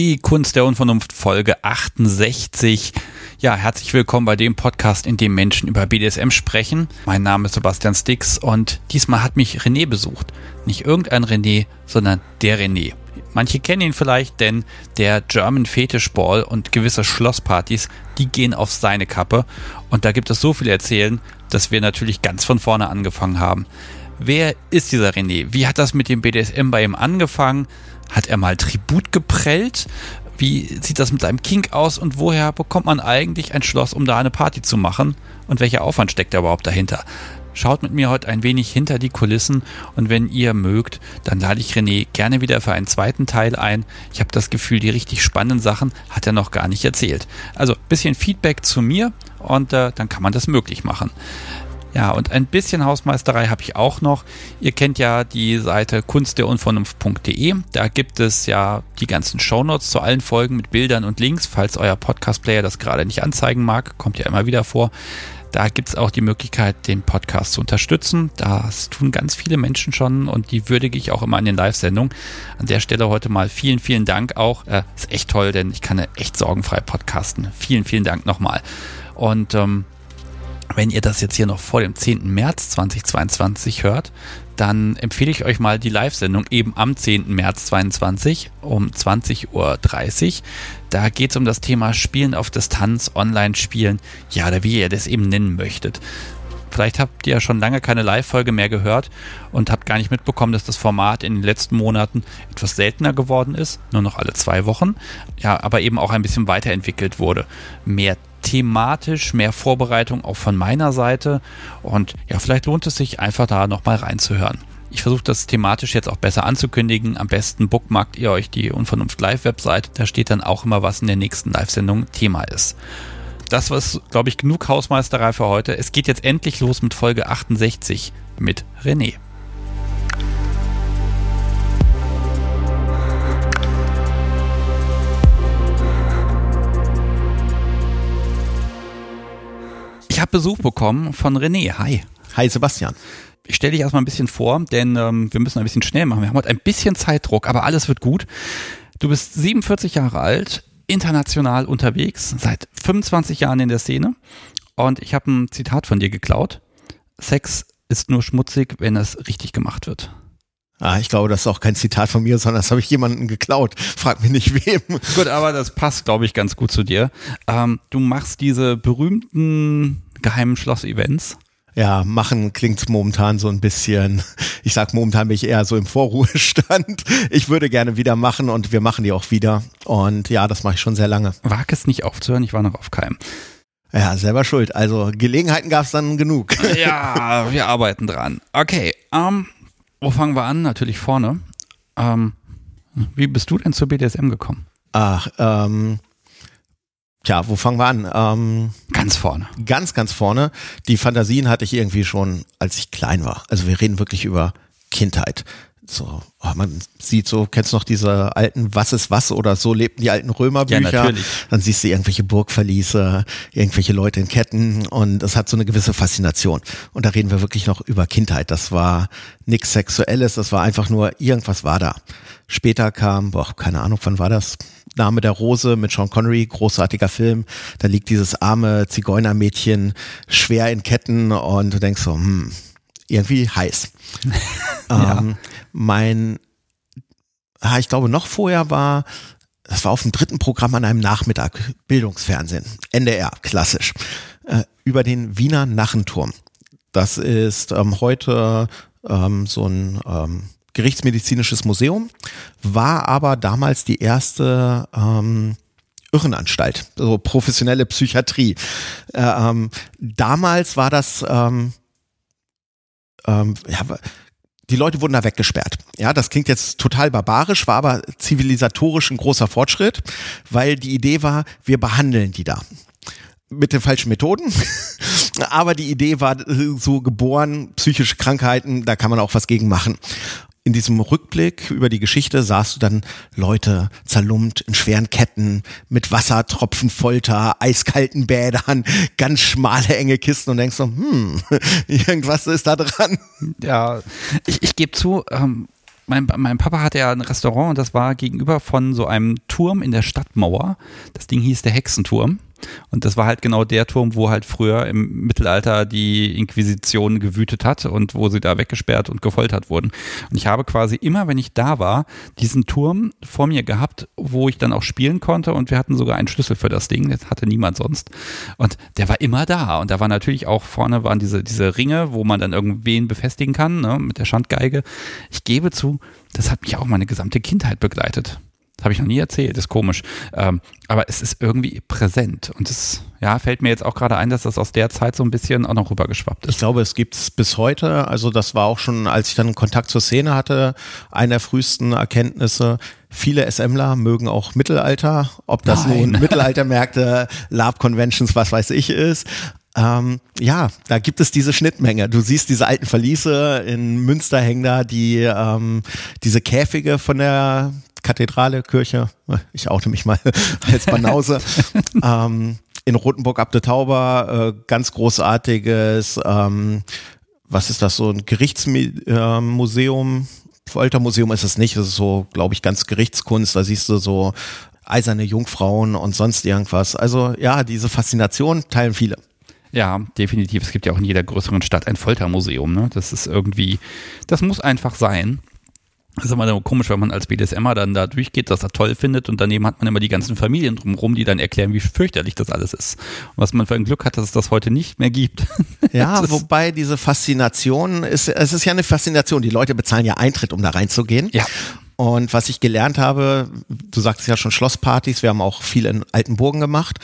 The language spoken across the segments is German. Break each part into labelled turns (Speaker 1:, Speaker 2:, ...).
Speaker 1: Die Kunst der Unvernunft Folge 68. Ja, herzlich willkommen bei dem Podcast, in dem Menschen über BDSM sprechen. Mein Name ist Sebastian Stix und diesmal hat mich René besucht. Nicht irgendein René, sondern der René. Manche kennen ihn vielleicht, denn der German Fetish Ball und gewisse Schlosspartys, die gehen auf seine Kappe. Und da gibt es so viel erzählen, dass wir natürlich ganz von vorne angefangen haben. Wer ist dieser René? Wie hat das mit dem BDSM bei ihm angefangen? Hat er mal Tribut geprellt? Wie sieht das mit seinem Kink aus und woher bekommt man eigentlich ein Schloss, um da eine Party zu machen? Und welcher Aufwand steckt da überhaupt dahinter? Schaut mit mir heute ein wenig hinter die Kulissen und wenn ihr mögt, dann lade ich René gerne wieder für einen zweiten Teil ein. Ich habe das Gefühl, die richtig spannenden Sachen hat er noch gar nicht erzählt. Also bisschen Feedback zu mir und äh, dann kann man das möglich machen. Ja, und ein bisschen Hausmeisterei habe ich auch noch. Ihr kennt ja die Seite kunstderunvernunft.de. Da gibt es ja die ganzen Shownotes zu allen Folgen mit Bildern und Links. Falls euer Podcast-Player das gerade nicht anzeigen mag, kommt ja immer wieder vor. Da gibt es auch die Möglichkeit, den Podcast zu unterstützen. Das tun ganz viele Menschen schon und die würdige ich auch immer an den Live-Sendungen. An der Stelle heute mal vielen, vielen Dank auch. Äh, ist echt toll, denn ich kann echt sorgenfrei podcasten. Vielen, vielen Dank nochmal. Und ähm, wenn ihr das jetzt hier noch vor dem 10. März 2022 hört, dann empfehle ich euch mal die Live-Sendung eben am 10. März 2022 um 20.30 Uhr. Da geht es um das Thema Spielen auf Distanz, Online-Spielen, ja, oder wie ihr das eben nennen möchtet. Vielleicht habt ihr ja schon lange keine Live-Folge mehr gehört und habt gar nicht mitbekommen, dass das Format in den letzten Monaten etwas seltener geworden ist, nur noch alle zwei Wochen, ja, aber eben auch ein bisschen weiterentwickelt wurde. Mehr thematisch, mehr Vorbereitung auch von meiner Seite und ja, vielleicht lohnt es sich einfach da nochmal reinzuhören. Ich versuche das thematisch jetzt auch besser anzukündigen. Am besten bookmarkt ihr euch die Unvernunft Live-Website. Da steht dann auch immer, was in der nächsten Live-Sendung Thema ist das war, glaube ich, genug Hausmeisterei für heute. Es geht jetzt endlich los mit Folge 68 mit René. Ich habe Besuch bekommen von René. Hi.
Speaker 2: Hi Sebastian.
Speaker 1: Ich stelle dich erstmal ein bisschen vor, denn ähm, wir müssen ein bisschen schnell machen. Wir haben heute ein bisschen Zeitdruck, aber alles wird gut. Du bist 47 Jahre alt, international unterwegs, seit 25 Jahren in der Szene. Und ich habe ein Zitat von dir geklaut. Sex ist nur schmutzig, wenn es richtig gemacht wird.
Speaker 2: Ah, ich glaube, das ist auch kein Zitat von mir, sondern das habe ich jemanden geklaut. Frag mich nicht wem.
Speaker 1: Gut, aber das passt, glaube ich, ganz gut zu dir. Ähm, du machst diese berühmten geheimen Schloss-Events.
Speaker 2: Ja, machen klingt momentan so ein bisschen, ich sag momentan bin ich eher so im Vorruhestand. Ich würde gerne wieder machen und wir machen die auch wieder. Und ja, das mache ich schon sehr lange.
Speaker 1: Wag es nicht aufzuhören, ich war noch auf keinem.
Speaker 2: Ja, selber schuld. Also Gelegenheiten gab es dann genug.
Speaker 1: Ja, wir arbeiten dran. Okay, ähm, wo fangen wir an? Natürlich vorne. Ähm, wie bist du denn zur BDSM gekommen?
Speaker 2: Ach, ähm, Tja, wo fangen wir an? Ähm,
Speaker 1: ganz vorne.
Speaker 2: Ganz, ganz vorne. Die Fantasien hatte ich irgendwie schon, als ich klein war. Also wir reden wirklich über Kindheit. So, oh, man sieht so, kennst du noch diese alten Was ist was oder so lebten die alten Römerbücher? Ja, natürlich. Dann siehst du irgendwelche Burgverliese, irgendwelche Leute in Ketten und das hat so eine gewisse Faszination. Und da reden wir wirklich noch über Kindheit. Das war nichts Sexuelles, das war einfach nur, irgendwas war da. Später kam, boah, keine Ahnung, wann war das? Name der Rose mit Sean Connery, großartiger Film. Da liegt dieses arme Zigeunermädchen schwer in Ketten und du denkst so, hm, irgendwie heiß. ja. ähm, mein, ah, ich glaube noch vorher war, das war auf dem dritten Programm an einem Nachmittag, Bildungsfernsehen, NDR, klassisch, äh, über den Wiener Narrenturm. Das ist ähm, heute ähm, so ein ähm, Gerichtsmedizinisches Museum, war aber damals die erste ähm, Irrenanstalt, also professionelle Psychiatrie. Äh, ähm, damals war das, ähm, ähm, ja, die Leute wurden da weggesperrt. Ja, das klingt jetzt total barbarisch, war aber zivilisatorisch ein großer Fortschritt, weil die Idee war, wir behandeln die da mit den falschen Methoden. Aber die Idee war so geboren, psychische Krankheiten, da kann man auch was gegen machen in diesem Rückblick über die Geschichte sahst du dann Leute zerlumpt in schweren Ketten mit Wassertropfen, Folter, eiskalten Bädern, ganz schmale, enge Kisten und denkst so, hm, irgendwas ist da dran.
Speaker 1: Ja, ich, ich gebe zu, ähm, mein, mein Papa hatte ja ein Restaurant und das war gegenüber von so einem Turm in der Stadtmauer. Das Ding hieß der Hexenturm. Und das war halt genau der Turm, wo halt früher im Mittelalter die Inquisition gewütet hat und wo sie da weggesperrt und gefoltert wurden. Und ich habe quasi immer, wenn ich da war, diesen Turm vor mir gehabt, wo ich dann auch spielen konnte und wir hatten sogar einen Schlüssel für das Ding, das hatte niemand sonst. Und der war immer da. Und da war natürlich auch vorne waren diese, diese Ringe, wo man dann irgendwen befestigen kann, ne, mit der Schandgeige. Ich gebe zu, das hat mich auch meine gesamte Kindheit begleitet. Das habe ich noch nie erzählt, ist komisch. Ähm, aber es ist irgendwie präsent. Und es ja, fällt mir jetzt auch gerade ein, dass das aus der Zeit so ein bisschen auch noch rübergeschwappt ist.
Speaker 2: Ich glaube, es gibt es bis heute. Also das war auch schon, als ich dann Kontakt zur Szene hatte, eine der frühesten Erkenntnisse. Viele SMler mögen auch Mittelalter, ob das Nein. nun Mittelaltermärkte, Lab-Conventions, was weiß ich ist. Ähm, ja, da gibt es diese Schnittmenge. Du siehst diese alten Verliese in Münster hängen da die ähm, diese Käfige von der Kathedrale, Kirche, ich oute mich mal als Banause. ähm, in Rotenburg ab der Tauber, äh, ganz großartiges, ähm, was ist das, so ein Gerichtsmuseum, Foltermuseum ist es nicht, es ist so, glaube ich, ganz Gerichtskunst, da siehst du so eiserne Jungfrauen und sonst irgendwas. Also ja, diese Faszination teilen viele.
Speaker 1: Ja, definitiv. Es gibt ja auch in jeder größeren Stadt ein Foltermuseum. Ne? Das ist irgendwie, das muss einfach sein. Das ist immer komisch, wenn man als BDSMer dann da durchgeht, das er toll findet und daneben hat man immer die ganzen Familien drumherum, die dann erklären, wie fürchterlich das alles ist. Und was man für ein Glück hat, dass es das heute nicht mehr gibt.
Speaker 2: Ja, wobei diese Faszination ist, es ist ja eine Faszination. Die Leute bezahlen ja Eintritt, um da reinzugehen.
Speaker 1: Ja.
Speaker 2: Und was ich gelernt habe, du sagst ja schon Schlosspartys, wir haben auch viel in alten Burgen gemacht.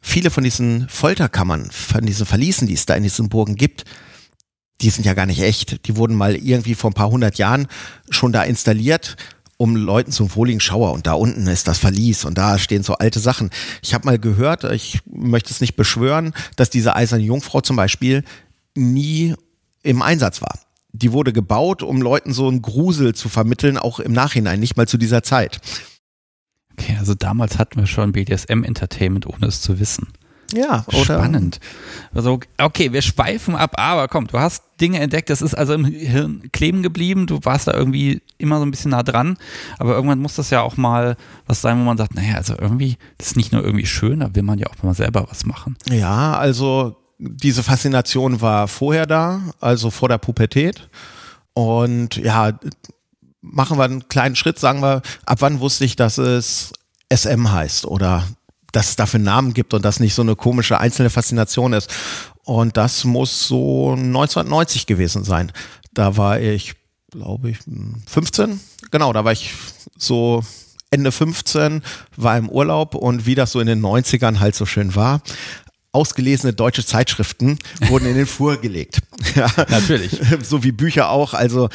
Speaker 2: Viele von diesen Folterkammern, von diesen Verließen, die es da in diesen Burgen gibt, die sind ja gar nicht echt. Die wurden mal irgendwie vor ein paar hundert Jahren schon da installiert, um Leuten zum wohligen Schauer. Und da unten ist das Verlies und da stehen so alte Sachen. Ich habe mal gehört, ich möchte es nicht beschwören, dass diese eiserne Jungfrau zum Beispiel nie im Einsatz war. Die wurde gebaut, um Leuten so einen Grusel zu vermitteln, auch im Nachhinein, nicht mal zu dieser Zeit.
Speaker 1: Okay, also damals hatten wir schon BDSM-Entertainment, ohne es zu wissen.
Speaker 2: Ja,
Speaker 1: oder? Spannend. Also, okay, wir schweifen ab, aber komm, du hast Dinge entdeckt, das ist also im Hirn kleben geblieben, du warst da irgendwie immer so ein bisschen nah dran, aber irgendwann muss das ja auch mal was sein, wo man sagt, naja, also irgendwie, das ist nicht nur irgendwie schön, da will man ja auch mal selber was machen.
Speaker 2: Ja, also diese Faszination war vorher da, also vor der Pubertät und ja, machen wir einen kleinen Schritt, sagen wir, ab wann wusste ich, dass es SM heißt oder dass es dafür Namen gibt und das nicht so eine komische einzelne Faszination ist. Und das muss so 1990 gewesen sein. Da war ich, glaube ich, 15. Genau, da war ich so Ende 15, war im Urlaub und wie das so in den 90ern halt so schön war, ausgelesene deutsche Zeitschriften wurden in den Fuhr gelegt.
Speaker 1: ja, natürlich.
Speaker 2: So wie Bücher auch. Also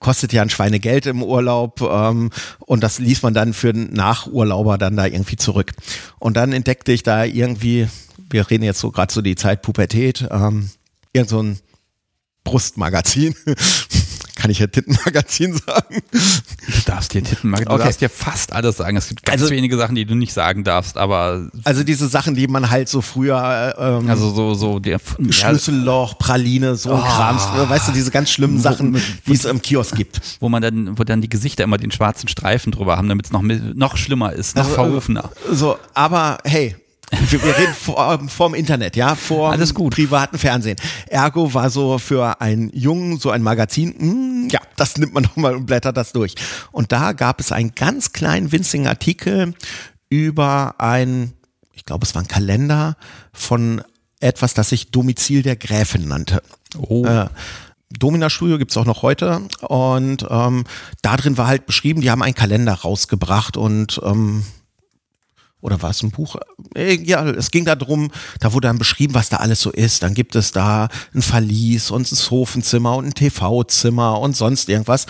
Speaker 2: kostet ja ein Schweinegeld im Urlaub ähm, und das ließ man dann für Nachurlauber dann da irgendwie zurück. Und dann entdeckte ich da irgendwie, wir reden jetzt so gerade so die Zeit Pubertät, ähm, irgend so ein Brustmagazin kann ich ja Tittenmagazin sagen?
Speaker 1: Du darfst dir Tittenmagazin, okay. du darfst dir fast alles sagen. Es gibt ganz also, wenige Sachen, die du nicht sagen darfst, aber.
Speaker 2: Also diese Sachen, die man halt so früher, ähm,
Speaker 1: also so, so, der,
Speaker 2: Schlüsselloch, Praline, so oh, Krams, weißt du, diese ganz schlimmen Sachen, die es im Kiosk gibt.
Speaker 1: Wo man dann, wo dann die Gesichter immer den schwarzen Streifen drüber haben, damit es noch, noch schlimmer ist, noch also, verrufener.
Speaker 2: So, aber hey, wir, reden vor, vorm Internet, ja, vor
Speaker 1: Alles gut.
Speaker 2: privaten Fernsehen. Ergo war so für einen Jungen so ein Magazin, mh, hm, ja, das nimmt man nochmal und blättert das durch. Und da gab es einen ganz kleinen winzigen Artikel über ein, ich glaube, es war ein Kalender von etwas, das sich Domizil der Gräfin nannte.
Speaker 1: Oh. Äh,
Speaker 2: Domina Studio gibt's auch noch heute und ähm, da drin war halt beschrieben, die haben einen Kalender rausgebracht und ähm, oder war es ein Buch? Äh, ja, es ging da drum, da wurde dann beschrieben, was da alles so ist. Dann gibt es da ein Verlies und ein Sofenzimmer und ein TV-Zimmer und sonst irgendwas.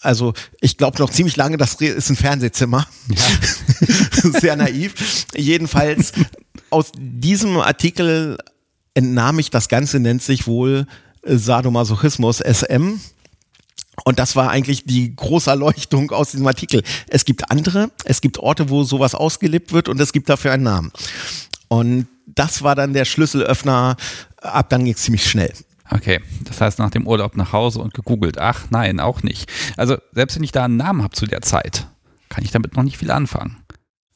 Speaker 2: Also ich glaube noch ziemlich lange, das ist ein Fernsehzimmer. Ja. Sehr naiv. Jedenfalls aus diesem Artikel entnahm ich, das Ganze nennt sich wohl Sadomasochismus SM. Und das war eigentlich die große Erleuchtung aus diesem Artikel. Es gibt andere, es gibt Orte, wo sowas ausgelebt wird und es gibt dafür einen Namen. Und das war dann der Schlüsselöffner. Ab dann ging es ziemlich schnell.
Speaker 1: Okay, das heißt nach dem Urlaub nach Hause und gegoogelt. Ach nein, auch nicht. Also selbst wenn ich da einen Namen habe zu der Zeit, kann ich damit noch nicht viel anfangen.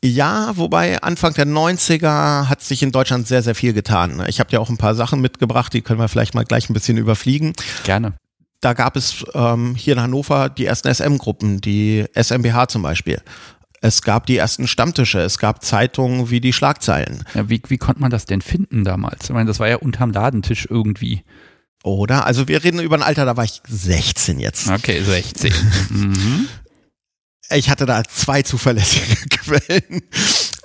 Speaker 2: Ja, wobei Anfang der 90er hat sich in Deutschland sehr, sehr viel getan. Ich habe ja auch ein paar Sachen mitgebracht, die können wir vielleicht mal gleich ein bisschen überfliegen.
Speaker 1: Gerne.
Speaker 2: Da gab es ähm, hier in Hannover die ersten SM-Gruppen, die SMBH zum Beispiel. Es gab die ersten Stammtische, es gab Zeitungen wie die Schlagzeilen.
Speaker 1: Ja, wie, wie konnte man das denn finden damals? Ich meine, das war ja unterm Ladentisch irgendwie.
Speaker 2: Oder? Also wir reden über ein Alter, da war ich 16 jetzt.
Speaker 1: Okay, 16. mhm.
Speaker 2: Ich hatte da zwei zuverlässige Quellen.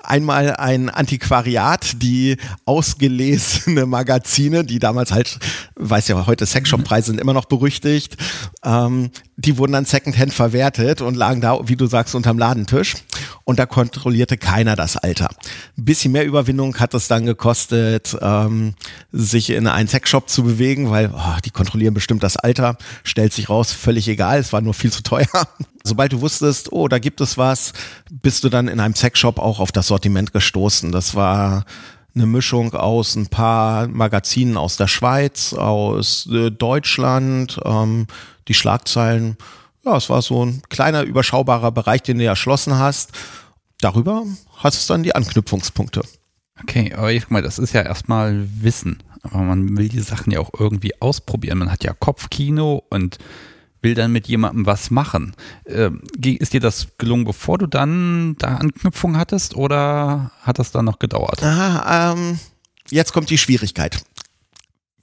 Speaker 2: Einmal ein Antiquariat, die ausgelesene Magazine, die damals halt, weiß ja, heute Sexshop-Preise sind immer noch berüchtigt, ähm, die wurden dann Secondhand verwertet und lagen da, wie du sagst, unterm Ladentisch. Und da kontrollierte keiner das Alter. Ein bisschen mehr Überwindung hat es dann gekostet, ähm, sich in einen Sexshop zu bewegen, weil oh, die kontrollieren bestimmt das Alter. Stellt sich raus, völlig egal, es war nur viel zu teuer. Sobald du wusstest, oh, da gibt es was, bist du dann in einem Sexshop auch auf das Sortiment gestoßen. Das war eine Mischung aus ein paar Magazinen aus der Schweiz, aus äh, Deutschland, ähm, die Schlagzeilen. Ja, es war so ein kleiner, überschaubarer Bereich, den du erschlossen hast. Darüber hast du dann die Anknüpfungspunkte.
Speaker 1: Okay, aber ich guck mal, das ist ja erstmal Wissen. Aber man will die Sachen ja auch irgendwie ausprobieren. Man hat ja Kopfkino und will dann mit jemandem was machen. Äh, ist dir das gelungen, bevor du dann da Anknüpfung hattest oder hat das dann noch gedauert?
Speaker 2: Aha, ähm, jetzt kommt die Schwierigkeit.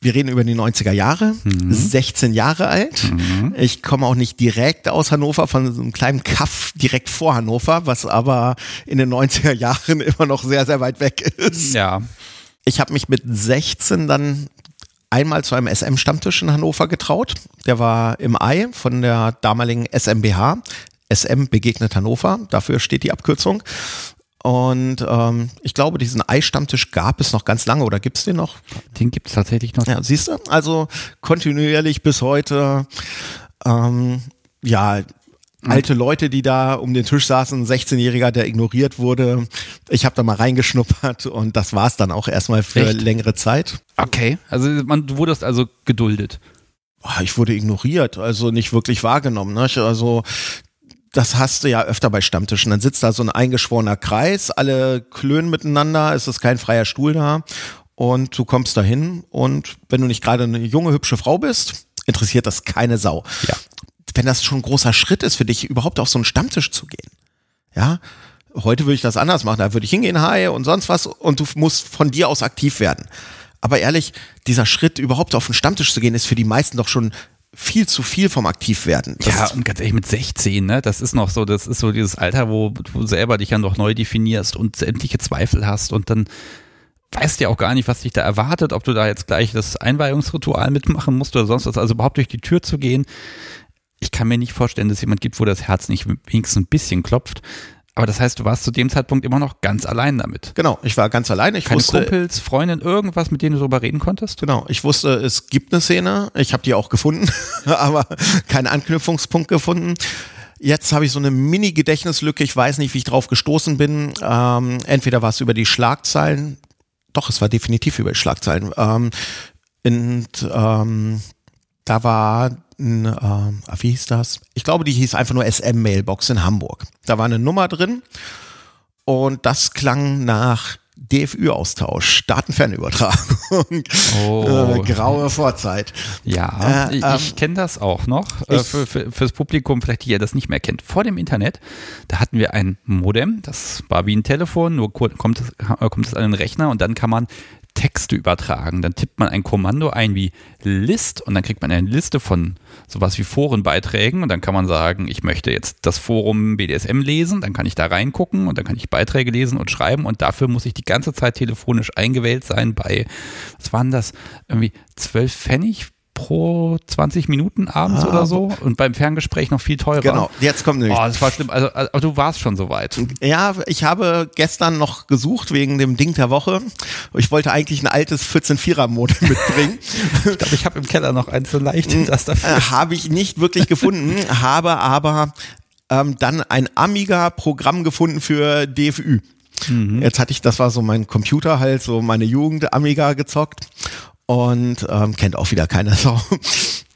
Speaker 2: Wir reden über die 90er Jahre, mhm. 16 Jahre alt. Mhm. Ich komme auch nicht direkt aus Hannover, von so einem kleinen Kaff direkt vor Hannover, was aber in den 90er Jahren immer noch sehr, sehr weit weg ist.
Speaker 1: Ja.
Speaker 2: Ich habe mich mit 16 dann einmal zu einem SM-Stammtisch in Hannover getraut. Der war im Ei von der damaligen SMBH. SM begegnet Hannover, dafür steht die Abkürzung. Und ähm, ich glaube, diesen Ei-Stammtisch gab es noch ganz lange oder gibt es den noch?
Speaker 1: Den gibt es tatsächlich noch.
Speaker 2: Ja, siehst du? Also kontinuierlich bis heute. Ähm, ja. Alte Leute, die da um den Tisch saßen, ein 16-Jähriger, der ignoriert wurde. Ich habe da mal reingeschnuppert und das war es dann auch erstmal für Echt? längere Zeit.
Speaker 1: Okay, also man, du wurdest also geduldet.
Speaker 2: Ich wurde ignoriert, also nicht wirklich wahrgenommen. Ne? Also das hast du ja öfter bei Stammtischen. Dann sitzt da so ein eingeschworener Kreis, alle klönen miteinander, es ist kein freier Stuhl da und du kommst da hin und wenn du nicht gerade eine junge, hübsche Frau bist, interessiert das keine Sau.
Speaker 1: Ja
Speaker 2: wenn das schon ein großer Schritt ist für dich, überhaupt auf so einen Stammtisch zu gehen. Ja, heute würde ich das anders machen. Da würde ich hingehen, hi und sonst was und du musst von dir aus aktiv werden. Aber ehrlich, dieser Schritt, überhaupt auf den Stammtisch zu gehen, ist für die meisten doch schon viel zu viel vom Aktivwerden.
Speaker 1: Das ja, und ganz ehrlich, mit 16, ne, das ist noch so, das ist so dieses Alter, wo du selber dich ja noch neu definierst und sämtliche Zweifel hast und dann weißt ja auch gar nicht, was dich da erwartet, ob du da jetzt gleich das Einweihungsritual mitmachen musst oder sonst was, also überhaupt durch die Tür zu gehen, ich kann mir nicht vorstellen, dass es jemand gibt, wo das Herz nicht wenigstens ein bisschen klopft. Aber das heißt, du warst zu dem Zeitpunkt immer noch ganz allein damit.
Speaker 2: Genau, ich war ganz allein. Ich
Speaker 1: Keine
Speaker 2: wusste,
Speaker 1: Kumpels, Freundin, irgendwas, mit denen du darüber reden konntest?
Speaker 2: Genau, ich wusste, es gibt eine Szene. Ich habe die auch gefunden, aber keinen Anknüpfungspunkt gefunden. Jetzt habe ich so eine Mini-Gedächtnislücke. Ich weiß nicht, wie ich drauf gestoßen bin. Ähm, entweder war es über die Schlagzeilen. Doch, es war definitiv über die Schlagzeilen. Ähm, und ähm, da war ein, äh, wie hieß das? Ich glaube, die hieß einfach nur SM-Mailbox in Hamburg. Da war eine Nummer drin und das klang nach DFÜ-Austausch, Datenfernübertragung, oh. äh, graue Vorzeit.
Speaker 1: Ja, äh, ich, ähm, ich kenne das auch noch. Äh, für, für, fürs Publikum, vielleicht die ihr das nicht mehr kennt. Vor dem Internet, da hatten wir ein Modem, das war wie ein Telefon, nur kommt es, kommt es an den Rechner und dann kann man Texte übertragen. Dann tippt man ein Kommando ein wie List und dann kriegt man eine Liste von sowas wie Forenbeiträgen und dann kann man sagen, ich möchte jetzt das Forum BDSM lesen, dann kann ich da reingucken und dann kann ich Beiträge lesen und schreiben und dafür muss ich die ganze Zeit telefonisch eingewählt sein bei, was waren das, irgendwie zwölf Pfennig pro 20 Minuten abends ah, oder so und beim Ferngespräch noch viel teurer.
Speaker 2: Genau, jetzt kommt nämlich.
Speaker 1: Oh, das war schlimm. Also, also du warst schon so weit.
Speaker 2: Ja, ich habe gestern noch gesucht wegen dem Ding der Woche. Ich wollte eigentlich ein altes 14-4er-Modem mitbringen.
Speaker 1: ich glaube, ich habe im Keller noch eins so leicht. Das dafür.
Speaker 2: Äh, habe ich nicht wirklich gefunden, habe aber ähm, dann ein Amiga-Programm gefunden für DFÜ. Mhm. Jetzt hatte ich, das war so mein Computer halt, so meine Jugend Amiga gezockt und ähm, kennt auch wieder keine Sau.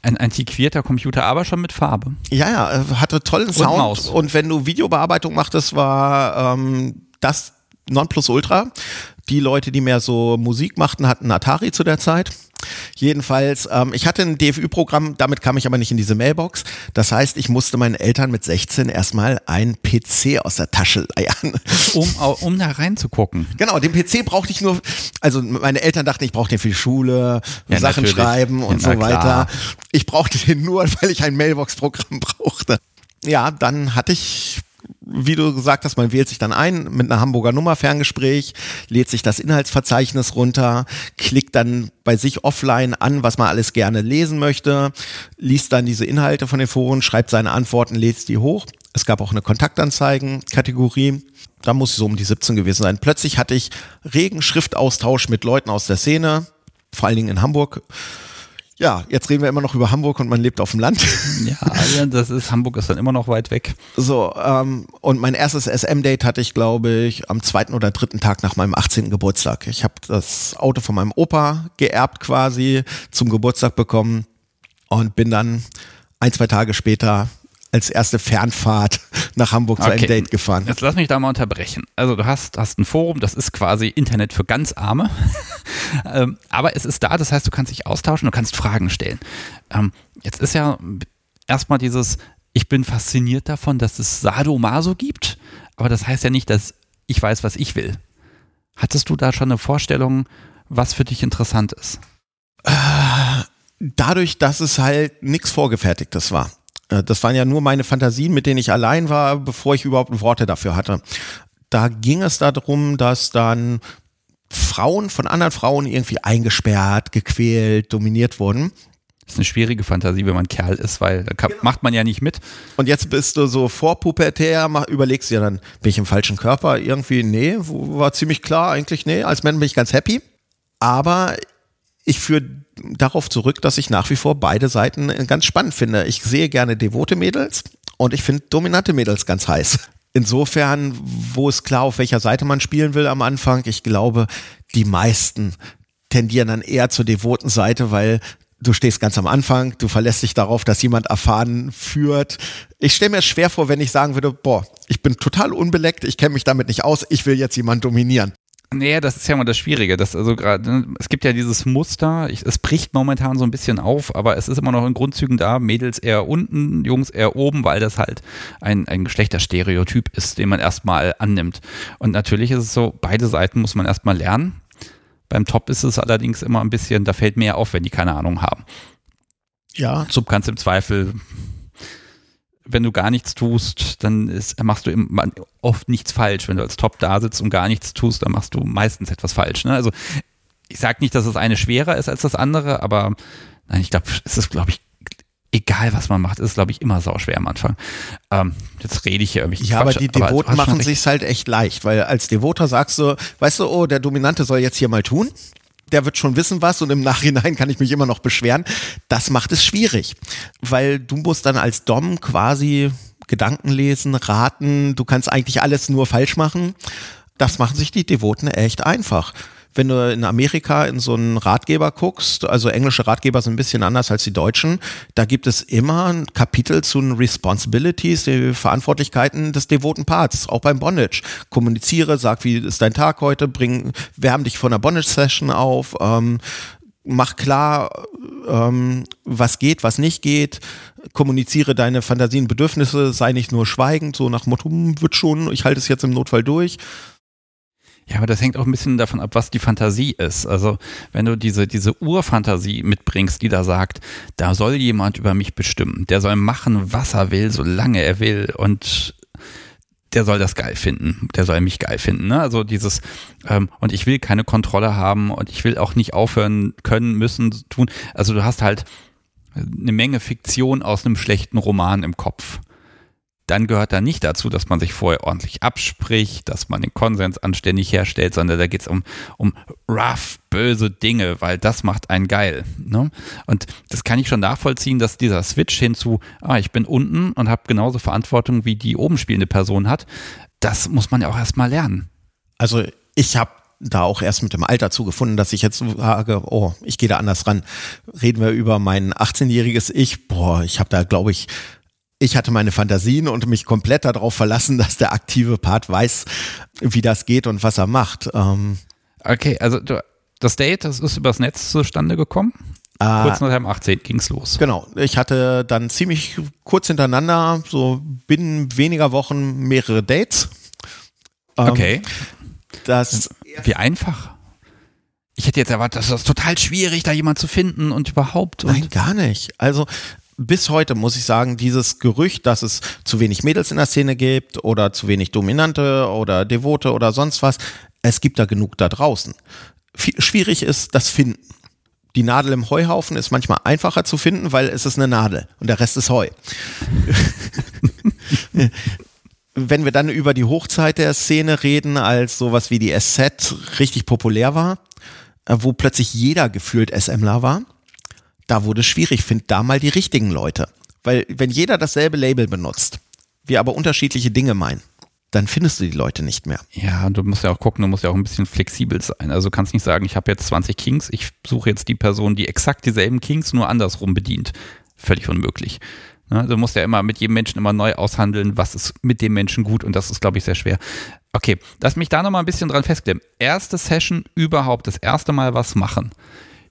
Speaker 1: Ein antiquierter Computer, aber schon mit Farbe.
Speaker 2: Ja, ja, äh, hatte tollen Sound.
Speaker 1: Maus.
Speaker 2: Und wenn du Videobearbeitung machtest, war ähm, das Nonplusultra. Die Leute, die mehr so Musik machten, hatten Atari zu der Zeit. Jedenfalls, ähm, ich hatte ein DFÜ-Programm, damit kam ich aber nicht in diese Mailbox. Das heißt, ich musste meinen Eltern mit 16 erstmal einen PC aus der Tasche leiern.
Speaker 1: Um, um da reinzugucken.
Speaker 2: Genau, den PC brauchte ich nur, also meine Eltern dachten, ich brauche den für die Schule,
Speaker 1: Ja,
Speaker 2: Sachen
Speaker 1: natürlich.
Speaker 2: schreiben und
Speaker 1: Ja,
Speaker 2: so weiter.
Speaker 1: klar.
Speaker 2: Ich brauchte den nur, weil ich ein Mailbox-Programm brauchte. Ja, dann hatte ich, wie du gesagt hast, man wählt sich dann ein mit einer Hamburger Nummer Ferngespräch, lädt sich das Inhaltsverzeichnis runter, klickt dann bei sich offline an, was man alles gerne lesen möchte, liest dann diese Inhalte von den Foren, schreibt seine Antworten, lädt die hoch. Es gab auch eine Kontaktanzeigen-Kategorie. Da muss ich so um die 17 gewesen sein. Plötzlich hatte ich regen Schriftaustausch mit Leuten aus der Szene, vor allen Dingen in Hamburg. Ja, jetzt reden wir immer noch über Hamburg und man lebt auf dem Land.
Speaker 1: Ja, das ist, Hamburg ist dann immer noch weit weg.
Speaker 2: So, ähm, und mein erstes SM-Date hatte ich, glaube ich, am zweiten oder dritten Tag nach meinem 18. Geburtstag. Ich habe das Auto von meinem Opa geerbt quasi, zum Geburtstag bekommen und bin dann ein, zwei Tage später als erste Fernfahrt nach Hamburg zu einem
Speaker 1: Okay.
Speaker 2: Date gefahren.
Speaker 1: Jetzt lass mich da mal unterbrechen. Also du hast, hast ein Forum, das ist quasi Internet für ganz Arme. ähm, aber es ist da, das heißt, du kannst dich austauschen, du kannst Fragen stellen. Ähm, jetzt ist ja erstmal dieses, ich bin fasziniert davon, dass es Sadomaso gibt, aber das heißt ja nicht, dass ich weiß, was ich will. Hattest du da schon eine Vorstellung, was für dich interessant ist?
Speaker 2: dadurch, dass es halt nichts Vorgefertigtes war. Äh, Das waren ja nur meine Fantasien, mit denen ich allein war, bevor ich überhaupt Worte dafür hatte. Da ging es darum, dass dann Frauen von anderen Frauen irgendwie eingesperrt, gequält, dominiert wurden.
Speaker 1: Das ist eine schwierige Fantasie, wenn man Kerl ist, weil da kann, macht man ja nicht mit.
Speaker 2: Und jetzt bist du so vorpubertär, mach- überlegst dir dann, bin ich im falschen Körper? Irgendwie, nee, war ziemlich klar, eigentlich, nee, als Mann bin ich ganz happy. Aber ich führe darauf zurück, dass ich nach wie vor beide Seiten ganz spannend finde. Ich sehe gerne devote Mädels und ich finde dominante Mädels ganz heiß. Insofern, wo ist klar, auf welcher Seite man spielen will am Anfang, ich glaube, die meisten tendieren dann eher zur devoten Seite, weil du stehst ganz am Anfang, du verlässt dich darauf, dass jemand erfahren führt. Ich stelle mir es schwer vor, wenn ich sagen würde, boah, ich bin total unbeleckt, ich kenne mich damit nicht aus, ich will jetzt jemanden dominieren.
Speaker 1: Naja, das ist ja immer das Schwierige. Das also gerade, ne, es gibt ja dieses Muster, ich, es bricht momentan so ein bisschen auf, aber es ist immer noch in Grundzügen da, Mädels eher unten, Jungs eher oben, weil das halt ein, ein Geschlechterstereotyp ist, den man erstmal annimmt. Und natürlich ist es so, beide Seiten muss man erstmal lernen. Beim Top ist es allerdings immer ein bisschen, da fällt mehr auf, wenn die keine Ahnung haben.
Speaker 2: Ja,
Speaker 1: Sub kannst im Zweifel, wenn du gar nichts tust, dann ist, machst du oft nichts falsch. Wenn du als Top da sitzt und gar nichts tust, dann machst du meistens etwas falsch. Ne? Also ich sage nicht, dass das eine schwerer ist als das andere, aber nein, ich glaube, es ist, glaube ich, egal was man macht, ist, glaube ich, immer sauschwer am Anfang. Ähm, jetzt rede ich hier irgendwie.
Speaker 2: Ja, aber
Speaker 1: Quatsch,
Speaker 2: die
Speaker 1: du
Speaker 2: Devoten machen sich's halt echt leicht, weil als Devoter sagst du, weißt du, oh, der Dominante soll jetzt hier mal tun. Der wird schon wissen was und im Nachhinein kann ich mich immer noch beschweren. Das macht es schwierig, weil du musst dann als Dom quasi Gedanken lesen, raten. Du kannst eigentlich alles nur falsch machen. Das machen sich die Devoten echt einfach. Wenn du in Amerika in so einen Ratgeber guckst, also englische Ratgeber sind ein bisschen anders als die deutschen, da gibt es immer ein Kapitel zu den Responsibilities, die Verantwortlichkeiten des devoten Parts, auch beim Bondage. Kommuniziere, sag, wie ist dein Tag heute, bring, wärm dich von einer Bondage-Session auf, ähm, mach klar, ähm, was geht, was nicht geht, kommuniziere deine Fantasien, Bedürfnisse, sei nicht nur schweigend, so nach Motto, "Hm, wird schon, ich halte es jetzt im Notfall durch.
Speaker 1: Ja, aber das hängt auch ein bisschen davon ab, was die Fantasie ist. Also, wenn du diese, diese Urfantasie mitbringst, die da sagt, da soll jemand über mich bestimmen, der soll machen, was er will, solange er will und der soll das geil finden, der soll mich geil finden. Ne? Also dieses, ähm, und ich will keine Kontrolle haben und ich will auch nicht aufhören können, müssen, tun. Also du hast halt eine Menge Fiktion aus einem schlechten Roman im Kopf dann gehört da nicht dazu, dass man sich vorher ordentlich abspricht, dass man den Konsens anständig herstellt, sondern da geht es um, um rough, böse Dinge, weil das macht einen geil. Ne? Und das kann ich schon nachvollziehen, dass dieser Switch hinzu, ah, ich bin unten und habe genauso Verantwortung, wie die oben spielende Person hat, das muss man ja auch erstmal lernen.
Speaker 2: Also ich habe da auch erst mit dem Alter zugefunden, dass ich jetzt sage, oh, ich gehe da anders ran. Reden wir über mein 18-jähriges Ich, boah, ich habe da, glaube ich, ich hatte meine Fantasien und mich komplett darauf verlassen, dass der aktive Part weiß, wie das geht und was er macht. Ähm,
Speaker 1: okay, also das Date, das ist übers Netz zustande gekommen? Äh, kurz nach dem 18. ging's los.
Speaker 2: Genau. Ich hatte dann ziemlich kurz hintereinander, so binnen weniger Wochen, mehrere Dates.
Speaker 1: Ähm, okay.
Speaker 2: Das
Speaker 1: Wie einfach? Ich hätte jetzt erwartet, das ist total schwierig, da jemand zu finden und überhaupt. Und
Speaker 2: Nein, gar nicht. Also bis heute muss ich sagen, dieses Gerücht, dass es zu wenig Mädels in der Szene gibt oder zu wenig Dominante oder Devote oder sonst was, es gibt da genug da draußen. Schwierig ist das Finden. Die Nadel im Heuhaufen ist manchmal einfacher zu finden, weil es ist eine Nadel und der Rest ist Heu. Wenn wir dann über die Hochzeit der Szene reden, als sowas wie die SZ richtig populär war, äh, wo plötzlich jeder gefühlt SMler war, da wurde es schwierig, find da mal die richtigen Leute. Weil wenn jeder dasselbe Label benutzt, wir aber unterschiedliche Dinge meinen, dann findest du die Leute nicht mehr.
Speaker 1: Ja, du musst ja auch gucken, du musst ja auch ein bisschen flexibel sein. Also du kannst nicht sagen, ich habe jetzt 20 Kings, ich suche jetzt die Person, die exakt dieselben Kings nur andersrum bedient. Völlig unmöglich. Ne? Du musst ja immer mit jedem Menschen immer neu aushandeln, was ist mit dem Menschen gut und das ist, glaube ich, sehr schwer. Okay, lass mich da nochmal ein bisschen dran festklemmen. Erste Session überhaupt, das erste Mal was machen.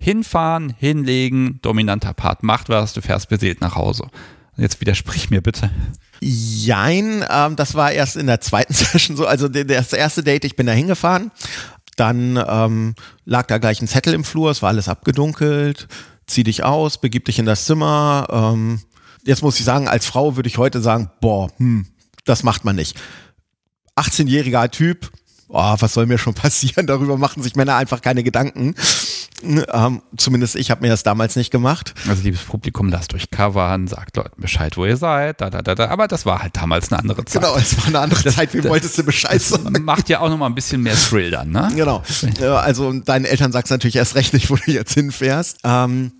Speaker 1: Hinfahren, hinlegen, dominanter Part, macht was, du fährst beseelt nach Hause. Jetzt widersprich mir bitte.
Speaker 2: Jein, ähm, das war erst in der zweiten Session so. Also das erste Date, ich bin da hingefahren. Dann ähm, lag da gleich ein Zettel im Flur, es war alles abgedunkelt. Zieh dich aus, begib dich in das Zimmer. Ähm, jetzt muss ich sagen, als Frau würde ich heute sagen, boah, hm, das macht man nicht. 18-jähriger Typ, oh, was soll mir schon passieren? Darüber machen sich Männer einfach keine Gedanken. Ähm, zumindest ich habe mir das damals nicht gemacht.
Speaker 1: Also liebes Publikum, lasst euch covern, sagt Leuten Bescheid, wo ihr seid, da, da, da, da. Aber das war halt damals eine andere Zeit.
Speaker 2: Genau, es war eine andere
Speaker 1: Das-
Speaker 2: Zeit. Wie
Speaker 1: das-
Speaker 2: wolltest du Bescheid sagen?
Speaker 1: Macht ja auch nochmal ein bisschen mehr Thrill dann, ne?
Speaker 2: Genau. Also deinen Eltern sagst du natürlich erst recht nicht, wo du jetzt hinfährst. Ähm,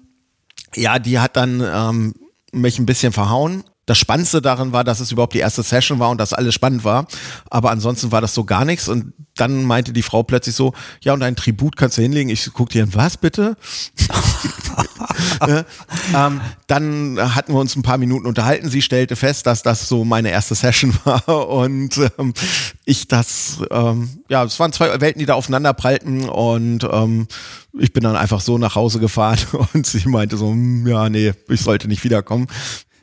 Speaker 2: ja, die hat dann ähm, mich ein bisschen verhauen. Das Spannendste darin war, dass es überhaupt die erste Session war und dass alles spannend war. Aber ansonsten war das so gar nichts. Und dann meinte die Frau plötzlich so, ja, und ein Tribut kannst du hinlegen. Ich guck dir an, was bitte? Ja, ähm, dann hatten wir uns ein paar Minuten unterhalten. Sie stellte fest, dass das so meine erste Session war und ähm, ich das, ähm, ja, es waren zwei Welten, die da aufeinander prallten und ähm, ich bin dann einfach so nach Hause gefahren und sie meinte so, hm, ja, nee, ich sollte nicht wiederkommen.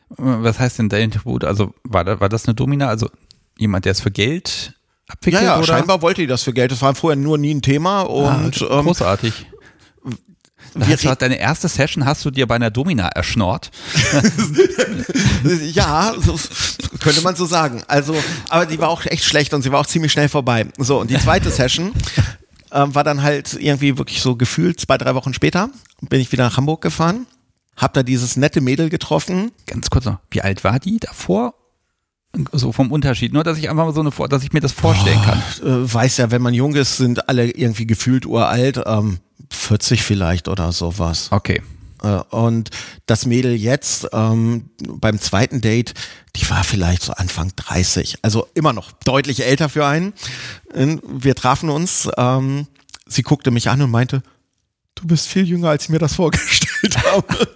Speaker 1: Was heißt denn dein Tribut? Also war, da, war das eine Domina? Also jemand, der es für Geld
Speaker 2: Ja,
Speaker 1: abwickelt?
Speaker 2: ja,
Speaker 1: oder?
Speaker 2: scheinbar wollte die das für Geld. Das war vorher nur nie ein Thema und
Speaker 1: ah,
Speaker 2: ähm,
Speaker 1: großartig. Hast du, deine erste Session hast du dir bei einer Domina erschnort.
Speaker 2: Ja, so, könnte man so sagen. Also, aber die war auch echt schlecht und sie war auch ziemlich schnell vorbei. So, und die zweite Session ähm, war dann halt irgendwie wirklich so gefühlt zwei, drei Wochen später. Bin ich wieder nach Hamburg gefahren, hab da dieses nette Mädel getroffen.
Speaker 1: Ganz kurz noch, wie alt war die davor? So vom Unterschied, nur dass ich einfach mal so eine, Vor- dass ich mir das vorstellen kann.
Speaker 2: Äh, weiß ja, wenn man jung ist, sind alle irgendwie gefühlt uralt. Ähm, 40 vielleicht oder sowas.
Speaker 1: Okay.
Speaker 2: Äh, Und das Mädel jetzt ähm, beim zweiten Date, die war vielleicht so Anfang 30, also immer noch deutlich älter für einen. Und Wir trafen uns, ähm, sie guckte mich an und meinte, du bist viel jünger, als ich mir das vorgestellt habe.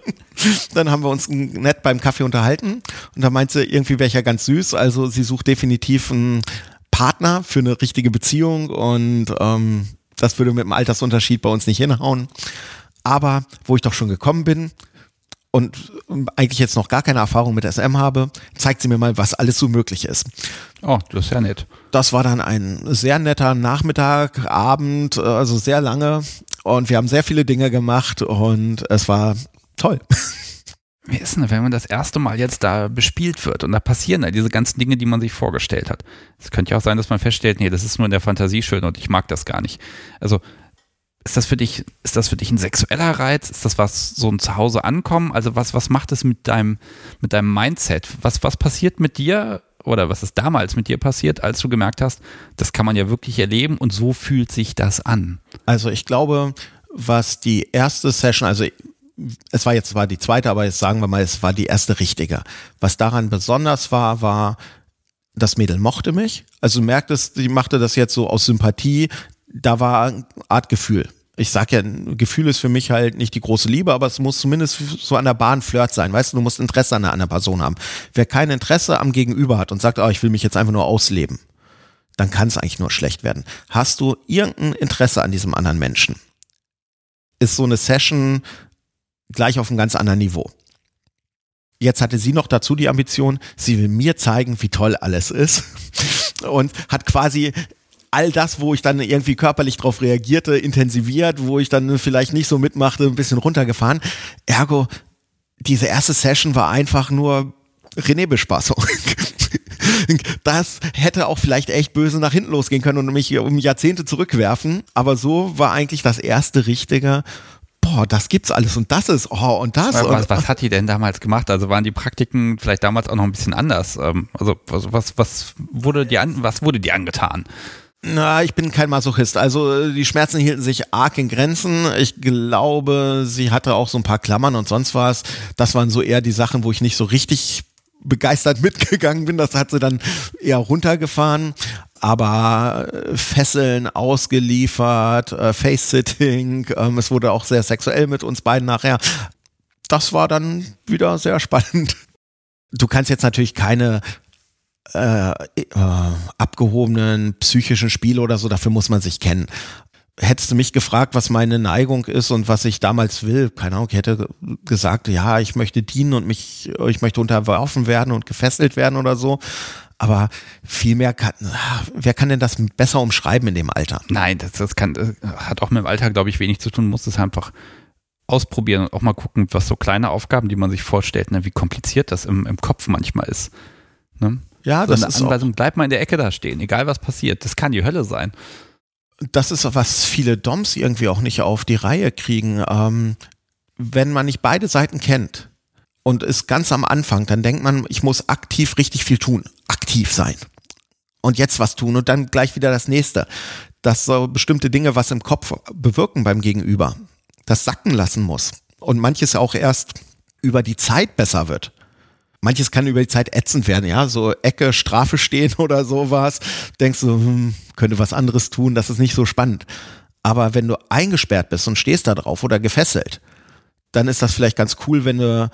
Speaker 2: Dann haben wir uns nett beim Kaffee unterhalten und da meinte sie, irgendwie wäre ich ja ganz süß, also sie sucht definitiv einen Partner für eine richtige Beziehung und ähm, das würde mit dem Altersunterschied bei uns nicht hinhauen. Aber wo ich doch schon gekommen bin und eigentlich jetzt noch gar keine Erfahrung mit SM habe, zeigt sie mir mal, was alles so möglich ist.
Speaker 1: Oh, das ist ja nett.
Speaker 2: Das war dann ein sehr netter Nachmittag, Abend, äh, also sehr lange und wir haben sehr viele Dinge gemacht und es war toll.
Speaker 1: Wie ist denn, wenn man das erste Mal jetzt da bespielt wird und da passieren da diese ganzen Dinge, die man sich vorgestellt hat? Es könnte ja auch sein, dass man feststellt, nee, das ist nur in der Fantasie schön und ich mag das gar nicht. Also ist das für dich, ist das für dich ein sexueller Reiz? Ist das was, so ein Zuhause ankommen? Also was, was macht es mit deinem, mit deinem Mindset? Was, was passiert mit dir oder was ist damals mit dir passiert, als du gemerkt hast, das kann man ja wirklich erleben und so fühlt sich das an?
Speaker 2: Also ich glaube, was die erste Session, also es war jetzt zwar die zweite, aber jetzt sagen wir mal, es war die erste richtige. Was daran besonders war, war, das Mädel mochte mich. Also merktest, die machte das jetzt so aus Sympathie. Da war eine Art Gefühl. Ich sag ja, Gefühl ist für mich halt nicht die große Liebe, aber es muss zumindest so an der Bahn Flirt sein. Weißt du, du musst Interesse an einer anderen Person haben. Wer kein Interesse am Gegenüber hat und sagt, oh, ich will mich jetzt einfach nur ausleben, dann kann es eigentlich nur schlecht werden. Hast du irgendein Interesse an diesem anderen Menschen? Ist so eine Session gleich auf einem ganz anderen Niveau. Jetzt hatte sie noch dazu die Ambition, sie will mir zeigen, wie toll alles ist und hat quasi all das, wo ich dann irgendwie körperlich drauf reagierte, intensiviert, wo ich dann vielleicht nicht so mitmachte, ein bisschen runtergefahren. Ergo, diese erste Session war einfach nur René-Bespaßung. Das hätte auch vielleicht echt böse nach hinten losgehen können und mich um Jahrzehnte zurückwerfen. Aber so war eigentlich das erste richtige, boah, das gibt's alles und das ist, oh, und das.
Speaker 1: Was,
Speaker 2: und,
Speaker 1: was hat die denn damals gemacht? Also waren die Praktiken vielleicht damals auch noch ein bisschen anders? Ähm, also, also was, was wurde dir an, was wurde dir angetan?
Speaker 2: Na, ich bin kein Masochist. Also die Schmerzen hielten sich arg in Grenzen. Ich glaube, sie hatte auch so ein paar Klammern und sonst was. Das waren so eher die Sachen, wo ich nicht so richtig begeistert mitgegangen bin. Das hat sie dann eher runtergefahren. Aber äh, Fesseln ausgeliefert, äh, Face-Sitting, ähm, es wurde auch sehr sexuell mit uns beiden nachher. Das war dann wieder sehr spannend. Du kannst jetzt natürlich keine äh, äh, abgehobenen psychischen Spiele oder so, dafür muss man sich kennen. Hättest du mich gefragt, was meine Neigung ist und was ich damals will, keine Ahnung, ich hätte gesagt, ja, ich möchte dienen und mich, ich möchte unterworfen werden und gefesselt werden oder so. Aber viel mehr kann, wer kann denn das besser umschreiben in dem Alter?
Speaker 1: Nein, das, das kann, das hat auch mit dem Alter, glaube ich, wenig zu tun, muss es einfach ausprobieren und auch mal gucken, was so kleine Aufgaben, die man sich vorstellt, ne, wie kompliziert das im, im Kopf manchmal ist. Ne?
Speaker 2: Ja, das
Speaker 1: so eine
Speaker 2: ist
Speaker 1: Anweisung, bleib mal in der Ecke da stehen, egal was passiert. Das kann die Hölle sein.
Speaker 2: Das ist, was viele Doms irgendwie auch nicht auf die Reihe kriegen. Ähm, wenn man nicht beide Seiten kennt und ist ganz am Anfang, dann denkt man, ich muss aktiv richtig viel tun, aktiv sein. Und jetzt was tun und dann gleich wieder das nächste. Dass so bestimmte Dinge was im Kopf bewirken beim Gegenüber. Das sacken lassen muss. Und manches auch erst über die Zeit besser wird manches kann über die Zeit ätzend werden, ja, so Ecke, Strafe stehen oder sowas. Denkst du, hm, könnte was anderes tun, das ist nicht so spannend. Aber wenn du eingesperrt bist und stehst da drauf oder gefesselt, dann ist das vielleicht ganz cool, wenn du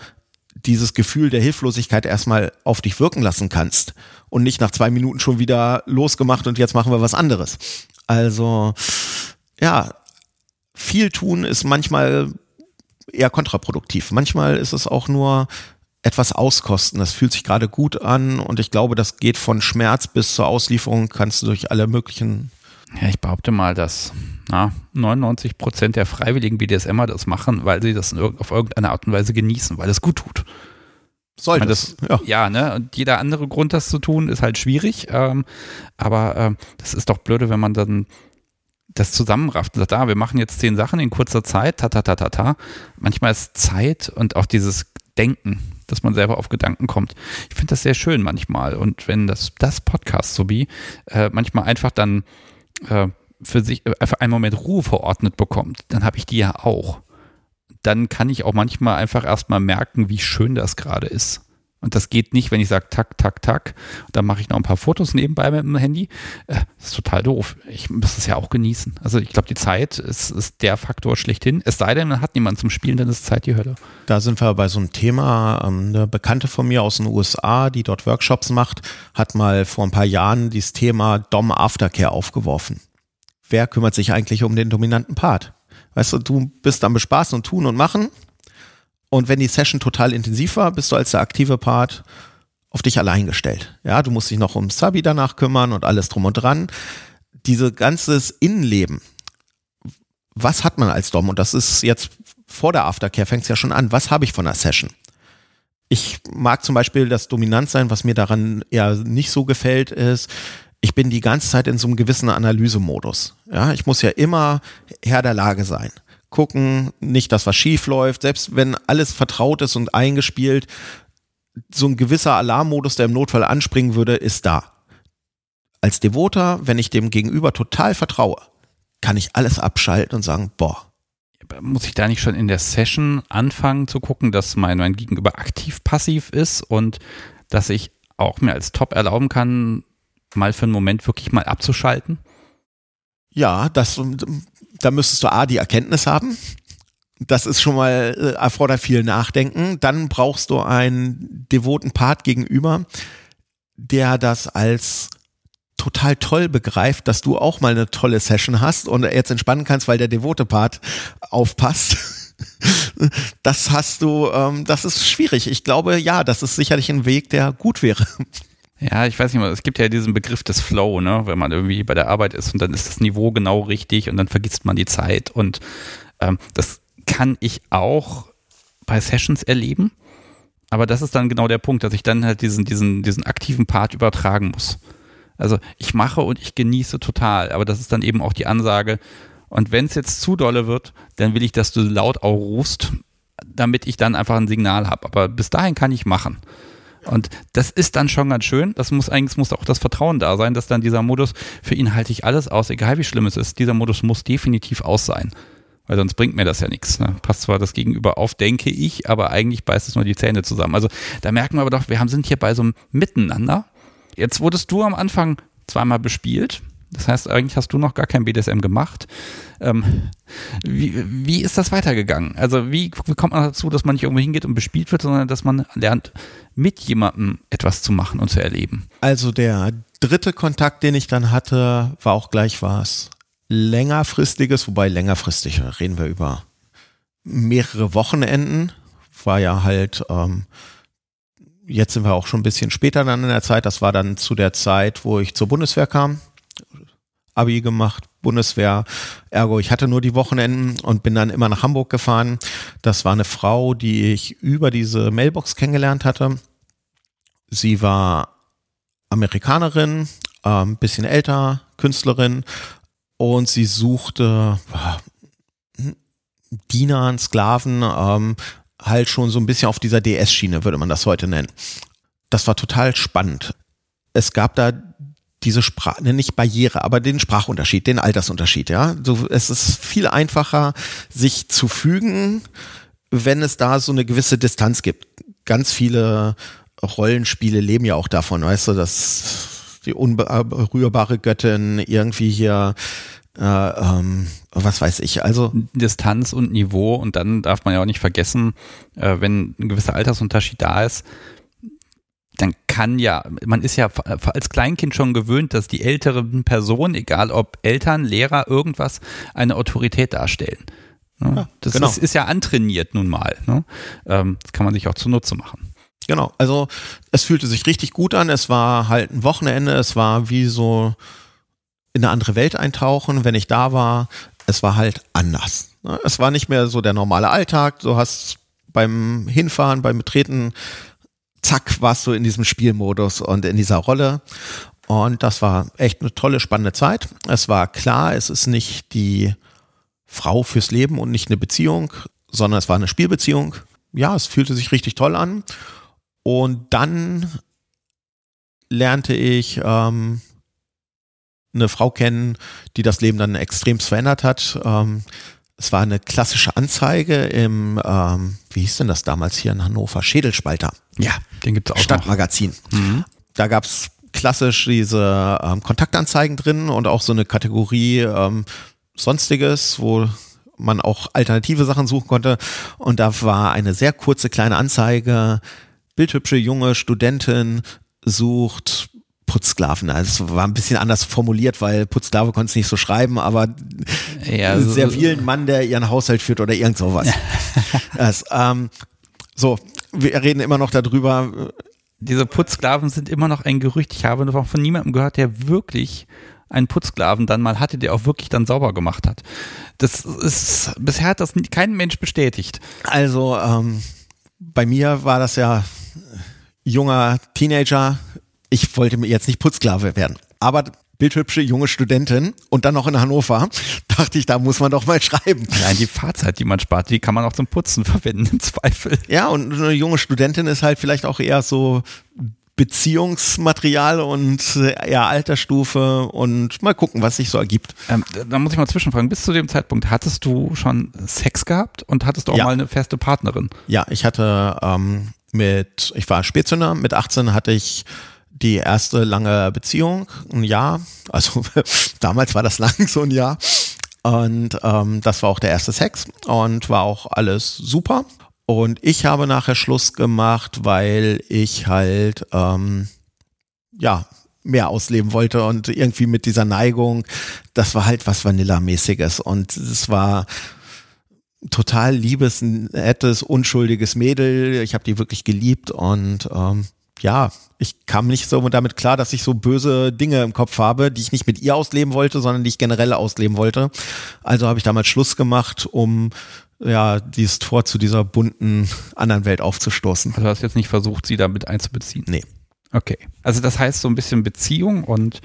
Speaker 2: dieses Gefühl der Hilflosigkeit erstmal auf dich wirken lassen kannst und nicht nach zwei Minuten schon wieder losgemacht und jetzt machen wir was anderes. Also, ja, viel tun ist manchmal eher kontraproduktiv. Manchmal ist es auch nur etwas auskosten. Das fühlt sich gerade gut an und ich glaube, das geht von Schmerz bis zur Auslieferung, kannst du durch alle möglichen.
Speaker 1: Ja, ich behaupte mal, dass na, 99 Prozent der freiwilligen BDSMer das machen, weil sie das auf irgendeine Art und Weise genießen, weil es gut tut.
Speaker 2: Soll
Speaker 1: das, ja. ja, ne? Und jeder andere Grund, das zu tun, ist halt schwierig. Ähm, aber ähm, das ist doch blöde, wenn man dann das zusammenrafft und sagt, ah, wir machen jetzt zehn Sachen in kurzer Zeit, ta, ta, ta, ta, ta. Manchmal ist Zeit und auch dieses Denken dass man selber auf Gedanken kommt. Ich finde das sehr schön manchmal. Und wenn das, das Podcast so wie äh, manchmal einfach dann äh, für sich äh, einfach einen Moment Ruhe verordnet bekommt, dann habe ich die ja auch. Dann kann ich auch manchmal einfach erstmal merken, wie schön das gerade ist. Und das geht nicht, wenn ich sage, tak, tak, tak. Dann mache ich noch ein paar Fotos nebenbei mit dem Handy. Äh, das ist total doof. Ich muss es ja auch genießen. Also ich glaube, die Zeit ist, ist der Faktor schlechthin. Es sei denn, man hat niemanden zum Spielen, dann ist Zeit die Hölle.
Speaker 2: Da sind wir bei so einem Thema. Ähm, eine Bekannte von mir aus den USA, die dort Workshops macht, hat mal vor ein paar Jahren dieses Thema Dom Aftercare aufgeworfen. Wer kümmert sich eigentlich um den dominanten Part? Weißt du, du bist am Bespaßen und Tun und Machen und wenn die Session total intensiv war, bist du als der aktive Part auf dich allein gestellt. Ja, du musst dich noch um Sabi danach kümmern und alles drum und dran. Diese ganzes Innenleben, was hat man als Dom? Und das ist jetzt vor der Aftercare fängt es ja schon an. Was habe ich von der Session? Ich mag zum Beispiel das Dominantsein, was mir daran eher nicht so gefällt, ist, ich bin die ganze Zeit in so einem gewissen Analysemodus. Ja, ich muss ja immer Herr der Lage sein gucken, nicht, dass was schief läuft, selbst wenn alles vertraut ist und eingespielt, so ein gewisser Alarmmodus, der im Notfall anspringen würde, ist da. Als Devoter, wenn ich dem Gegenüber total vertraue, kann ich alles abschalten und sagen, boah.
Speaker 1: Muss ich da nicht schon in der Session anfangen zu gucken, dass mein, mein Gegenüber aktiv-passiv ist und dass ich auch mir als Top erlauben kann, mal für einen Moment wirklich mal abzuschalten?
Speaker 2: Ja, das, da müsstest du A, die Erkenntnis haben. Das ist schon mal, äh, erfordert viel Nachdenken. Dann brauchst du einen devoten Part gegenüber, der das als total toll begreift, dass du auch mal eine tolle Session hast und jetzt entspannen kannst, weil der devote Part aufpasst. Das hast du, ähm, das ist schwierig. Ich glaube, ja, das ist sicherlich ein Weg, der gut wäre.
Speaker 1: Ja, ich weiß nicht mal, es gibt ja diesen Begriff des Flow, ne, wenn man irgendwie bei der Arbeit ist und dann ist das Niveau genau richtig und dann vergisst man die Zeit und ähm, das kann ich auch bei Sessions erleben, aber das ist dann genau der Punkt, dass ich dann halt diesen, diesen, diesen aktiven Part übertragen muss. Also ich mache und ich genieße total, aber das ist dann eben auch die Ansage. Und wenn es jetzt zu dolle wird, dann will ich, dass du laut auch rufst, damit ich dann einfach ein Signal habe. Aber bis dahin kann ich machen. Und das ist dann schon ganz schön. Das muss eigentlich muss auch das Vertrauen da sein, dass dann dieser Modus, für ihn halte ich alles aus, egal wie schlimm es ist. Dieser Modus muss definitiv aus sein. Weil sonst bringt mir das ja nichts. Ne? Passt zwar das Gegenüber auf, denke ich, aber eigentlich beißt es nur die Zähne zusammen. Also da merken wir aber doch, wir haben, sind hier bei so einem Miteinander. Jetzt wurdest du am Anfang zweimal bespielt. Das heißt, eigentlich hast du noch gar kein BDSM gemacht. Ähm, wie, wie ist das weitergegangen? Also wie, wie kommt man dazu, dass man nicht irgendwo hingeht und bespielt wird, sondern dass man lernt, mit jemandem etwas zu machen und zu erleben?
Speaker 2: Also der dritte Kontakt, den ich dann hatte, war auch gleich was längerfristiges, wobei längerfristig reden wir über mehrere Wochenenden. War ja halt, ähm, jetzt sind wir auch schon ein bisschen später dann in der Zeit. Das war dann zu der Zeit, wo ich zur Bundeswehr kam. Abi gemacht, Bundeswehr. Ergo, ich hatte nur die Wochenenden und bin dann immer nach Hamburg gefahren. Das war eine Frau, die ich über diese Mailbox kennengelernt hatte. Sie war Amerikanerin, ein ähm, bisschen älter, Künstlerin und sie suchte äh, Diener, Sklaven, ähm, halt schon so ein bisschen auf dieser DS-Schiene, würde man das heute nennen. Das war total spannend. Es gab da diese Sprache, ne, nicht Barriere, aber den Sprachunterschied, den Altersunterschied, ja. So, es ist viel einfacher, sich zu fügen, wenn es da so eine gewisse Distanz gibt. Ganz viele Rollenspiele leben ja auch davon, weißt du, dass die unberührbare Göttin irgendwie hier äh, ähm, was weiß ich, also
Speaker 1: Distanz und Niveau und dann darf man ja auch nicht vergessen, äh, wenn ein gewisser Altersunterschied da ist, dann kann ja, man ist ja als Kleinkind schon gewöhnt, dass die älteren Personen, egal ob Eltern, Lehrer, irgendwas, eine Autorität darstellen. Ne? Ja, das genau. ist, ist, ja antrainiert nun mal. Ne? Ähm, das kann man sich auch zunutze machen.
Speaker 2: Genau, also es fühlte sich richtig gut an. Es war halt ein Wochenende, es war wie so in eine andere Welt eintauchen. Wenn ich da war, es war halt anders. Ne? Es war nicht mehr so der normale Alltag. Du hast beim Hinfahren, beim Betreten, zack, warst du in diesem Spielmodus und in dieser Rolle. Und das war echt eine tolle, spannende Zeit. Es war klar, es ist nicht die Frau fürs Leben und nicht eine Beziehung, sondern es war eine Spielbeziehung. Ja, es fühlte sich richtig toll an. Und dann lernte ich ähm, eine Frau kennen, die das Leben dann extrem verändert hat. Ähm, es war eine klassische Anzeige im, ähm, wie hieß denn das damals hier in Hannover? Schädelspalter.
Speaker 1: Ja, den gibt es auch.
Speaker 2: Stadtmagazin. Mhm. Da gab es klassisch diese ähm, Kontaktanzeigen drin und auch so eine Kategorie ähm, Sonstiges, wo man auch alternative Sachen suchen konnte. Und da war eine sehr kurze kleine Anzeige, bildhübsche junge Studentin sucht Putzsklaven. Also es war ein bisschen anders formuliert, weil Putzsklave konnte es nicht so schreiben, aber ja, so, servilen Mann, der ihren Haushalt führt oder irgend sowas. das, ähm, so, wir reden immer noch darüber.
Speaker 1: Diese Putzsklaven sind immer noch ein Gerücht. Ich habe noch von niemandem gehört, der wirklich einen Putzsklaven dann mal hatte, der auch wirklich dann sauber gemacht hat. Das ist, bisher hat das kein Mensch bestätigt.
Speaker 2: Also, ähm, bei mir war das ja junger Teenager. Ich wollte mir jetzt nicht Putzsklave werden. Aber bildhübsche junge Studentin und dann noch in Hannover, dachte ich, da muss man doch mal schreiben.
Speaker 1: Nein, die Fahrzeit, die man spart, die kann man auch zum Putzen verwenden, im Zweifel.
Speaker 2: Ja, und eine junge Studentin ist halt vielleicht auch eher so Beziehungsmaterial und eher Altersstufe und mal gucken, was sich so ergibt.
Speaker 1: Ähm, da muss ich mal zwischenfragen, bis zu dem Zeitpunkt hattest du schon Sex gehabt und hattest du auch ja. mal eine feste Partnerin?
Speaker 2: Ja, ich hatte ähm, mit, ich war Spätzünder, mit 18 hatte ich die erste lange Beziehung, ein Jahr. Also damals war das lang, so ein Jahr. Und ähm, das war auch der erste Sex und war auch alles super. Und ich habe nachher Schluss gemacht, weil ich halt ähm, ja mehr ausleben wollte und irgendwie mit dieser Neigung, das war halt was Vanilla-mäßiges und es war total liebes, nettes, unschuldiges Mädel. Ich habe die wirklich geliebt und ähm, ja, ich kam nicht so damit klar, dass ich so böse Dinge im Kopf habe, die ich nicht mit ihr ausleben wollte, sondern die ich generell ausleben wollte. Also habe ich damals Schluss gemacht, um ja dieses Tor zu dieser bunten anderen Welt aufzustoßen.
Speaker 1: Also du hast jetzt nicht versucht, sie damit einzubeziehen?
Speaker 2: Nee.
Speaker 1: Okay. Also das heißt so ein bisschen Beziehung und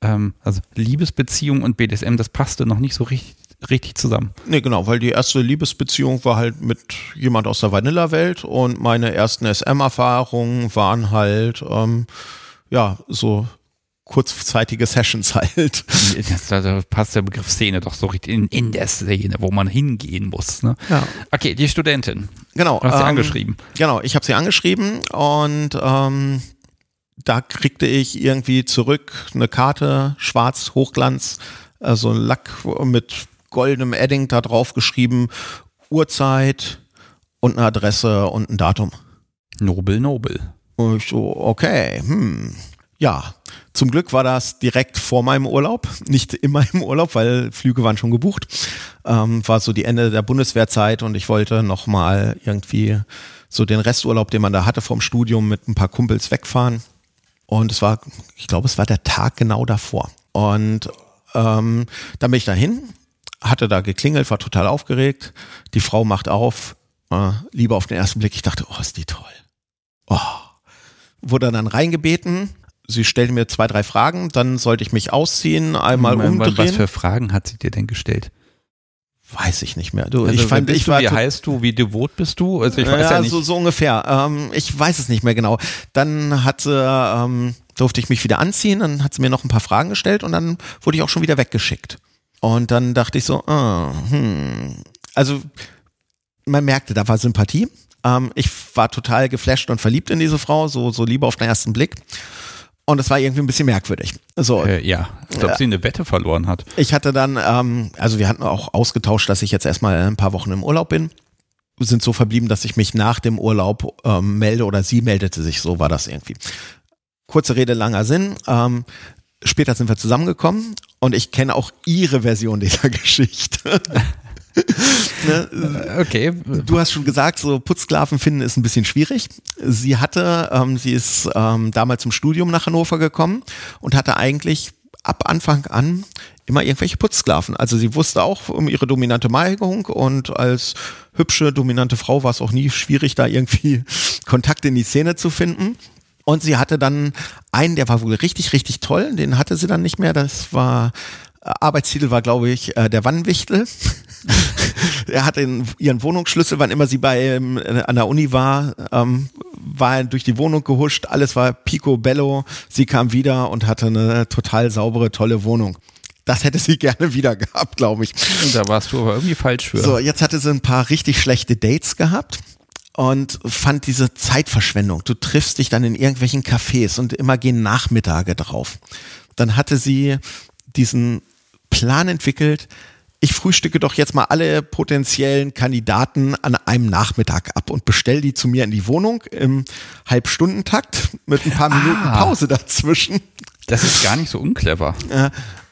Speaker 1: ähm, also Liebesbeziehung und BDSM, das passte noch nicht so richtig richtig zusammen.
Speaker 2: Nee, genau, weil die erste Liebesbeziehung war halt mit jemand aus der Vanilla-Welt und meine ersten SM-Erfahrungen waren halt, ähm, ja, so kurzzeitige Sessions halt.
Speaker 1: Da passt der Begriff Szene doch so richtig in, in der Szene, wo man hingehen muss. Ne? Ja. Okay, die Studentin.
Speaker 2: Genau.
Speaker 1: Du hast sie ähm, angeschrieben.
Speaker 2: Genau, ich habe sie angeschrieben und ähm, da kriegte ich irgendwie zurück eine Karte, schwarz, Hochglanz, also Lack mit goldenem Edding da drauf geschrieben, Uhrzeit und eine Adresse und ein Datum.
Speaker 1: Nobel, nobel.
Speaker 2: Und ich so, okay, hm. Ja, zum Glück war das direkt vor meinem Urlaub, nicht immer im Urlaub, weil Flüge waren schon gebucht. Ähm, war so die Ende der Bundeswehrzeit und ich wollte nochmal irgendwie so den Resturlaub, den man da hatte vom Studium, mit ein paar Kumpels wegfahren. Und es war, ich glaube, es war der Tag genau davor. Und ähm, dann bin ich dahin hatte da geklingelt, war total aufgeregt. Die Frau macht auf, äh, Liebe auf den ersten Blick. Ich dachte, oh, ist die toll. Oh. Wurde dann reingebeten. Sie stellte mir zwei, drei Fragen. Dann sollte ich mich ausziehen, einmal Moment, umdrehen.
Speaker 1: Was für Fragen hat sie dir denn gestellt?
Speaker 2: Weiß ich nicht mehr. Du,
Speaker 1: also,
Speaker 2: ich fand,
Speaker 1: ich
Speaker 2: war
Speaker 1: wie heißt du, wie devot bist du? Also ich weiß ja, ja nicht.
Speaker 2: So, so ungefähr. Ähm, ich weiß es nicht mehr genau. Dann hatte, ähm, durfte ich mich wieder anziehen, dann hat sie mir noch ein paar Fragen gestellt und dann wurde ich auch schon wieder weggeschickt. Und dann dachte ich so, ah, hm. also man merkte, da war Sympathie. Ähm, ich war total geflasht und verliebt in diese Frau, so, so Liebe auf den ersten Blick. Und es war irgendwie ein bisschen merkwürdig. So,
Speaker 1: äh, ja, ich glaube, sie eine Wette verloren hat.
Speaker 2: Ich hatte dann, ähm, also wir hatten auch ausgetauscht, dass ich jetzt erstmal ein paar Wochen im Urlaub bin. Wir sind so verblieben, dass ich mich nach dem Urlaub ähm, melde oder sie meldete sich, so war das irgendwie. Kurze Rede, langer Sinn. Ähm, später sind wir zusammengekommen und ich kenne auch ihre Version dieser Geschichte.
Speaker 1: ne? Okay.
Speaker 2: Du hast schon gesagt, so Putzsklaven finden ist ein bisschen schwierig. Sie hatte, ähm, sie ist ähm, damals zum Studium nach Hannover gekommen und hatte eigentlich ab Anfang an immer irgendwelche Putzsklaven. Also sie wusste auch um ihre dominante Neigung und als hübsche, dominante Frau war es auch nie schwierig, da irgendwie Kontakt in die Szene zu finden. Und sie hatte dann einen, der war wohl richtig, richtig toll. Den hatte sie dann nicht mehr. Das war, äh, Arbeitstitel war, glaube ich, äh, der Wannenwichtel. er hatte ihren Wohnungsschlüssel, wann immer sie bei ähm, an der Uni war, ähm, war er durch die Wohnung gehuscht. Alles war picobello. Sie kam wieder und hatte eine total saubere, tolle Wohnung. Das hätte sie gerne wieder gehabt, glaube ich.
Speaker 1: Da warst du aber irgendwie falsch für.
Speaker 2: So, jetzt hatte sie ein paar richtig schlechte Dates gehabt und fand diese Zeitverschwendung. Du triffst dich dann in irgendwelchen Cafés und immer gehen Nachmittage drauf. Dann hatte sie diesen Plan entwickelt, ich frühstücke doch jetzt mal alle potenziellen Kandidaten an einem Nachmittag ab und bestell die zu mir in die Wohnung im Halbstundentakt mit ein paar ah, Minuten Pause dazwischen.
Speaker 1: Das ist gar nicht so unclever.
Speaker 2: Äh,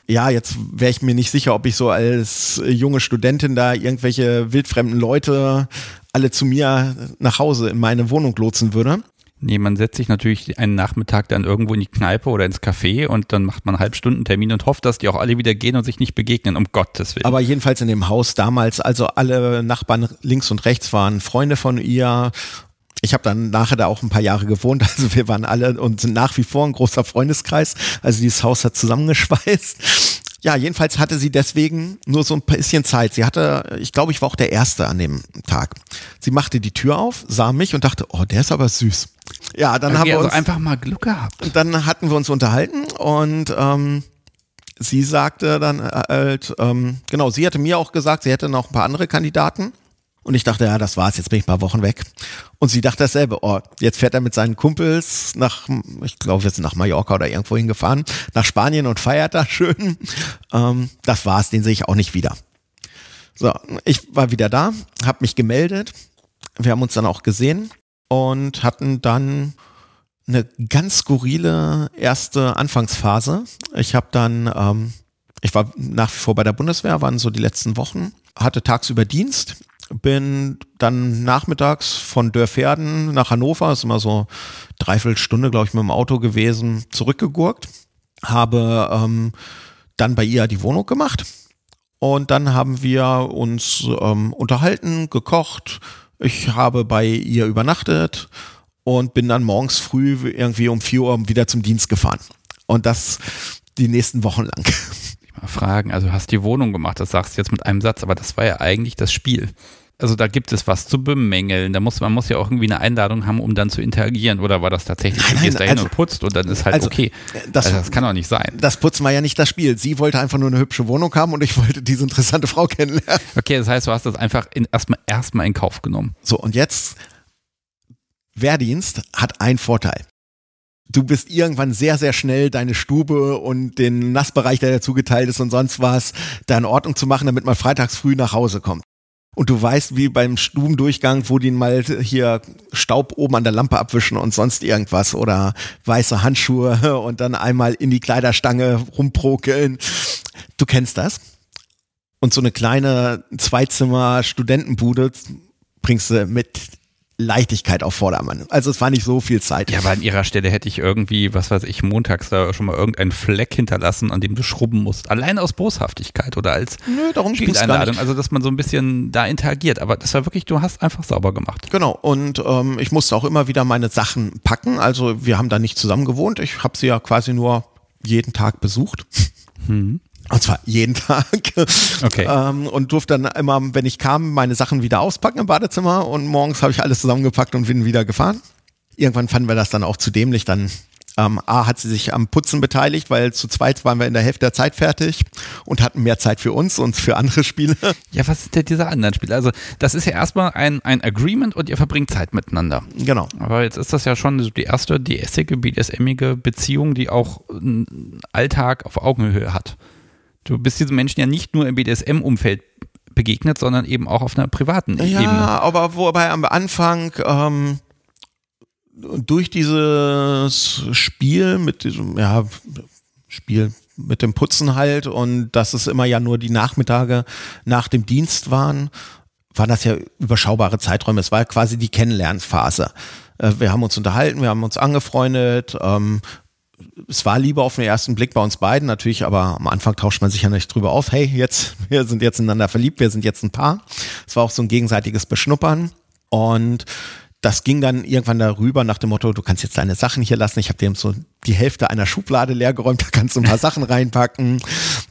Speaker 2: ja, jetzt wäre ich mir nicht sicher, ob ich so als junge Studentin da irgendwelche wildfremden Leute alle zu mir nach Hause in meine Wohnung lotsen würde.
Speaker 1: Nee, man setzt sich natürlich einen Nachmittag dann irgendwo in die Kneipe oder ins Café und dann macht man einen Halbstundentermin und hofft, dass die auch alle wieder gehen und sich nicht begegnen, um Gottes Willen.
Speaker 2: Aber jedenfalls in dem Haus damals, also alle Nachbarn links und rechts waren Freunde von ihr. Ich habe dann nachher da auch ein paar Jahre gewohnt, also wir waren alle und sind nach wie vor ein großer Freundeskreis. Also dieses Haus hat zusammengeschweißt. Ja, jedenfalls hatte sie deswegen nur so ein bisschen Zeit. Sie hatte, ich glaube, ich war auch der Erste an dem Tag. Sie machte die Tür auf, sah mich und dachte, oh, der ist aber süß. Ja, dann okay, haben wir also uns
Speaker 1: einfach mal Glück gehabt.
Speaker 2: Dann hatten wir uns unterhalten und ähm, sie sagte dann halt, ähm, genau, sie hatte mir auch gesagt, sie hätte noch ein paar andere Kandidaten. Und ich dachte, ja, das war's, jetzt bin ich ein paar Wochen weg. Und sie dachte dasselbe, oh, jetzt fährt er mit seinen Kumpels nach, ich glaube, jetzt nach Mallorca oder irgendwo hingefahren, nach Spanien und feiert da schön. Ähm, das war's, den sehe ich auch nicht wieder. So, ich war wieder da, habe mich gemeldet. Wir haben uns dann auch gesehen und hatten dann eine ganz skurrile erste Anfangsphase. Ich habe dann, ähm, ich war nach wie vor bei der Bundeswehr, waren so die letzten Wochen, hatte tagsüber Dienst bin dann nachmittags von Dörferden nach Hannover, ist immer so dreiviertel Stunde, glaube ich, mit dem Auto gewesen, zurückgegurkt, habe ähm, dann bei ihr die Wohnung gemacht und dann haben wir uns ähm, unterhalten, gekocht. Ich habe bei ihr übernachtet und bin dann morgens früh irgendwie um vier Uhr wieder zum Dienst gefahren. Und das die nächsten Wochen lang.
Speaker 1: Ich mal fragen, also hast die Wohnung gemacht, das sagst du jetzt mit einem Satz, aber das war ja eigentlich das Spiel also da gibt es was zu bemängeln. Da muss man muss ja auch irgendwie eine Einladung haben, um dann zu interagieren. Oder war das tatsächlich, nein, du gehst dahin also, und putzt und dann ist halt also, okay.
Speaker 2: Das, also das kann doch nicht sein. Das Putzen war ja nicht das Spiel. Sie wollte einfach nur eine hübsche Wohnung haben und ich wollte diese interessante Frau kennenlernen.
Speaker 1: Okay, das heißt, du hast das einfach erstmal erstmal in Kauf genommen.
Speaker 2: So, und jetzt Wehrdienst hat einen Vorteil du bist irgendwann sehr, sehr schnell deine Stube und den Nassbereich, der dir zugeteilt ist und sonst was, da in Ordnung zu machen, damit man freitags früh nach Hause kommt. Und du weißt, wie beim Stubendurchgang, wo die mal hier Staub oben an der Lampe abwischen und sonst irgendwas oder weiße Handschuhe und dann einmal in die Kleiderstange rumprokeln. Du kennst das. Und so eine kleine Zweizimmer-Studentenbude bringst du mit Leichtigkeit auf Vordermann. Also es war nicht so viel Zeit.
Speaker 1: Ja, aber an ihrer Stelle hätte ich irgendwie, was weiß ich, montags da schon mal irgendeinen Fleck hinterlassen, an dem du schrubben musst. Allein aus Boshaftigkeit oder als
Speaker 2: Nö, darum
Speaker 1: Spieleinladung. Also dass man so ein bisschen da interagiert. Aber das war wirklich, du hast einfach sauber gemacht.
Speaker 2: Genau. Und ähm, ich musste auch immer wieder meine Sachen packen. Also wir haben da nicht zusammen gewohnt. Ich habe sie ja quasi nur jeden Tag besucht. Mhm. Und zwar jeden Tag. Okay. Ähm, und durfte dann immer, wenn ich kam, meine Sachen wieder auspacken im Badezimmer und morgens habe ich alles zusammengepackt und bin wieder gefahren. Irgendwann fanden wir das dann auch zu dämlich. Dann ähm, A hat sie sich am Putzen beteiligt, weil zu zweit waren wir in der Hälfte der Zeit fertig und hatten mehr Zeit für uns und für andere Spiele.
Speaker 1: Ja, was sind denn diese anderen Spiele? Also das ist ja erstmal ein, ein Agreement und ihr verbringt Zeit miteinander.
Speaker 2: Genau.
Speaker 1: Aber jetzt ist das ja schon die erste, die essige, BDSMige Beziehung, die auch einen Alltag auf Augenhöhe hat. Du bist diesen Menschen ja nicht nur im BDSM-Umfeld begegnet, sondern eben auch auf einer privaten
Speaker 2: ja,
Speaker 1: Ebene.
Speaker 2: Ja, aber wobei am Anfang ähm, durch dieses Spiel mit diesem, ja, Spiel mit dem Putzen halt und dass es immer ja nur die Nachmittage nach dem Dienst waren, waren das ja überschaubare Zeiträume. Es war quasi die Kennenlernphase. Äh, wir haben uns unterhalten, wir haben uns angefreundet, ähm, es war lieber auf den ersten Blick bei uns beiden natürlich, aber am Anfang tauscht man sich ja nicht drüber auf, hey, jetzt, wir sind jetzt ineinander verliebt, wir sind jetzt ein Paar. Es war auch so ein gegenseitiges Beschnuppern und das ging dann irgendwann darüber nach dem Motto, du kannst jetzt deine Sachen hier lassen. Ich habe dir so die Hälfte einer Schublade leergeräumt, da kannst du ein paar Sachen reinpacken.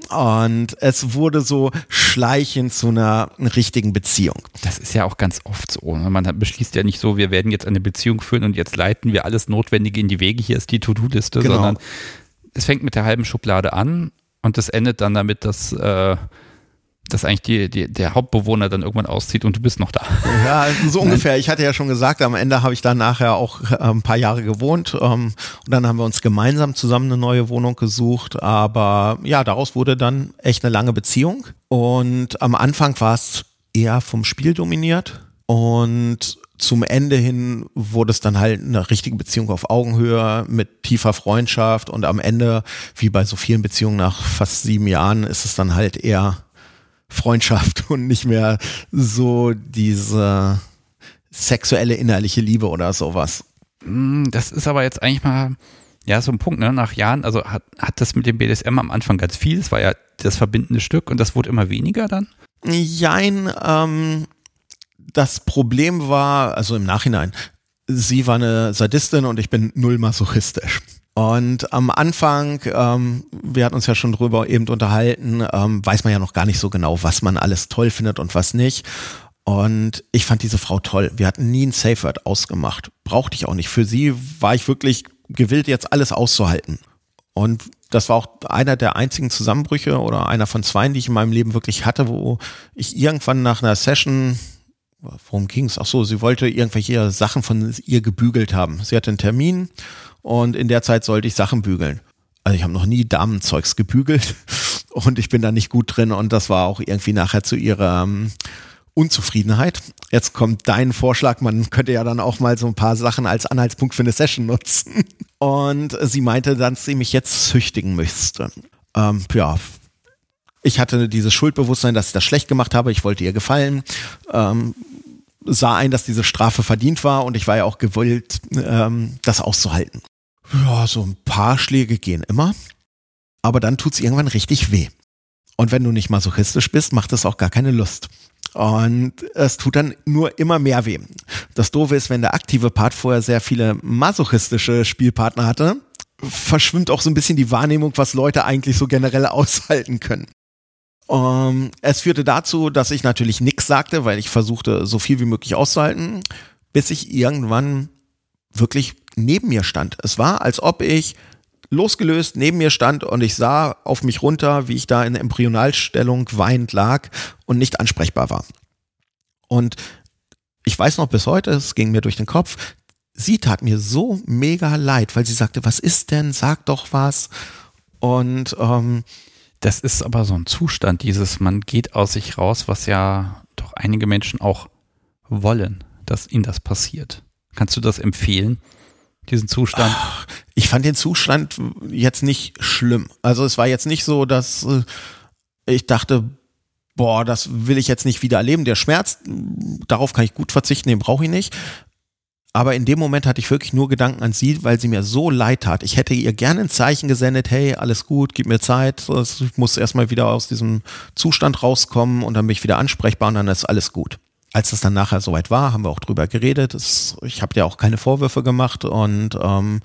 Speaker 2: Und es wurde so schleichend zu einer richtigen Beziehung.
Speaker 1: Das ist ja auch ganz oft so. Ne? Man beschließt ja nicht so, wir werden jetzt eine Beziehung führen und jetzt leiten wir alles Notwendige in die Wege. Hier ist die To-Do-Liste, genau. sondern es fängt mit der halben Schublade an und es endet dann damit, dass äh, dass eigentlich die, die, der Hauptbewohner dann irgendwann auszieht und du bist noch da.
Speaker 2: Ja, so ungefähr. Ich hatte ja schon gesagt, am Ende habe ich dann nachher auch äh, ein paar Jahre gewohnt ähm, und dann haben wir uns gemeinsam zusammen eine neue Wohnung gesucht. Aber ja, daraus wurde dann echt eine lange Beziehung und am Anfang war es eher vom Spiel dominiert und zum Ende hin wurde es dann halt eine richtige Beziehung auf Augenhöhe mit tiefer Freundschaft und am Ende, wie bei so vielen Beziehungen nach fast sieben Jahren, ist es dann halt eher Freundschaft und nicht mehr so diese sexuelle innerliche Liebe oder sowas.
Speaker 1: Mm, das ist aber jetzt eigentlich mal, ja, so ein Punkt, ne? Nach Jahren, also hat, hat das mit dem BDSM am Anfang ganz viel, es war ja das verbindende Stück und das wurde immer weniger dann?
Speaker 2: Jein, ähm, das Problem war, also im Nachhinein, sie war eine Sadistin und ich bin null masochistisch. Und am Anfang, ähm, wir hatten uns ja schon drüber eben unterhalten, ähm, weiß man ja noch gar nicht so genau, was man alles toll findet und was nicht. Und ich fand diese Frau toll. Wir hatten nie ein Safe Word ausgemacht. Brauchte ich auch nicht. Für sie war ich wirklich gewillt, jetzt alles auszuhalten. Und das war auch einer der einzigen Zusammenbrüche oder einer von zwei, die ich in meinem Leben wirklich hatte, wo ich irgendwann nach einer Session worum ging's? Ach so, sie wollte irgendwelche Sachen von ihr gebügelt haben. Sie hatte einen Termin und in der Zeit sollte ich Sachen bügeln. Also ich habe noch nie Damenzeugs gebügelt und ich bin da nicht gut drin und das war auch irgendwie nachher zu ihrer ähm, Unzufriedenheit. Jetzt kommt dein Vorschlag, man könnte ja dann auch mal so ein paar Sachen als Anhaltspunkt für eine Session nutzen. Und sie meinte, dass sie mich jetzt züchtigen müsste. Ähm, ja, ich hatte dieses Schuldbewusstsein, dass ich das schlecht gemacht habe. Ich wollte ihr gefallen. Ähm, sah ein, dass diese Strafe verdient war und ich war ja auch gewollt, ähm, das auszuhalten. Ja, so ein paar Schläge gehen immer, aber dann tut's irgendwann richtig weh. Und wenn du nicht masochistisch bist, macht es auch gar keine Lust. Und es tut dann nur immer mehr weh. Das Doofe ist, wenn der aktive Part vorher sehr viele masochistische Spielpartner hatte, verschwimmt auch so ein bisschen die Wahrnehmung, was Leute eigentlich so generell aushalten können. Um, ähm, es führte dazu, dass ich natürlich nichts sagte, weil ich versuchte, so viel wie möglich auszuhalten, bis ich irgendwann wirklich neben mir stand. Es war, als ob ich losgelöst neben mir stand und ich sah auf mich runter, wie ich da in Embryonalstellung weinend lag und nicht ansprechbar war. Und ich weiß noch bis heute, es ging mir durch den Kopf, sie tat mir so mega leid, weil sie sagte, was ist denn, sag doch was. Und ähm,
Speaker 1: das ist aber so ein Zustand, dieses man geht aus sich raus, was ja doch einige Menschen auch wollen, dass ihnen das passiert. Kannst du das empfehlen, diesen Zustand?
Speaker 2: Ich fand den Zustand jetzt nicht schlimm. Also es war jetzt nicht so, dass äh, ich dachte, boah, das will ich jetzt nicht wieder erleben. Der Schmerz, darauf kann ich gut verzichten, den brauche ich nicht. Aber in dem Moment hatte ich wirklich nur Gedanken an sie, weil sie mir so leid tat. Ich hätte ihr gerne ein Zeichen gesendet, hey, alles gut, gib mir Zeit. Ich muss erstmal wieder aus diesem Zustand rauskommen und dann bin ich wieder ansprechbar und dann ist alles gut. Als es dann nachher soweit war, haben wir auch drüber geredet. Das, ich habe dir auch keine Vorwürfe gemacht und ähm,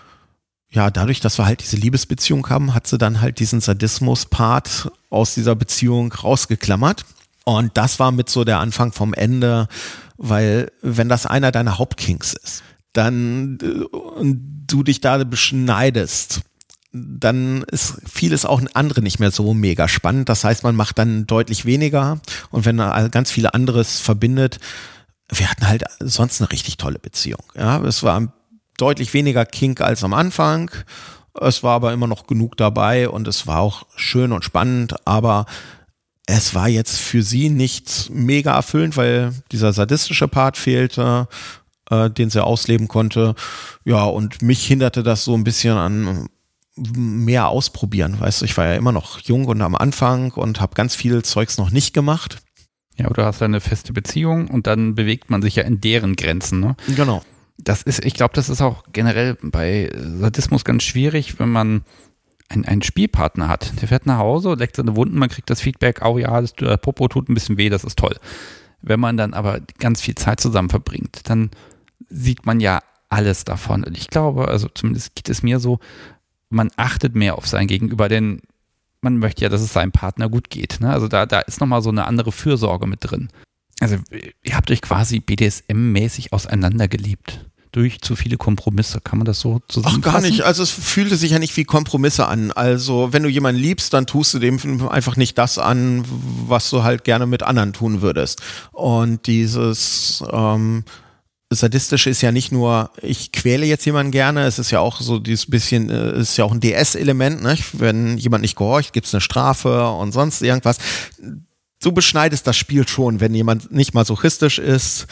Speaker 2: ja, dadurch, dass wir halt diese Liebesbeziehung haben, hat sie dann halt diesen Sadismus-Part aus dieser Beziehung rausgeklammert. Und das war mit so der Anfang vom Ende, weil wenn das einer deiner Hauptkings ist, dann äh, du dich da beschneidest, dann ist vieles auch andere nicht mehr so mega spannend. Das heißt, man macht dann deutlich weniger und wenn man ganz viele anderes verbindet, wir hatten halt sonst eine richtig tolle Beziehung. Ja, es war deutlich weniger Kink als am Anfang. Es war aber immer noch genug dabei und es war auch schön und spannend, aber es war jetzt für sie nicht mega erfüllend, weil dieser sadistische Part fehlte, äh, den sie ausleben konnte. Ja, und mich hinderte das so ein bisschen an mehr ausprobieren. Weißt du, ich war ja immer noch jung und am Anfang und habe ganz viel Zeugs noch nicht gemacht.
Speaker 1: Ja, oder hast du eine feste Beziehung und dann bewegt man sich ja in deren Grenzen. Ne?
Speaker 2: Genau.
Speaker 1: Das ist, ich glaube, das ist auch generell bei Sadismus ganz schwierig, wenn man ein, einen Spielpartner hat. Der fährt nach Hause, leckt seine Wunden, man kriegt das Feedback, oh ja, das der Popo tut ein bisschen weh, das ist toll. Wenn man dann aber ganz viel Zeit zusammen verbringt, dann sieht man ja alles davon. Und ich glaube, also zumindest geht es mir so, man achtet mehr auf sein Gegenüber, denn man möchte ja, dass es seinem Partner gut geht. Ne? Also da, da ist nochmal so eine andere Fürsorge mit drin. Also ihr habt euch quasi BDSM-mäßig auseinandergelebt durch zu viele Kompromisse. Kann man das so zusammenfassen?
Speaker 2: Ach, gar nicht. Also es fühlte sich ja nicht wie Kompromisse an. Also wenn du jemanden liebst, dann tust du dem einfach nicht das an, was du halt gerne mit anderen tun würdest. Und dieses ähm, Sadistische ist ja nicht nur, ich quäle jetzt jemanden gerne, es ist ja auch so dieses bisschen, äh, es ist ja auch ein DS-Element, ne? wenn jemand nicht gehorcht, gibt es eine Strafe und sonst irgendwas. Du beschneidest das Spiel schon, wenn jemand nicht masochistisch ist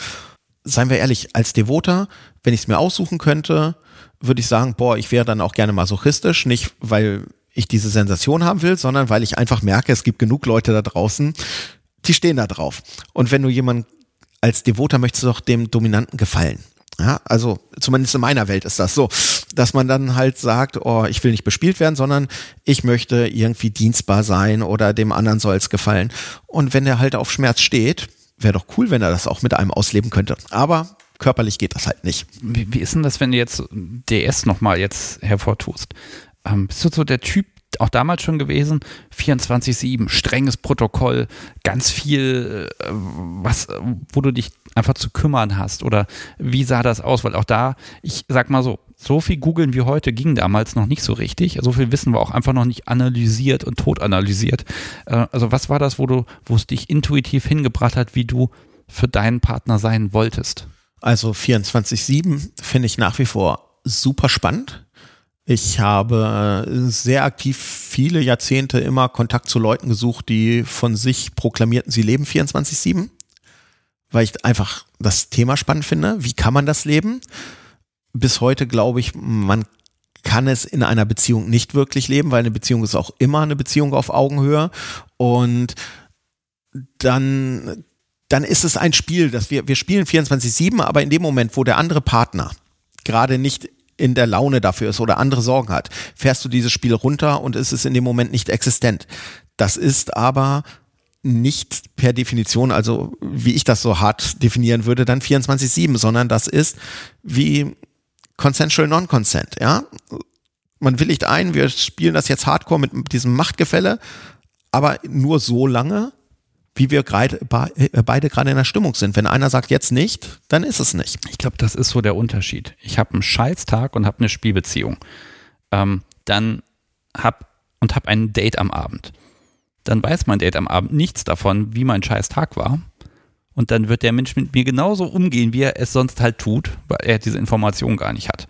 Speaker 2: seien wir ehrlich, als Devoter, wenn ich es mir aussuchen könnte, würde ich sagen, boah, ich wäre dann auch gerne masochistisch, nicht weil ich diese Sensation haben will, sondern weil ich einfach merke, es gibt genug Leute da draußen, die stehen da drauf. Und wenn du jemand als Devoter möchtest du doch dem Dominanten gefallen. Ja, also zumindest in meiner Welt ist das so, dass man dann halt sagt, oh, ich will nicht bespielt werden, sondern ich möchte irgendwie dienstbar sein oder dem anderen soll es gefallen. Und wenn er halt auf Schmerz steht, wäre doch cool, wenn er das auch mit einem ausleben könnte. Aber körperlich geht das halt nicht.
Speaker 1: Wie, wie ist denn das, wenn du jetzt DS nochmal jetzt hervortust? Ähm, bist du so der Typ, auch damals schon gewesen, 24-7, strenges Protokoll, ganz viel, äh, was, wo du dich einfach zu kümmern hast? Oder wie sah das aus? Weil auch da, ich sag mal so, so viel googeln wie heute ging damals noch nicht so richtig. So viel Wissen war auch einfach noch nicht analysiert und tot analysiert. Äh, also was war das, wo du, wo es dich intuitiv hingebracht hat, wie du für deinen Partner sein wolltest?
Speaker 2: Also 24-7 finde ich nach wie vor super spannend. Ich habe sehr aktiv viele Jahrzehnte immer Kontakt zu Leuten gesucht, die von sich proklamierten, sie leben 24-7, weil ich einfach das Thema spannend finde. Wie kann man das leben? Bis heute glaube ich, man kann es in einer Beziehung nicht wirklich leben, weil eine Beziehung ist auch immer eine Beziehung auf Augenhöhe. Und dann, dann ist es ein Spiel, dass wir, wir spielen 24-7, aber in dem Moment, wo der andere Partner gerade nicht in der Laune dafür ist oder andere Sorgen hat, fährst du dieses Spiel runter und es ist in dem Moment nicht existent. Das ist aber nicht per Definition, also wie ich das so hart definieren würde, dann 24-7, sondern das ist wie Consensual Non-Consent, ja. Man willigt ein, wir spielen das jetzt hardcore mit diesem Machtgefälle, aber nur so lange, wie wir grade, äh, beide gerade in der Stimmung sind. Wenn einer sagt jetzt nicht, dann ist es nicht.
Speaker 1: Ich glaube, das ist so der Unterschied. Ich habe einen Scheißtag und habe eine Spielbeziehung. Ähm, dann hab und habe ein Date am Abend. Dann weiß mein Date am Abend nichts davon, wie mein Scheißtag war. Und dann wird der Mensch mit mir genauso umgehen, wie er es sonst halt tut, weil er diese Information gar nicht hat.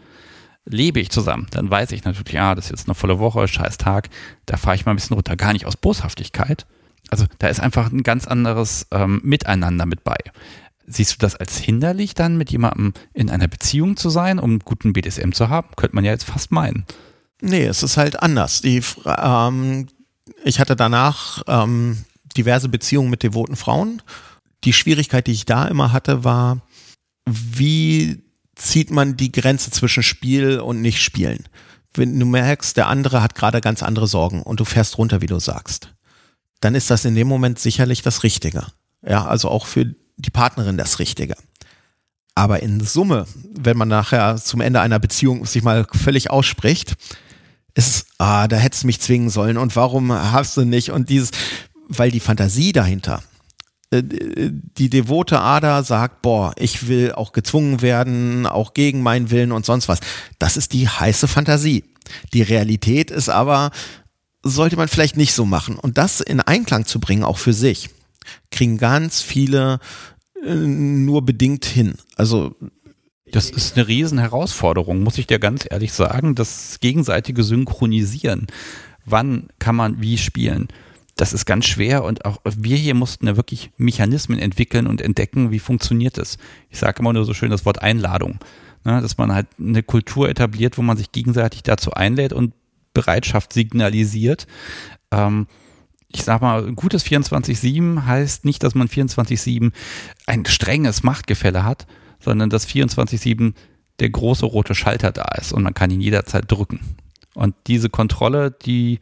Speaker 1: Lebe ich zusammen, dann weiß ich natürlich, ja, das ist jetzt eine volle Woche, scheiß Tag, da fahre ich mal ein bisschen runter, gar nicht aus Boshaftigkeit, also da ist einfach ein ganz anderes ähm, Miteinander mit bei. Siehst du das als hinderlich dann, mit jemandem in einer Beziehung zu sein, um guten BDSM zu haben? Könnte man ja jetzt fast meinen.
Speaker 2: Nee, es ist halt anders. Die, ähm, ich hatte danach ähm, diverse Beziehungen mit devoten Frauen. Die Schwierigkeit, die ich da immer hatte, war, wie zieht man die Grenze zwischen Spiel und Nicht-Spielen? Wenn du merkst, der andere hat gerade ganz andere Sorgen und du fährst runter, wie du sagst dann ist das in dem Moment sicherlich das Richtige. Ja, also auch für die Partnerin das Richtige. Aber in Summe, wenn man nachher zum Ende einer Beziehung sich mal völlig ausspricht, ist ah, da hättest du mich zwingen sollen und warum hast du nicht und dieses, weil die Fantasie dahinter, äh, die devote Ader sagt, boah, ich will auch gezwungen werden, auch gegen meinen Willen und sonst was. Das ist die heiße Fantasie. Die Realität ist aber, sollte man vielleicht nicht so machen. Und das in Einklang zu bringen, auch für sich, kriegen ganz viele äh, nur bedingt hin. Also
Speaker 1: das ist eine riesen Herausforderung, muss ich dir ganz ehrlich sagen, das gegenseitige Synchronisieren. Wann kann man wie spielen? Das ist ganz schwer und auch wir hier mussten ja wirklich Mechanismen entwickeln und entdecken, wie funktioniert das. Ich sage immer nur so schön das Wort Einladung, ne, dass man halt eine Kultur etabliert, wo man sich gegenseitig dazu einlädt und Bereitschaft signalisiert. Ähm, ich sag mal, ein gutes 24-7 heißt nicht, dass man 24-7 ein strenges Machtgefälle hat, sondern dass 24-7 der große rote Schalter da ist und man kann ihn jederzeit drücken. Und diese Kontrolle, die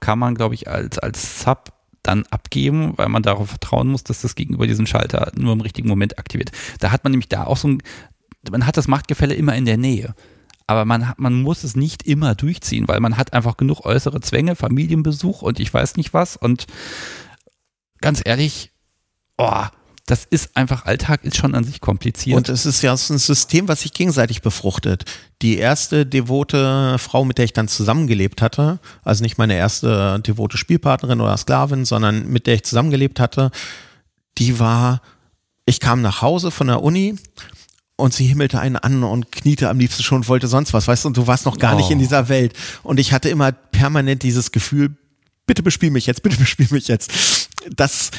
Speaker 1: kann man, glaube ich, als, als Sub dann abgeben, weil man darauf vertrauen muss, dass das Gegenüber diesen Schalter nur im richtigen Moment aktiviert. Da hat man nämlich da auch so ein, man hat das Machtgefälle immer in der Nähe aber man, hat, man muss es nicht immer durchziehen, weil man hat einfach genug äußere Zwänge, Familienbesuch und ich weiß nicht was. Und ganz ehrlich, oh, das ist einfach, Alltag ist schon an sich kompliziert.
Speaker 2: Und es ist ja so ein System, was sich gegenseitig befruchtet. Die erste devote Frau, mit der ich dann zusammengelebt hatte, also nicht meine erste devote Spielpartnerin oder Sklavin, sondern mit der ich zusammengelebt hatte, die war, ich kam nach Hause von der Uni und sie himmelte einen an und kniete am liebsten schon, wollte sonst was, weißt du, und du warst noch gar oh. nicht in oh. dieser Welt. Und ich hatte immer permanent dieses Gefühl, bitte bespiel mich jetzt, bitte bespiel mich jetzt. Das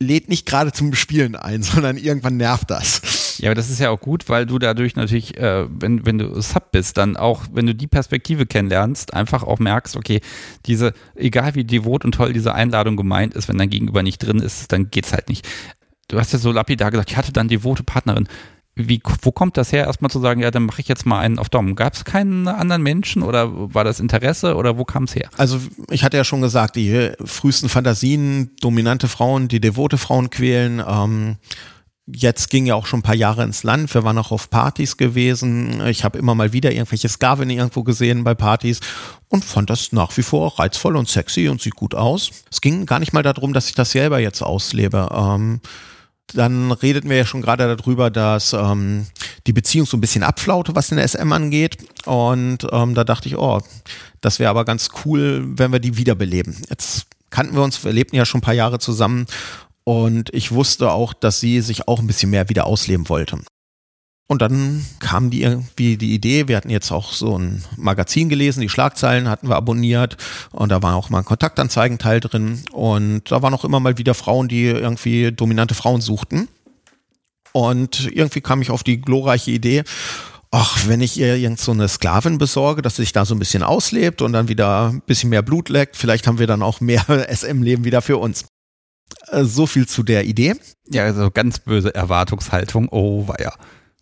Speaker 2: lädt nicht gerade zum Spielen ein, sondern irgendwann nervt das.
Speaker 1: Ja, aber das ist ja auch gut, weil du dadurch natürlich, äh, wenn, wenn du Sub bist, dann auch, wenn du die Perspektive kennenlernst, einfach auch merkst, okay, diese, egal wie devot und toll diese Einladung gemeint ist, wenn dein Gegenüber nicht drin ist, dann geht's halt nicht. Du hast ja so lapidar gesagt, ich hatte dann devote Partnerin wie, wo kommt das her, erstmal zu sagen, ja, dann mache ich jetzt mal einen auf Dom? Gab es keinen anderen Menschen oder war das Interesse oder wo kam es her?
Speaker 2: Also ich hatte ja schon gesagt, die frühesten Fantasien, dominante Frauen, die devote Frauen quälen. Ähm, jetzt ging ja auch schon ein paar Jahre ins Land. Wir waren auch auf Partys gewesen. Ich habe immer mal wieder irgendwelche Skavin irgendwo gesehen bei Partys und fand das nach wie vor reizvoll und sexy und sieht gut aus. Es ging gar nicht mal darum, dass ich das selber jetzt auslebe. Ähm, dann redeten wir ja schon gerade darüber, dass ähm, die Beziehung so ein bisschen abflaute, was den SM angeht. Und ähm, da dachte ich, oh, das wäre aber ganz cool, wenn wir die wiederbeleben. Jetzt kannten wir uns, wir lebten ja schon ein paar Jahre zusammen Und ich wusste auch, dass sie sich auch ein bisschen mehr wieder ausleben wollte. Und dann kam die irgendwie die Idee, wir hatten jetzt auch so ein Magazin gelesen, die Schlagzeilen hatten wir abonniert und da war auch mal ein Kontaktanzeigenteil drin und da waren auch immer mal wieder Frauen, die irgendwie dominante Frauen suchten. Und irgendwie kam ich auf die glorreiche Idee, ach, wenn ich ihr irgend so eine Sklavin besorge, dass sie sich da so ein bisschen auslebt und dann wieder ein bisschen mehr Blut leckt, vielleicht haben wir dann auch mehr SM-Leben wieder für uns. Äh, so viel zu der Idee.
Speaker 1: Ja, also ganz böse Erwartungshaltung. Oh, war ja.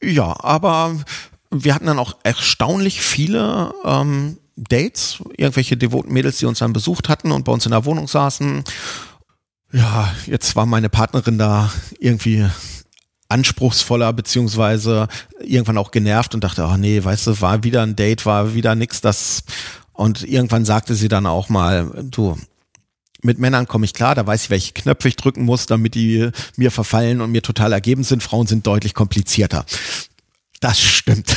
Speaker 2: Ja, aber wir hatten dann auch erstaunlich viele ähm, Dates, irgendwelche devoten Mädels, die uns dann besucht hatten und bei uns in der Wohnung saßen. Ja, jetzt war meine Partnerin da irgendwie anspruchsvoller beziehungsweise irgendwann auch genervt und dachte, ach nee, weißt du, war wieder ein Date, war wieder nix, das und irgendwann sagte sie dann auch mal, du, mit Männern komme ich klar, da weiß ich, welche Knöpfe ich drücken muss, damit die mir verfallen und mir total ergeben sind. Frauen sind deutlich komplizierter. Das stimmt.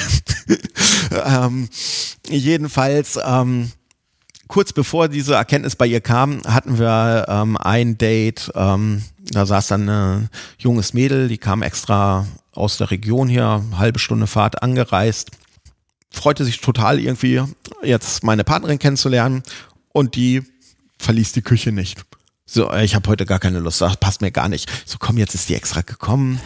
Speaker 2: ähm, jedenfalls, ähm, kurz bevor diese Erkenntnis bei ihr kam, hatten wir ähm, ein Date. Ähm, da saß dann ein junges Mädel, die kam extra aus der Region hier, halbe Stunde Fahrt angereist. Freute sich total irgendwie, jetzt meine Partnerin kennenzulernen. Und die verließ die Küche nicht. So, äh, ich habe heute gar keine Lust, das passt mir gar nicht. So, komm, jetzt ist die extra gekommen.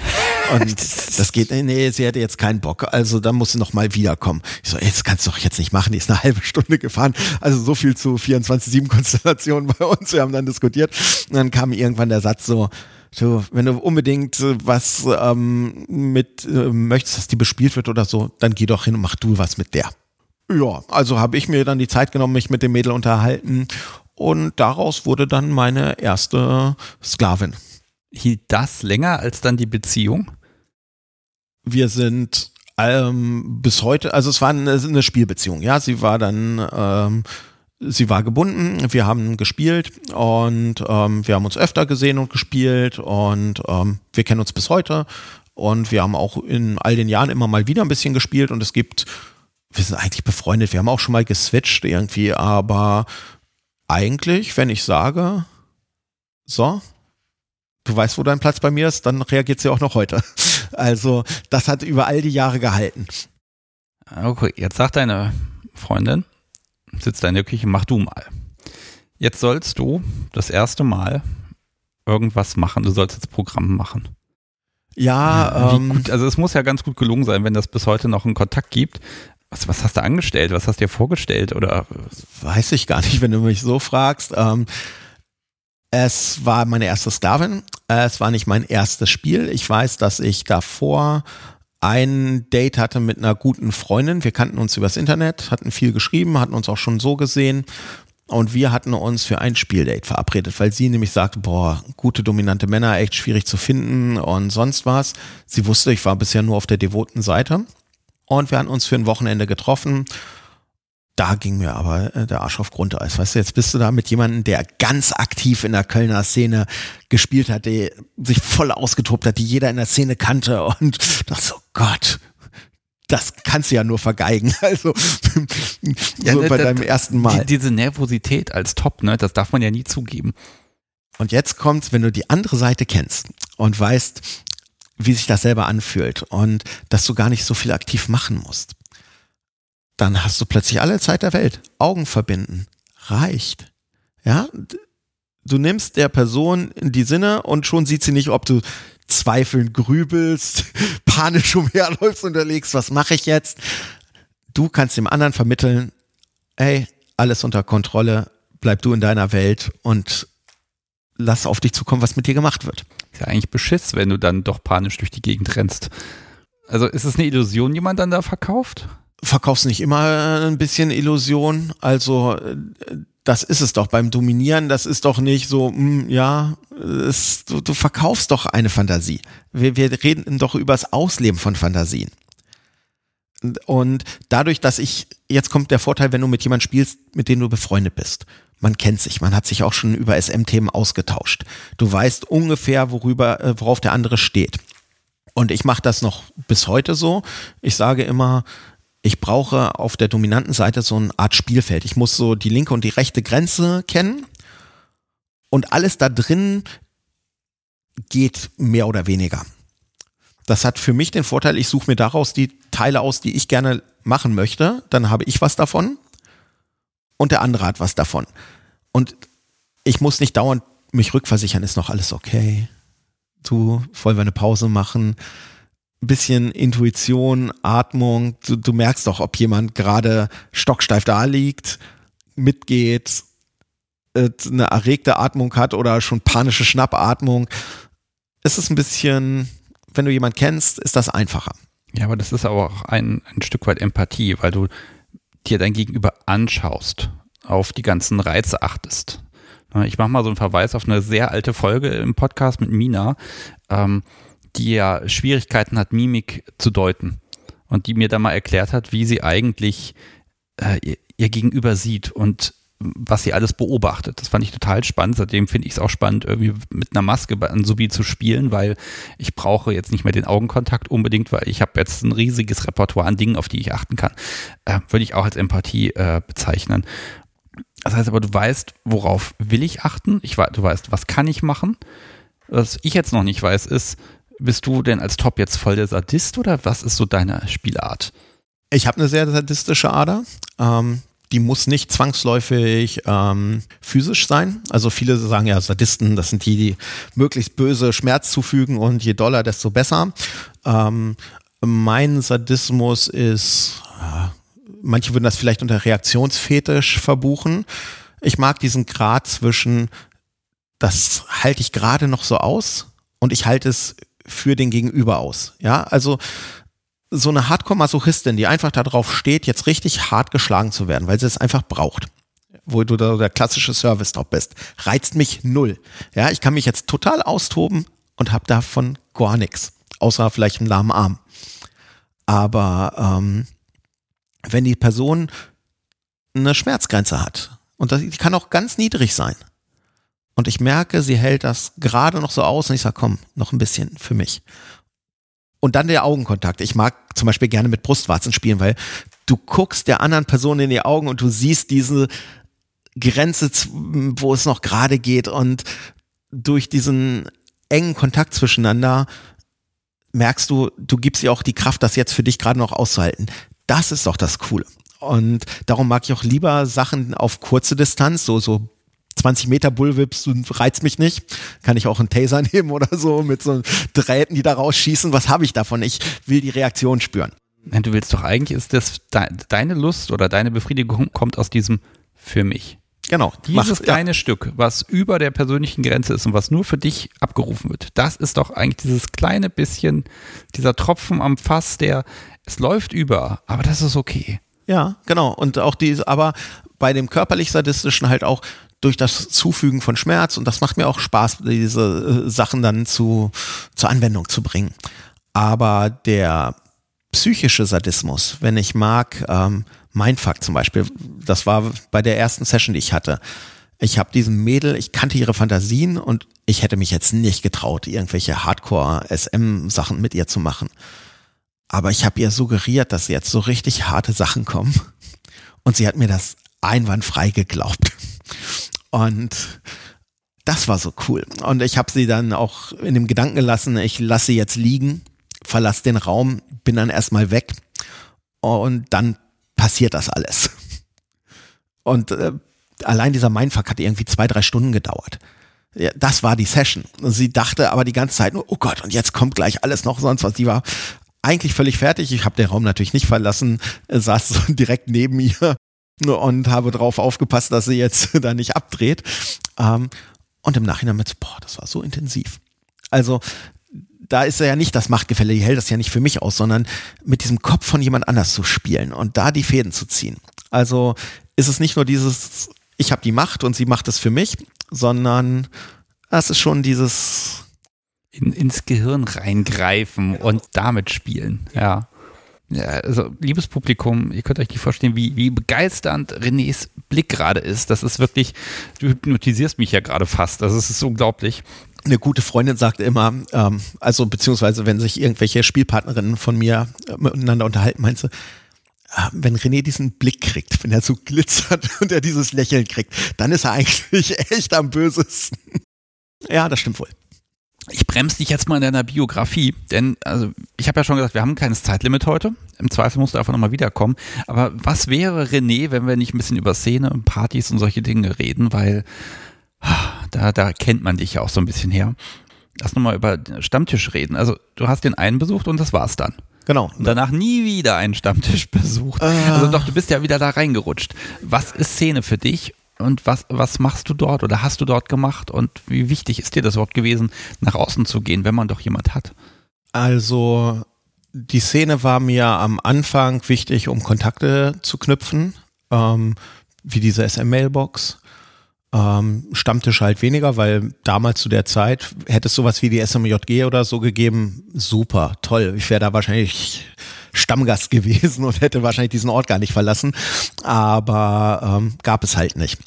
Speaker 2: Und das geht, nee, sie hätte jetzt keinen Bock. Also dann muss sie noch mal wiederkommen. Ich so, ey, das kannst du doch jetzt nicht machen. Die ist eine halbe Stunde gefahren. Also so viel zu 24-7-Konstellationen bei uns. Wir haben dann diskutiert. Und dann kam irgendwann der Satz so, so, wenn du unbedingt äh, was ähm, mit äh, möchtest, dass die bespielt wird oder so, dann geh doch hin und mach du was mit der. Ja, also habe ich mir dann die Zeit genommen, mich mit dem Mädel unterhalten und daraus wurde dann meine erste Sklavin.
Speaker 1: Hielt das länger als dann die Beziehung?
Speaker 2: Wir sind ähm, bis heute, also es war eine, eine Spielbeziehung, ja. Sie war dann, ähm, sie war gebunden, wir haben gespielt und ähm, wir haben uns öfter gesehen und gespielt und ähm, wir kennen uns bis heute und wir haben auch in all den Jahren immer mal wieder ein bisschen gespielt und es gibt, wir sind eigentlich befreundet, wir haben auch schon mal geswitcht irgendwie, aber eigentlich, wenn ich sage, so, du weißt, wo dein Platz bei mir ist, dann reagiert sie auch noch heute. Also, das hat über all die Jahre gehalten.
Speaker 1: Okay, jetzt sagt deine Freundin, sitzt da in der Küche, mach du mal. Jetzt sollst du das erste Mal irgendwas machen. Du sollst jetzt Programm machen.
Speaker 2: Ja,
Speaker 1: ähm, gut, also es muss ja ganz gut gelungen sein, wenn das bis heute noch einen Kontakt gibt. Was, was hast du angestellt? Was hast du dir vorgestellt? Oder?
Speaker 2: Weiß ich gar nicht, wenn du mich so fragst. Ähm, es war meine erste Sklavin. Es war nicht mein erstes Spiel. Ich weiß, dass ich davor ein Date hatte mit einer guten Freundin. Wir kannten uns übers Internet, hatten viel geschrieben, hatten uns auch schon so gesehen. Und wir hatten uns für ein Spieldate verabredet, weil sie nämlich sagte, boah, gute dominante Männer, echt schwierig zu finden und sonst was. Sie wusste, ich war bisher nur auf der devoten Seite. Und wir hatten uns für ein Wochenende getroffen. Da ging mir aber äh, der Arsch auf Grundeis. Weißt du, jetzt bist du da mit jemandem, der ganz aktiv in der Kölner Szene gespielt hat, der sich voll ausgetobt hat, die jeder in der Szene kannte und dachte so, Gott, das kannst du ja nur vergeigen. Also
Speaker 1: ja, so bei deinem ersten Mal. Die, diese Nervosität als Top, ne, das darf man ja nie zugeben.
Speaker 2: Und jetzt kommt's, wenn du die andere Seite kennst und weißt, wie sich das selber anfühlt und dass du gar nicht so viel aktiv machen musst. Dann hast du plötzlich alle Zeit der Welt. Augen verbinden. Reicht. Ja? Du nimmst der Person in die Sinne und schon sieht sie nicht, ob du zweifelnd grübelst, panisch umherläufst und überlegst, was mache ich jetzt? Du kannst dem anderen vermitteln, ey, alles unter Kontrolle, bleib du in deiner Welt und lass auf dich zukommen, was mit dir gemacht wird.
Speaker 1: Ist ja eigentlich Beschiss, wenn du dann doch panisch durch die Gegend rennst. Also ist es eine Illusion, die man dann da verkauft?
Speaker 2: Verkaufst nicht immer ein bisschen Illusion. Also das ist es doch beim Dominieren. Das ist doch nicht so, mh, hm, ja, es, du, du, verkaufst doch eine Fantasie. Wir, wir reden doch über das Ausleben von Fantasien. Und dadurch, dass ich, jetzt kommt der Vorteil, wenn du mit jemandem spielst, mit dem du befreundet bist man kennt sich, man hat sich auch schon über SM-Themen ausgetauscht. Du weißt ungefähr, worüber, äh, worauf der andere steht. Und ich mache das noch bis heute so. Ich sage immer, ich brauche auf der dominanten Seite so eine Art Spielfeld. Ich muss so die linke und die rechte Grenze kennen. Und alles da drin geht mehr oder weniger. Das hat für mich den Vorteil, ich suche mir daraus die Teile aus, die ich gerne machen möchte. Dann habe ich was davon und der andere hat was davon. Und ich muss nicht dauernd mich rückversichern, ist noch alles okay. Du, wollen wir eine Pause machen? Ein bisschen Intuition, Atmung. Du, du merkst doch, ob jemand gerade stocksteif da liegt, mitgeht, äh, eine erregte Atmung hat oder schon panische Schnappatmung. Es ist ein bisschen, wenn du jemanden kennst, ist das einfacher.
Speaker 1: Ja, aber das ist aber auch ein, ein Stück weit Empathie, weil du dir dein Gegenüber anschaust, auf die ganzen Reize achtest. Ich mache mal so einen Verweis auf eine sehr alte Folge im Podcast mit Mina, ähm, die ja Schwierigkeiten hat, Mimik zu deuten. Und die mir da mal erklärt hat, wie sie eigentlich äh, ihr, ihr Gegenüber sieht und was sie alles beobachtet. Das fand ich total spannend. Seitdem finde ich es auch spannend, irgendwie mit einer Maske bei Ansubi zu spielen, weil ich brauche jetzt nicht mehr den Augenkontakt unbedingt, weil ich habe jetzt ein riesiges Repertoire an Dingen, auf die ich achten kann. Äh, Würde ich auch als Empathie äh, bezeichnen. Das heißt aber, du weißt, worauf will ich achten? Ich, du weißt, was kann ich machen? Was ich jetzt noch nicht weiß, ist, bist du denn als Top jetzt voll der Sadist oder was ist so deine Spielart?
Speaker 2: Ich habe eine sehr sadistische Ader. Ähm, die muss nicht zwangsläufig ähm, physisch sein. Also viele sagen ja, Sadisten, das sind die, die möglichst böse Schmerz zufügen und je doller, desto besser. Ähm, mein Sadismus ist, manche würden das vielleicht unter Reaktionsfetisch verbuchen. Ich mag diesen Grad zwischen, das halte ich gerade noch so aus und ich halte es für den Gegenüber aus. Ja, also so eine Hardcore-Masochistin, die einfach darauf steht, jetzt richtig hart geschlagen zu werden, weil sie es einfach braucht wo du da der klassische Service-Top bist, reizt mich null. Ja, ich kann mich jetzt total austoben und habe davon gar nichts, außer vielleicht einen lahmen Arm. Aber ähm, wenn die Person eine Schmerzgrenze hat und das, die kann auch ganz niedrig sein und ich merke, sie hält das gerade noch so aus und ich sage, komm, noch ein bisschen für mich. Und dann der Augenkontakt. Ich mag zum Beispiel gerne mit Brustwarzen spielen, weil du guckst der anderen Person in die Augen und du siehst diese Grenze, wo es noch gerade geht und durch diesen engen Kontakt zwischeneinander merkst du, du gibst ihr auch die Kraft, das jetzt für dich gerade noch auszuhalten. Das ist doch das Coole. Und darum mag ich auch lieber Sachen auf kurze Distanz, so, so 20 Meter Bullwhips reizt mich nicht. Kann ich auch einen Taser nehmen oder so mit so Drähten, die da rausschießen. Was habe ich davon? Ich will die Reaktion spüren.
Speaker 1: Du willst doch eigentlich, ist das deine Lust oder deine Befriedigung kommt aus diesem für mich.
Speaker 2: Genau.
Speaker 1: Dieses Mach, kleine ja. Stück, was über der persönlichen Grenze ist und was nur für dich abgerufen wird, das ist doch eigentlich dieses kleine bisschen, dieser Tropfen am Fass, der, es läuft über, aber das ist okay.
Speaker 2: Ja, genau. Und auch diese, aber bei dem körperlich sadistischen halt auch, durch das Zufügen von Schmerz und das macht mir auch Spaß, diese äh, Sachen dann zu, zur Anwendung zu bringen. Aber der psychische Sadismus, wenn ich mag, ähm, Mindfuck zum Beispiel, das war bei der ersten Session, die ich hatte. Ich habe diesem Mädel, ich kannte ihre Fantasien und ich hätte mich jetzt nicht getraut, irgendwelche Hardcore-SM-Sachen mit ihr zu machen. Aber ich habe ihr suggeriert, dass jetzt so richtig harte Sachen kommen. Und sie hat mir das einwandfrei geglaubt. Und das war so cool. Und ich habe sie dann auch in dem Gedanken gelassen, ich lasse sie jetzt liegen, verlasse den Raum, bin dann erstmal weg und dann passiert das alles. Und äh, allein dieser Mindfuck hat irgendwie zwei, drei Stunden gedauert. Ja, das war die Session. Sie dachte aber die ganze Zeit nur, oh Gott, und jetzt kommt gleich alles noch sonst was. Die war eigentlich völlig fertig. Ich habe den Raum natürlich nicht verlassen, saß so direkt neben ihr und habe darauf aufgepasst, dass sie jetzt da nicht abdreht. Ähm, und im Nachhinein mit, boah, das war so intensiv. Also da ist ja nicht das Machtgefälle, die hält das ja nicht für mich aus, sondern mit diesem Kopf von jemand anders zu spielen und da die Fäden zu ziehen. Also ist es nicht nur dieses, ich habe die Macht und sie macht es für mich, sondern es ist schon dieses
Speaker 1: in, ins Gehirn reingreifen und damit spielen. Ja. Ja, also, liebes Publikum, ihr könnt euch nicht vorstellen, wie, wie begeisternd Renés Blick gerade ist. Das ist wirklich, du hypnotisierst mich ja gerade fast. Das ist, ist unglaublich.
Speaker 2: Eine gute Freundin sagt immer, ähm, also beziehungsweise wenn sich irgendwelche Spielpartnerinnen von mir äh, miteinander unterhalten, meint sie, äh, wenn René diesen Blick kriegt, wenn er so glitzert und er dieses Lächeln kriegt, dann ist er eigentlich echt am bösesten. ja, das stimmt wohl.
Speaker 1: Ich bremse dich jetzt mal in deiner Biografie, denn also ich habe ja schon gesagt, wir haben kein Zeitlimit heute. Im Zweifel musst du einfach nochmal wiederkommen. Aber was wäre René, wenn wir nicht ein bisschen über Szene und Partys und solche Dinge reden, weil da, da kennt man dich ja auch so ein bisschen her. Lass nochmal über Stammtisch reden. Also du hast den einen besucht und das war's dann.
Speaker 2: Genau.
Speaker 1: Und danach nie wieder einen Stammtisch besucht. Äh. Also doch, du bist ja wieder da reingerutscht. Was ist Szene für dich und was, was machst du dort oder hast du dort gemacht und wie wichtig ist dir das überhaupt gewesen, nach außen zu gehen, wenn man doch jemand hat?
Speaker 2: Also die Szene war mir am Anfang wichtig, um Kontakte zu knüpfen, ähm, wie diese SM-Mailbox. Ähm, Stammtisch halt weniger, weil damals zu der Zeit hätte es sowas wie die SMJG oder so gegeben. Super, toll. Ich wäre da wahrscheinlich Stammgast gewesen und hätte wahrscheinlich diesen Ort gar nicht verlassen. Aber ähm, gab es halt nicht.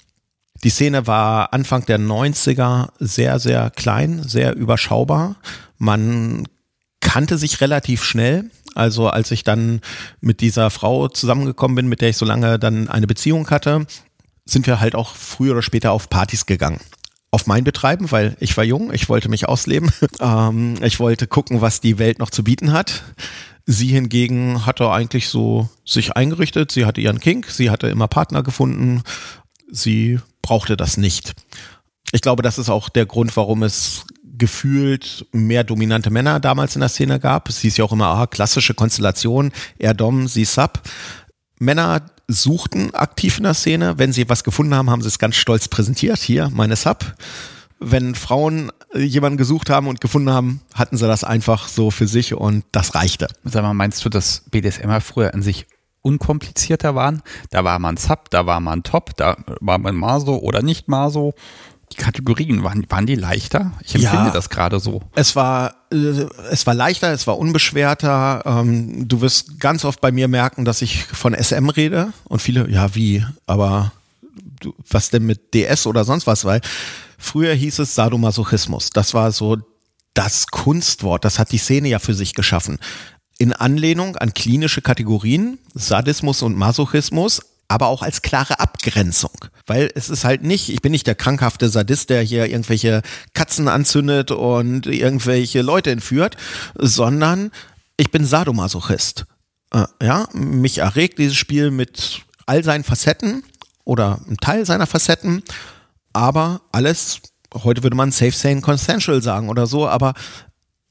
Speaker 2: Die Szene war Anfang der 90er sehr, sehr klein, sehr überschaubar. Man kannte sich relativ schnell. Also als ich dann mit dieser Frau zusammengekommen bin, mit der ich so lange dann eine Beziehung hatte, sind wir halt auch früher oder später auf Partys gegangen. Auf mein Betreiben, weil ich war jung, ich wollte mich ausleben. Ähm, ich wollte gucken, was die Welt noch zu bieten hat. Sie hingegen hatte eigentlich so sich eingerichtet. Sie hatte ihren Kink, sie hatte immer Partner gefunden. Sie brauchte das nicht. Ich glaube, das ist auch der Grund, warum es gefühlt mehr dominante Männer damals in der Szene gab. Es hieß ja auch immer, ah, klassische Konstellation, er Dom, sie Sub. Männer suchten aktiv in der Szene. Wenn sie was gefunden haben, haben sie es ganz stolz präsentiert. Hier, meine Sub. Wenn Frauen jemanden gesucht haben und gefunden haben, hatten sie das einfach so für sich und das reichte.
Speaker 1: Sag mal, meinst du, dass BDSM früher in sich unkomplizierter waren? Da war man Sub, da war man Top, da war man Maso oder nicht Maso die Kategorien, waren, waren die leichter? Ich empfinde ja, das gerade so.
Speaker 2: Es war, äh, es war leichter, es war unbeschwerter. Ähm, du wirst ganz oft bei mir merken, dass ich von SM rede und viele, ja, wie, aber was denn mit DS oder sonst was, weil früher hieß es Sadomasochismus. Das war so das Kunstwort, das hat die Szene ja für sich geschaffen. In Anlehnung an klinische Kategorien, Sadismus und Masochismus, aber auch als klare Abgrenzung. Weil es ist halt nicht, ich bin nicht der krankhafte Sadist, der hier irgendwelche Katzen anzündet und irgendwelche Leute entführt, sondern ich bin Sadomasochist. Äh, ja, mich erregt dieses Spiel mit all seinen Facetten oder einem Teil seiner Facetten, aber alles, heute würde man safe, sane, consensual sagen oder so, aber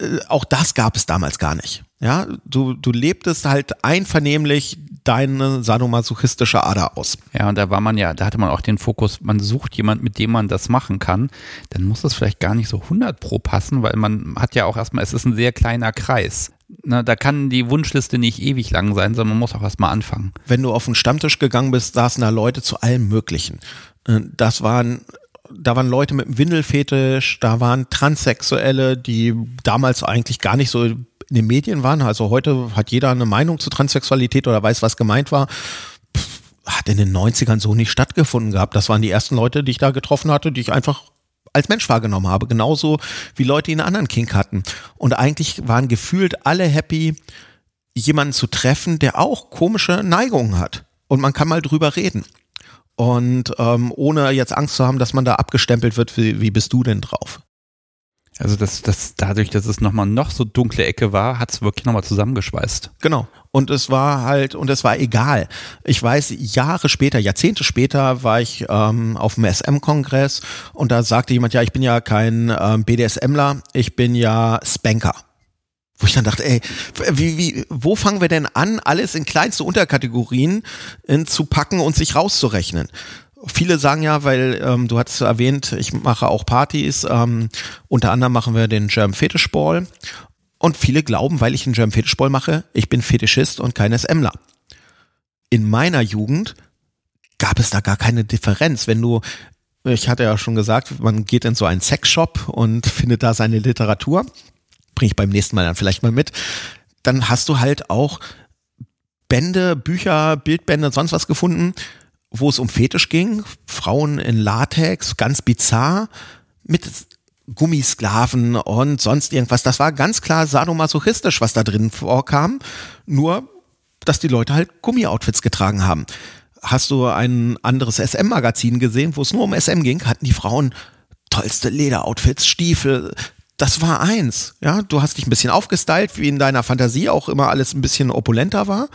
Speaker 2: äh, auch das gab es damals gar nicht. Ja, du, du lebtest halt einvernehmlich deine sadomasochistische Ader aus.
Speaker 1: Ja, und da war man ja, da hatte man auch den Fokus, man sucht jemand, mit dem man das machen kann. Dann muss das vielleicht gar nicht so 100 pro passen, weil man hat ja auch erstmal, es ist ein sehr kleiner Kreis. Na, da kann die Wunschliste nicht ewig lang sein, sondern man muss auch erstmal anfangen.
Speaker 2: Wenn du auf den Stammtisch gegangen bist, saßen da Leute zu allem Möglichen. Äh, das waren da waren Leute mit einem Windelfetisch, da waren Transsexuelle, die damals eigentlich gar nicht so in den Medien waren. Also heute hat jeder eine Meinung zu Transsexualität oder weiß, was gemeint war. Pff, hat in den 90ern so nicht stattgefunden gehabt. Das waren die ersten Leute, die ich da getroffen hatte, die ich einfach als Mensch wahrgenommen habe. Genauso wie Leute, die einen anderen Kink hatten. Und eigentlich waren gefühlt alle happy, jemanden zu treffen, der auch komische Neigungen hat. Und man kann mal drüber reden. Und ähm, ohne jetzt Angst zu haben, dass man da abgestempelt wird, wie, wie bist du denn drauf?
Speaker 1: Also das, das, dadurch, dass es nochmal noch so dunkle Ecke war, hat es wirklich nochmal zusammengeschweißt.
Speaker 2: Genau. Und es war halt, und es war egal. Ich weiß, Jahre später, Jahrzehnte später war ich ähm, auf dem SM-Kongress und da sagte jemand, ja, ich bin ja kein ähm, BDSMler, ich bin ja Spanker. Wo ich dann dachte, ey, wie, wie, wo fangen wir denn an, alles in kleinste Unterkategorien in, zu packen und sich rauszurechnen? Viele sagen ja, weil ähm, du hattest erwähnt, ich mache auch Partys. Ähm, unter anderem machen wir den Germ Fetish Ball. Und viele glauben, weil ich einen Germ Fetish Ball mache, ich bin Fetischist und kein SMler. In meiner Jugend gab es da gar keine Differenz. Wenn du, ich hatte ja schon gesagt, man geht in so einen Sexshop und findet da seine Literatur. Bring ich beim nächsten Mal dann vielleicht mal mit. Dann hast du halt auch Bände, Bücher, Bildbände, sonst was gefunden, wo es um Fetisch ging, Frauen in Latex, ganz bizarr, mit Gummisklaven und sonst irgendwas. Das war ganz klar sadomasochistisch, was da drin vorkam. Nur, dass die Leute halt Gummioutfits getragen haben. Hast du ein anderes SM-Magazin gesehen, wo es nur um SM ging, hatten die Frauen tollste Lederoutfits, Stiefel, das war eins. Ja, du hast dich ein bisschen aufgestylt, wie in deiner Fantasie auch immer alles ein bisschen opulenter war.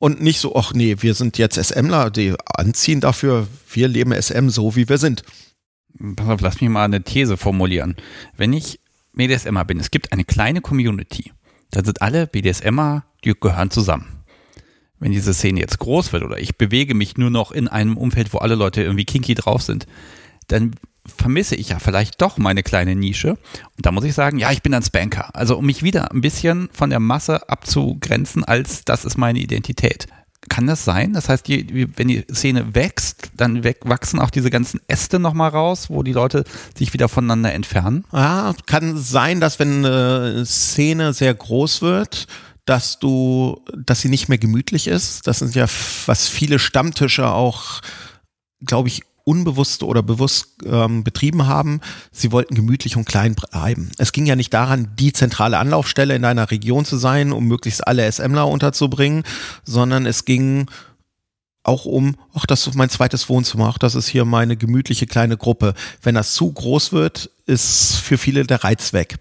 Speaker 2: Und nicht so, ach nee, wir sind jetzt SMler, die anziehen dafür, wir leben SM so, wie wir sind.
Speaker 1: Pass auf, lass mich mal eine These formulieren. Wenn ich BDSMer bin, es gibt eine kleine Community. Da sind alle BDSMer, die gehören zusammen. Wenn diese Szene jetzt groß wird oder ich bewege mich nur noch in einem Umfeld, wo alle Leute irgendwie kinky drauf sind, dann vermisse ich ja vielleicht doch meine kleine Nische. Und da muss ich sagen, ja, ich bin ein Spanker. Also um mich wieder ein bisschen von der Masse abzugrenzen, als das ist meine Identität. Kann das sein? Das heißt, die, wenn die Szene wächst, dann wachsen auch diese ganzen Äste nochmal raus, wo die Leute sich wieder voneinander entfernen?
Speaker 2: Ja, kann sein, dass wenn eine Szene sehr groß wird, dass du, dass sie nicht mehr gemütlich ist. Das sind ja, was viele Stammtische auch, glaube ich, unbewusst oder bewusst ähm, betrieben haben. Sie wollten gemütlich und klein bleiben. Es ging ja nicht daran, die zentrale Anlaufstelle in deiner Region zu sein, um möglichst alle SMler unterzubringen, sondern es ging auch um, ach, das ist mein zweites Wohnzimmer, ach, das ist hier meine gemütliche kleine Gruppe. Wenn das zu groß wird, ist für viele der Reiz weg.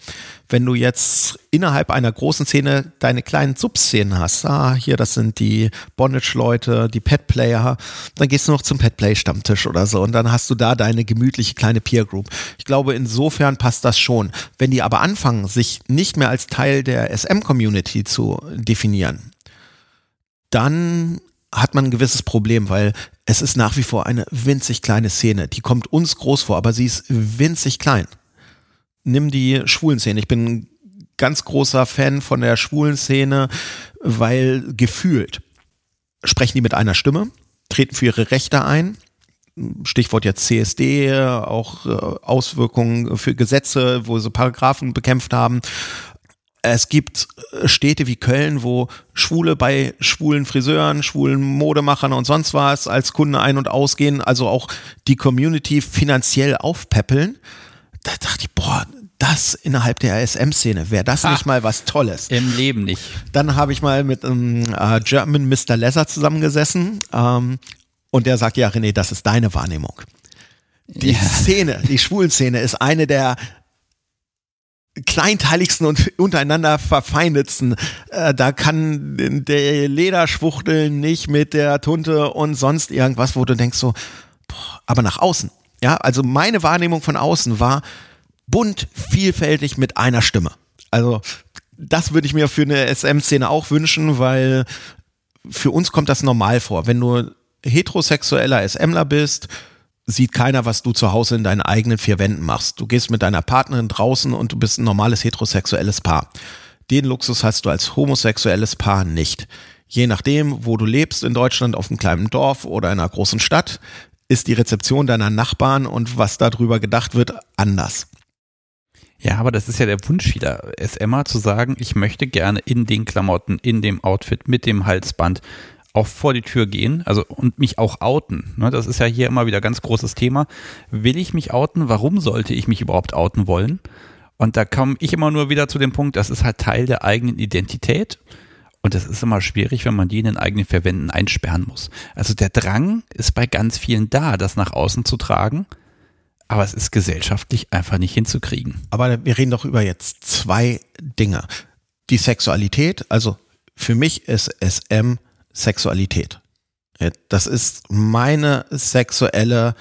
Speaker 2: Wenn du jetzt innerhalb einer großen Szene deine kleinen Subszenen hast, ah, hier, das sind die Bondage-Leute, die Pet-Player, dann gehst du noch zum Pet-Play-Stammtisch oder so und dann hast du da deine gemütliche kleine Peer-Group. Ich glaube, insofern passt das schon. Wenn die aber anfangen, sich nicht mehr als Teil der SM-Community zu definieren, dann hat man ein gewisses Problem, weil es ist nach wie vor eine winzig kleine Szene. Die kommt uns groß vor, aber sie ist winzig klein. Nimm die schwulen Szene. Ich bin ein ganz großer Fan von der schwulen Szene, weil gefühlt sprechen die mit einer Stimme, treten für ihre Rechte ein. Stichwort jetzt CSD, auch äh, Auswirkungen für Gesetze, wo sie Paragraphen bekämpft haben es gibt äh, Städte wie Köln, wo Schwule bei schwulen Friseuren, schwulen Modemachern und sonst was als Kunde ein- und ausgehen, also auch die Community finanziell aufpäppeln. Da dachte ich, boah, das innerhalb der ASM-Szene, wäre das ha, nicht mal was Tolles?
Speaker 1: Im Leben nicht.
Speaker 2: Dann habe ich mal mit einem äh, German Mr. Lesser zusammengesessen ähm, und der sagt, ja René, das ist deine Wahrnehmung. Die ja. Szene, die Schwulenszene ist eine der kleinteiligsten und untereinander verfeindetsten. Äh, da kann der Lederschwuchtel nicht mit der Tunte und sonst irgendwas, wo du denkst so, boah, aber nach außen. Ja, also meine Wahrnehmung von außen war bunt, vielfältig mit einer Stimme. Also das würde ich mir für eine SM-Szene auch wünschen, weil für uns kommt das normal vor. Wenn du heterosexueller SMler bist, sieht keiner, was du zu Hause in deinen eigenen vier Wänden machst. Du gehst mit deiner Partnerin draußen und du bist ein normales heterosexuelles Paar. Den Luxus hast du als homosexuelles Paar nicht. Je nachdem, wo du lebst in Deutschland, auf einem kleinen Dorf oder in einer großen Stadt, ist die Rezeption deiner Nachbarn und was darüber gedacht wird, anders.
Speaker 1: Ja, aber das ist ja der Wunsch wieder, es Emma zu sagen, ich möchte gerne in den Klamotten, in dem Outfit, mit dem Halsband, auch vor die Tür gehen, also und mich auch outen. Ne, das ist ja hier immer wieder ganz großes Thema. Will ich mich outen? Warum sollte ich mich überhaupt outen wollen? Und da komme ich immer nur wieder zu dem Punkt, das ist halt Teil der eigenen Identität. Und das ist immer schwierig, wenn man die in den eigenen Verwänden einsperren muss. Also der Drang ist bei ganz vielen da, das nach außen zu tragen. Aber es ist gesellschaftlich einfach nicht hinzukriegen.
Speaker 2: Aber wir reden doch über jetzt zwei Dinge. Die Sexualität, also für mich ist SM Sexualität. Das ist meine sexuelle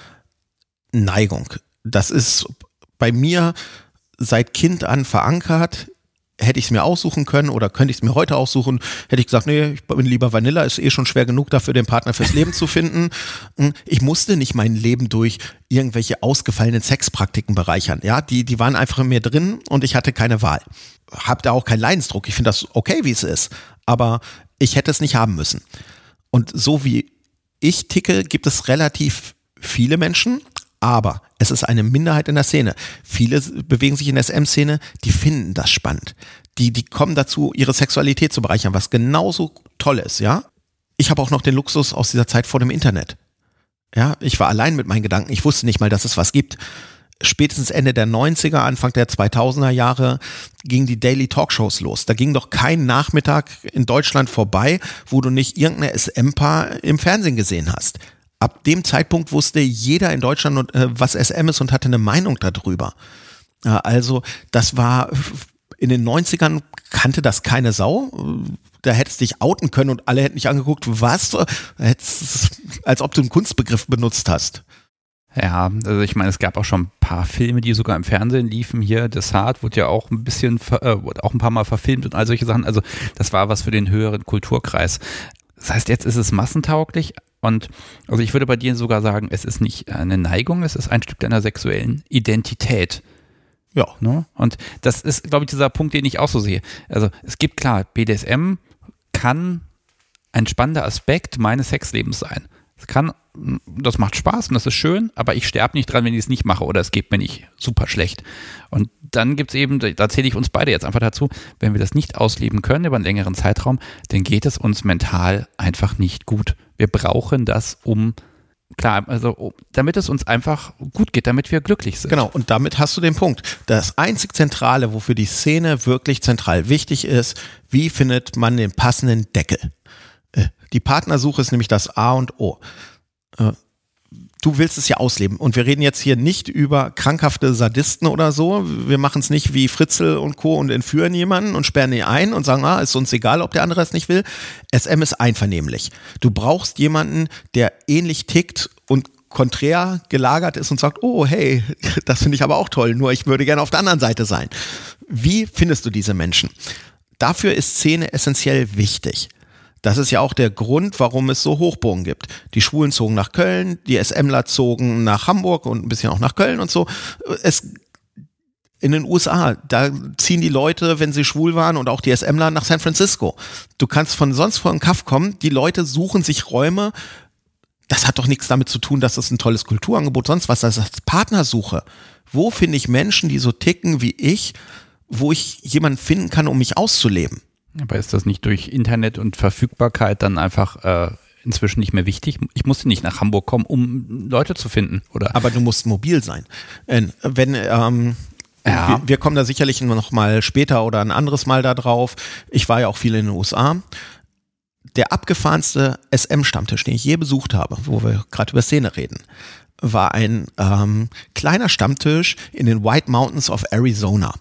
Speaker 2: Neigung. Das ist bei mir seit Kind an verankert. Hätte ich es mir aussuchen können oder könnte ich es mir heute aussuchen, hätte ich gesagt, nee, ich bin lieber Vanilla, ist eh schon schwer genug dafür, den Partner fürs Leben zu finden. Hm, ich musste nicht mein Leben durch irgendwelche ausgefallenen Sexpraktiken bereichern. Ja, die, die waren einfach in mir drin und ich hatte keine Wahl. Hab da auch keinen Leidensdruck. Ich finde das okay, wie es ist. Aber ich hätte es nicht haben müssen. Und so wie ich ticke, gibt es relativ viele Menschen, aber es ist eine Minderheit in der Szene. Viele bewegen sich in der SM-Szene, die finden das spannend. Die, die kommen dazu, ihre Sexualität zu bereichern, was genauso toll ist, ja. Ich habe auch noch den Luxus aus dieser Zeit vor dem Internet. Ja, ich war allein mit meinen Gedanken. Ich wusste nicht mal, dass es was gibt spätestens Ende der 90er, Anfang der 2000er Jahre ging die Daily Talkshows los. Da ging doch kein Nachmittag in Deutschland vorbei, wo du nicht irgendeine SM-Paar im Fernsehen gesehen hast. Ab dem Zeitpunkt wusste jeder in Deutschland, äh, was SM ist und hatte eine Meinung darüber. Also das war in den 90ern kannte das keine Sau. Da hättest dich outen können und alle hätten dich angeguckt, was? Als ob du einen Kunstbegriff benutzt hast.
Speaker 1: Ja, also ich meine, es gab auch schon ein paar Filme, die sogar im Fernsehen liefen. Hier, Desart wurde ja auch ein bisschen, äh, auch ein paar Mal verfilmt und all solche Sachen. Also das war was für den höheren Kulturkreis. Das heißt, jetzt ist es massentauglich und also ich würde bei dir sogar sagen, es ist nicht eine Neigung, es ist ein Stück deiner sexuellen Identität. Ja. Ne? Und das ist, glaube ich, dieser Punkt, den ich auch so sehe. Also es gibt klar, BDSM kann ein spannender Aspekt meines Sexlebens sein. Es kann, das macht Spaß und das ist schön, aber ich sterbe nicht dran, wenn ich es nicht mache oder es geht mir nicht super schlecht. Und dann gibt es eben, da zähle ich uns beide jetzt einfach dazu, wenn wir das nicht ausleben können über einen längeren Zeitraum, dann geht es uns mental einfach nicht gut. Wir brauchen das, um klar, also damit es uns einfach gut geht, damit wir glücklich sind.
Speaker 2: Genau, und damit hast du den Punkt. Das einzig Zentrale, wofür die Szene wirklich zentral wichtig ist, wie findet man den passenden Deckel? Äh, die Partnersuche ist nämlich das A und O. Äh, du willst es ja ausleben. Und wir reden jetzt hier nicht über krankhafte Sadisten oder so. Wir machen es nicht wie Fritzel und Co. und entführen jemanden und sperren ihn ein und sagen, ah, ist uns egal, ob der andere es nicht will. SM ist einvernehmlich. Du brauchst jemanden, der ähnlich tickt und konträr gelagert ist und sagt, oh, hey, das finde ich aber auch toll, nur ich würde gerne auf der anderen Seite sein. Wie findest du diese Menschen? Dafür ist Szene essentiell wichtig. Das ist ja auch der Grund, warum es so Hochburgen gibt. Die Schwulen zogen nach Köln, die SMler zogen nach Hamburg und ein bisschen auch nach Köln und so. Es in den USA, da ziehen die Leute, wenn sie schwul waren und auch die SMler nach San Francisco. Du kannst von sonst vor einen Kaff kommen, die Leute suchen sich Räume. Das hat doch nichts damit zu tun, dass es ein tolles Kulturangebot, sonst was, das ist Partnersuche. Wo finde ich Menschen, die so ticken wie ich, wo ich jemanden finden kann, um mich auszuleben?
Speaker 1: Aber ist das nicht durch Internet und Verfügbarkeit dann einfach äh, inzwischen nicht mehr wichtig? Ich musste nicht nach Hamburg kommen, um Leute zu finden, oder?
Speaker 2: Aber du musst mobil sein. Wenn, ähm, ja. wir, wir, kommen da sicherlich noch mal später oder ein anderes Mal da drauf. Ich war ja auch viel in den USA. Der abgefahrenste SM-Stammtisch, den ich je besucht habe, wo wir gerade über Szene reden, war ein ähm, kleiner Stammtisch in den White Mountains of Arizona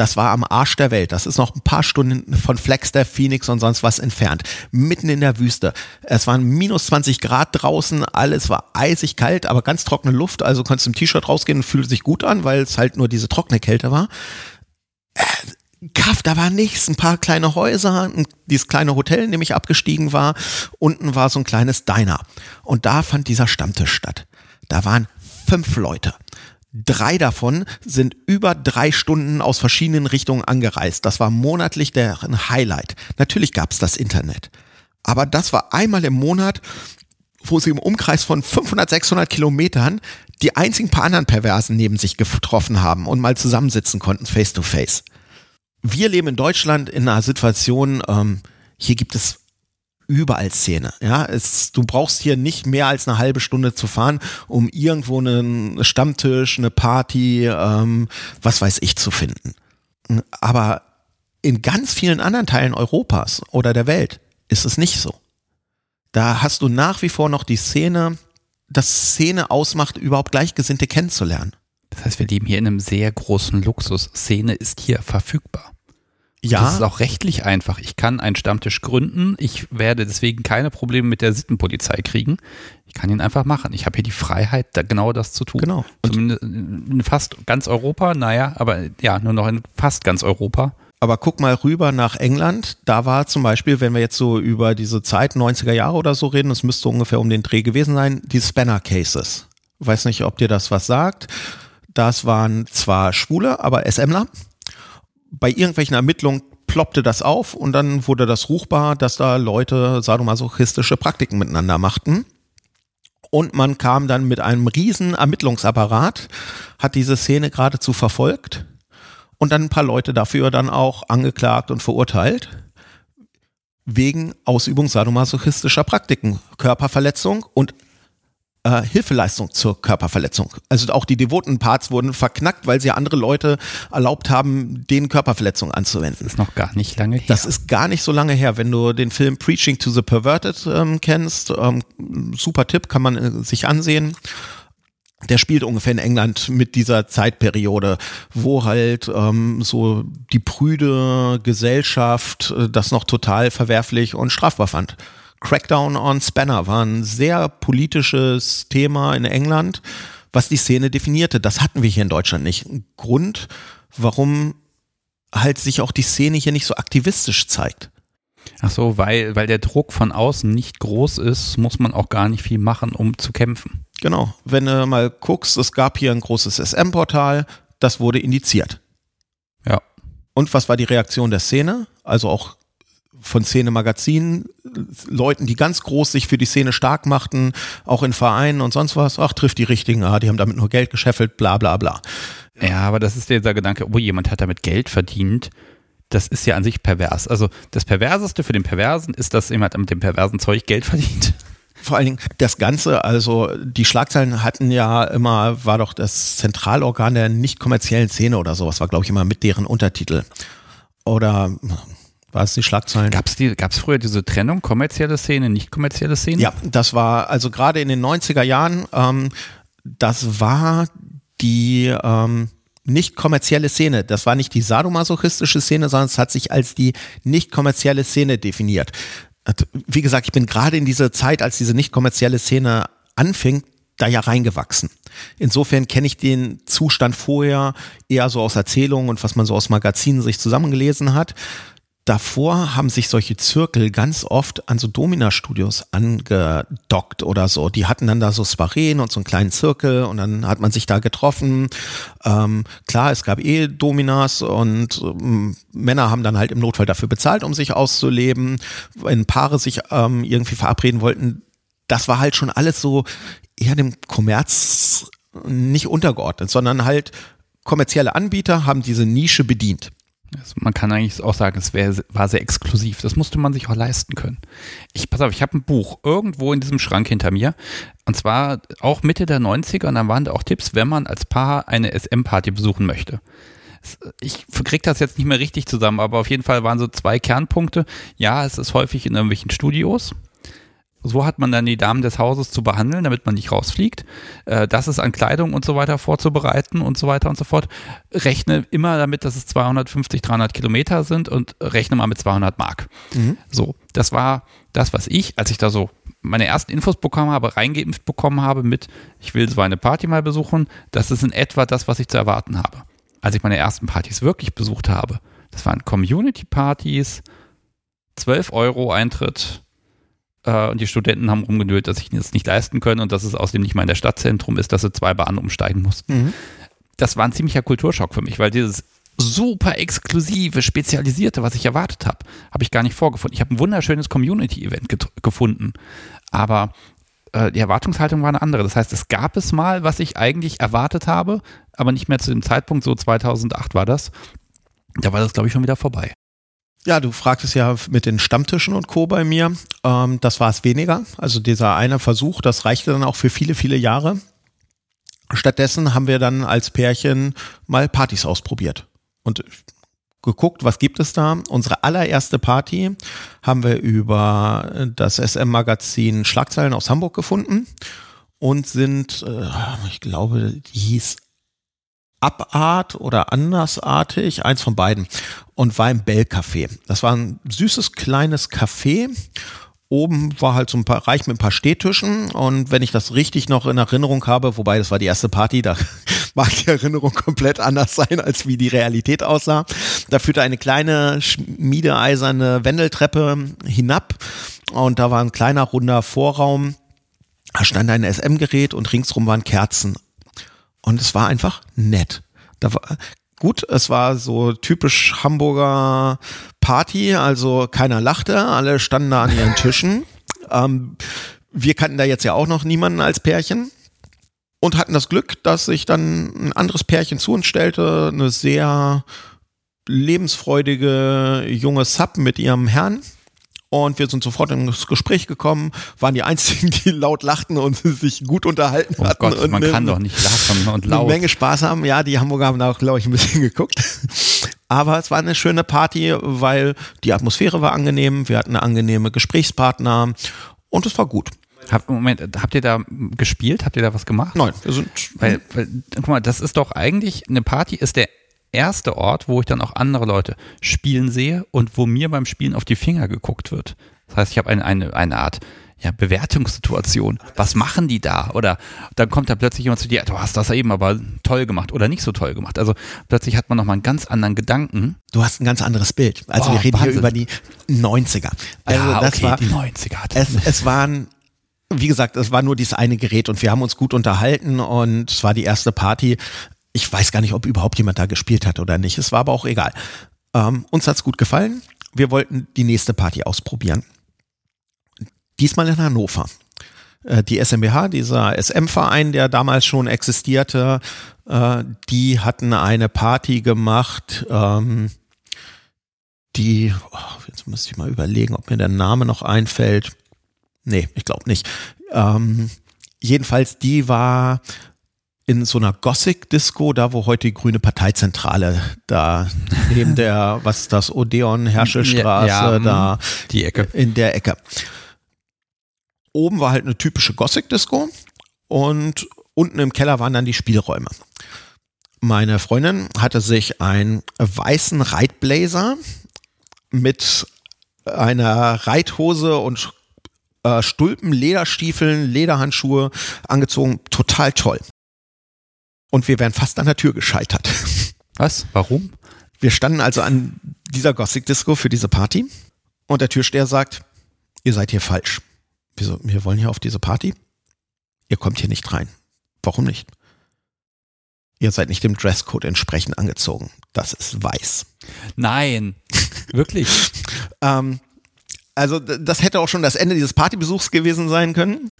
Speaker 2: das war am Arsch der Welt. Das ist noch ein paar Stunden von Flagstaff, Phoenix und sonst was entfernt. Mitten in der Wüste. Es waren minus 20 Grad draußen, alles war eisig kalt, aber ganz trockene Luft. Also konntest du im T-Shirt rausgehen und fühlte sich gut an, weil es halt nur diese trockene Kälte war. Äh, Kaff, da war nichts, ein paar kleine Häuser, dieses kleine Hotel, in dem ich abgestiegen war. Unten war so ein kleines Diner. Und da fand dieser Stammtisch statt. Da waren fünf Leute. Drei davon sind über drei Stunden aus verschiedenen Richtungen angereist. Das war monatlich deren Highlight. Natürlich gab es das Internet. Aber das war einmal im Monat, wo sie im Umkreis von 500, 600 Kilometern die einzigen paar anderen Perversen neben sich getroffen haben und mal zusammensitzen konnten, face to face. Wir leben in Deutschland in einer Situation, ähm, hier gibt es überall Szene. Ja, es, du brauchst hier nicht mehr als eine halbe Stunde zu fahren, um irgendwo einen Stammtisch, eine Party, ähm, was weiß ich zu finden. Aber in ganz vielen anderen Teilen Europas oder der Welt ist es nicht so. Da hast du nach wie vor noch die Szene, dass Szene ausmacht, überhaupt Gleichgesinnte kennenzulernen.
Speaker 1: Das heißt, wir leben hier in einem sehr großen Luxus. Szene ist hier verfügbar. Ja. Das ist auch rechtlich einfach. Ich kann einen Stammtisch gründen. Ich werde deswegen keine Probleme mit der Sittenpolizei kriegen. Ich kann ihn einfach machen. Ich habe hier die Freiheit, da genau das zu tun.
Speaker 2: Genau.
Speaker 1: Und Zumindest in fast ganz Europa, naja, aber ja, nur noch in fast ganz Europa.
Speaker 2: Aber guck mal rüber nach England. Da war zum Beispiel, wenn wir jetzt so über diese Zeit 90er Jahre oder so reden, es müsste ungefähr um den Dreh gewesen sein, die Spanner Cases. Weiß nicht, ob dir das was sagt. Das waren zwar Schwule, aber SMler bei irgendwelchen Ermittlungen ploppte das auf und dann wurde das ruchbar, dass da Leute sadomasochistische Praktiken miteinander machten. Und man kam dann mit einem riesen Ermittlungsapparat, hat diese Szene geradezu verfolgt und dann ein paar Leute dafür dann auch angeklagt und verurteilt wegen Ausübung sadomasochistischer Praktiken, Körperverletzung und äh, Hilfeleistung zur Körperverletzung. Also auch die devoten Parts wurden verknackt, weil sie andere Leute erlaubt haben, denen Körperverletzungen anzuwenden.
Speaker 1: Das ist noch gar nicht lange her.
Speaker 2: Das ist gar nicht so lange her. Wenn du den Film Preaching to the Perverted ähm, kennst, ähm, super Tipp, kann man äh, sich ansehen. der spielt ungefähr in England mit dieser Zeitperiode, wo halt ähm, so die prüde Gesellschaft äh, das noch total verwerflich und strafbar fand. Crackdown on Spanner war ein sehr politisches Thema in England, was die Szene definierte. Das hatten wir hier in Deutschland nicht. Ein Grund, warum halt sich auch die Szene hier nicht so aktivistisch zeigt.
Speaker 1: Ach so, weil, weil der Druck von außen nicht groß ist, muss man auch gar nicht viel machen, um zu kämpfen.
Speaker 2: Genau. Wenn du mal guckst, es gab hier ein großes SM-Portal, das wurde indiziert.
Speaker 1: Ja.
Speaker 2: Und was war die Reaktion der Szene? Also auch von Szene Magazinen, Leuten, die ganz groß sich für die Szene stark machten, auch in Vereinen und sonst was. Ach, trifft die richtigen, ah, die haben damit nur Geld gescheffelt, bla bla bla.
Speaker 1: Ja, aber das ist dieser Gedanke, oh, jemand hat damit Geld verdient. Das ist ja an sich pervers. Also das Perverseste für den Perversen ist, dass jemand mit dem perversen Zeug Geld verdient.
Speaker 2: Vor allen Dingen das Ganze, also die Schlagzeilen hatten ja immer, war doch das Zentralorgan der nicht kommerziellen Szene oder sowas, war glaube ich immer mit deren Untertitel. Oder war es die Schlagzeilen?
Speaker 1: Gab es die, gab's früher diese Trennung, kommerzielle Szene, nicht kommerzielle Szene?
Speaker 2: Ja, das war, also gerade in den 90er Jahren, ähm, das war die ähm, nicht kommerzielle Szene. Das war nicht die sadomasochistische Szene, sondern es hat sich als die nicht kommerzielle Szene definiert wie gesagt, ich bin gerade in dieser Zeit, als diese nicht kommerzielle Szene anfing, da ja reingewachsen. Insofern kenne ich den Zustand vorher eher so aus Erzählungen und was man so aus Magazinen sich zusammengelesen hat davor haben sich solche Zirkel ganz oft an so Domina-Studios angedockt oder so. Die hatten dann da so Spareen und so einen kleinen Zirkel und dann hat man sich da getroffen. Ähm, klar, es gab eh Dominas und ähm, Männer haben dann halt im Notfall dafür bezahlt, um sich auszuleben. Wenn Paare sich ähm, irgendwie verabreden wollten, das war halt schon alles so eher dem Kommerz nicht untergeordnet, sondern halt kommerzielle Anbieter haben diese Nische bedient.
Speaker 1: Also man kann eigentlich auch sagen, es wär, war sehr exklusiv. Das musste man sich auch leisten können. Ich, pass auf, ich habe ein Buch irgendwo in diesem Schrank hinter mir. Und zwar auch Mitte der 90er. Und da waren da auch Tipps, wenn man als Paar eine SM-Party besuchen möchte. Ich kriege das jetzt nicht mehr richtig zusammen, aber auf jeden Fall waren so zwei Kernpunkte. Ja, es ist häufig in irgendwelchen Studios. So hat man dann die Damen des Hauses zu behandeln, damit man nicht rausfliegt. Äh, das ist an Kleidung und so weiter vorzubereiten und so weiter und so fort. Rechne immer damit, dass es 250, 300 Kilometer sind und rechne mal mit 200 Mark. Mhm. So, das war das, was ich, als ich da so meine ersten Infos bekommen habe, reingeimpft bekommen habe mit, ich will so eine Party mal besuchen. Das ist in etwa das, was ich zu erwarten habe. Als ich meine ersten Partys wirklich besucht habe, das waren Community-Partys, 12 Euro Eintritt, äh, und die Studenten haben rumgenölt, dass sich das nicht leisten können und dass es außerdem nicht mal in der Stadtzentrum ist, dass sie zwei Bahnen umsteigen mussten. Mhm. Das war ein ziemlicher Kulturschock für mich, weil dieses super exklusive, spezialisierte, was ich erwartet habe, habe ich gar nicht vorgefunden. Ich habe ein wunderschönes Community-Event gefunden, aber äh, die Erwartungshaltung war eine andere. Das heißt, es gab es mal, was ich eigentlich erwartet habe, aber nicht mehr zu dem Zeitpunkt, so 2008 war das. Da war das, glaube ich, schon wieder vorbei.
Speaker 2: Ja, du fragtest ja mit den Stammtischen und Co. bei mir. Ähm, das war es weniger. Also dieser eine Versuch, das reichte dann auch für viele, viele Jahre. Stattdessen haben wir dann als Pärchen mal Partys ausprobiert und geguckt, was gibt es da. Unsere allererste Party haben wir über das SM-Magazin Schlagzeilen aus Hamburg gefunden und sind, äh, ich glaube, die hieß Abart oder andersartig, eins von beiden, und war im Bell Café. Das war ein süßes kleines Café. Oben war halt so ein paar, reich mit ein paar Stehtischen und wenn ich das richtig noch in Erinnerung habe, wobei das war die erste Party, da mag die Erinnerung komplett anders sein, als wie die Realität aussah. Da führte eine kleine schmiedeeiserne Wendeltreppe hinab und da war ein kleiner runder Vorraum. Da stand ein SM-Gerät und ringsrum waren Kerzen und es war einfach nett. Da war, gut, es war so typisch Hamburger Party, also keiner lachte, alle standen da an ihren Tischen. ähm, wir kannten da jetzt ja auch noch niemanden als Pärchen und hatten das Glück, dass sich dann ein anderes Pärchen zu uns stellte, eine sehr lebensfreudige junge Sub mit ihrem Herrn und wir sind sofort ins Gespräch gekommen, waren die einzigen, die laut lachten und sich gut unterhalten oh hatten.
Speaker 1: Gott,
Speaker 2: und
Speaker 1: man kann doch nicht lachen und laut.
Speaker 2: Eine Menge Spaß haben. Ja, die Hamburger haben da auch, glaube ich, ein bisschen geguckt. Aber es war eine schöne Party, weil die Atmosphäre war angenehm, wir hatten angenehme Gesprächspartner und es war gut.
Speaker 1: Hab, Moment, habt ihr da gespielt? Habt ihr da was gemacht?
Speaker 2: Nein, wir sind.
Speaker 1: Weil, weil, guck mal, das ist doch eigentlich, eine Party ist der erste Ort, wo ich dann auch andere Leute spielen sehe und wo mir beim Spielen auf die Finger geguckt wird. Das heißt, ich habe eine, eine, eine Art ja, Bewertungssituation. Was machen die da? Oder dann kommt da plötzlich jemand zu dir, du hast das eben aber toll gemacht oder nicht so toll gemacht. Also plötzlich hat man nochmal einen ganz anderen Gedanken.
Speaker 2: Du hast ein ganz anderes Bild. Also
Speaker 1: Oh,
Speaker 2: wir reden
Speaker 1: Wahnsinn.
Speaker 2: hier über die 90er. Also
Speaker 1: ja,
Speaker 2: das
Speaker 1: okay,
Speaker 2: war,
Speaker 1: die 90er hat
Speaker 2: es, es waren, wie gesagt, es war nur dieses eine Gerät und wir haben uns gut unterhalten und es war die erste Party. Ich weiß gar nicht, ob überhaupt jemand da gespielt hat oder nicht. Es war aber auch egal. Ähm, uns hat's gut gefallen. Wir wollten die nächste Party ausprobieren. Diesmal in Hannover. Äh, Die SMBH, dieser SM-Verein, der damals schon existierte, äh, die hatten eine Party gemacht, ähm, die, oh, jetzt müsste ich mal überlegen, ob mir der Name noch einfällt. Nee, ich glaube nicht. Ähm, jedenfalls, die war in so einer Gothic-Disco, da wo heute die Grüne Parteizentrale, da neben der, was ist das, Odeon, Herschelstraße,
Speaker 1: Ja, ja,
Speaker 2: da
Speaker 1: die Ecke.
Speaker 2: in der Ecke. Oben war halt eine typische Gothic-Disco und unten im Keller waren dann die Spielräume. Meine Freundin hatte sich einen weißen Reitblazer mit einer Reithose und äh, Stulpen, Lederstiefeln, Lederhandschuhe angezogen. Total toll. Und wir wären fast an der Tür gescheitert.
Speaker 1: Was? Warum?
Speaker 2: Wir standen also an dieser Gothic Disco für diese Party und der Türsteher sagt, ihr seid hier falsch. Wieso? Wir wollen hier auf diese Party? Ihr kommt hier nicht rein. Warum nicht? Ihr seid nicht dem Dresscode entsprechend angezogen. Das ist weiß.
Speaker 1: Nein. Wirklich?
Speaker 2: Ähm, also das hätte auch schon das Ende dieses Partybesuchs gewesen sein können.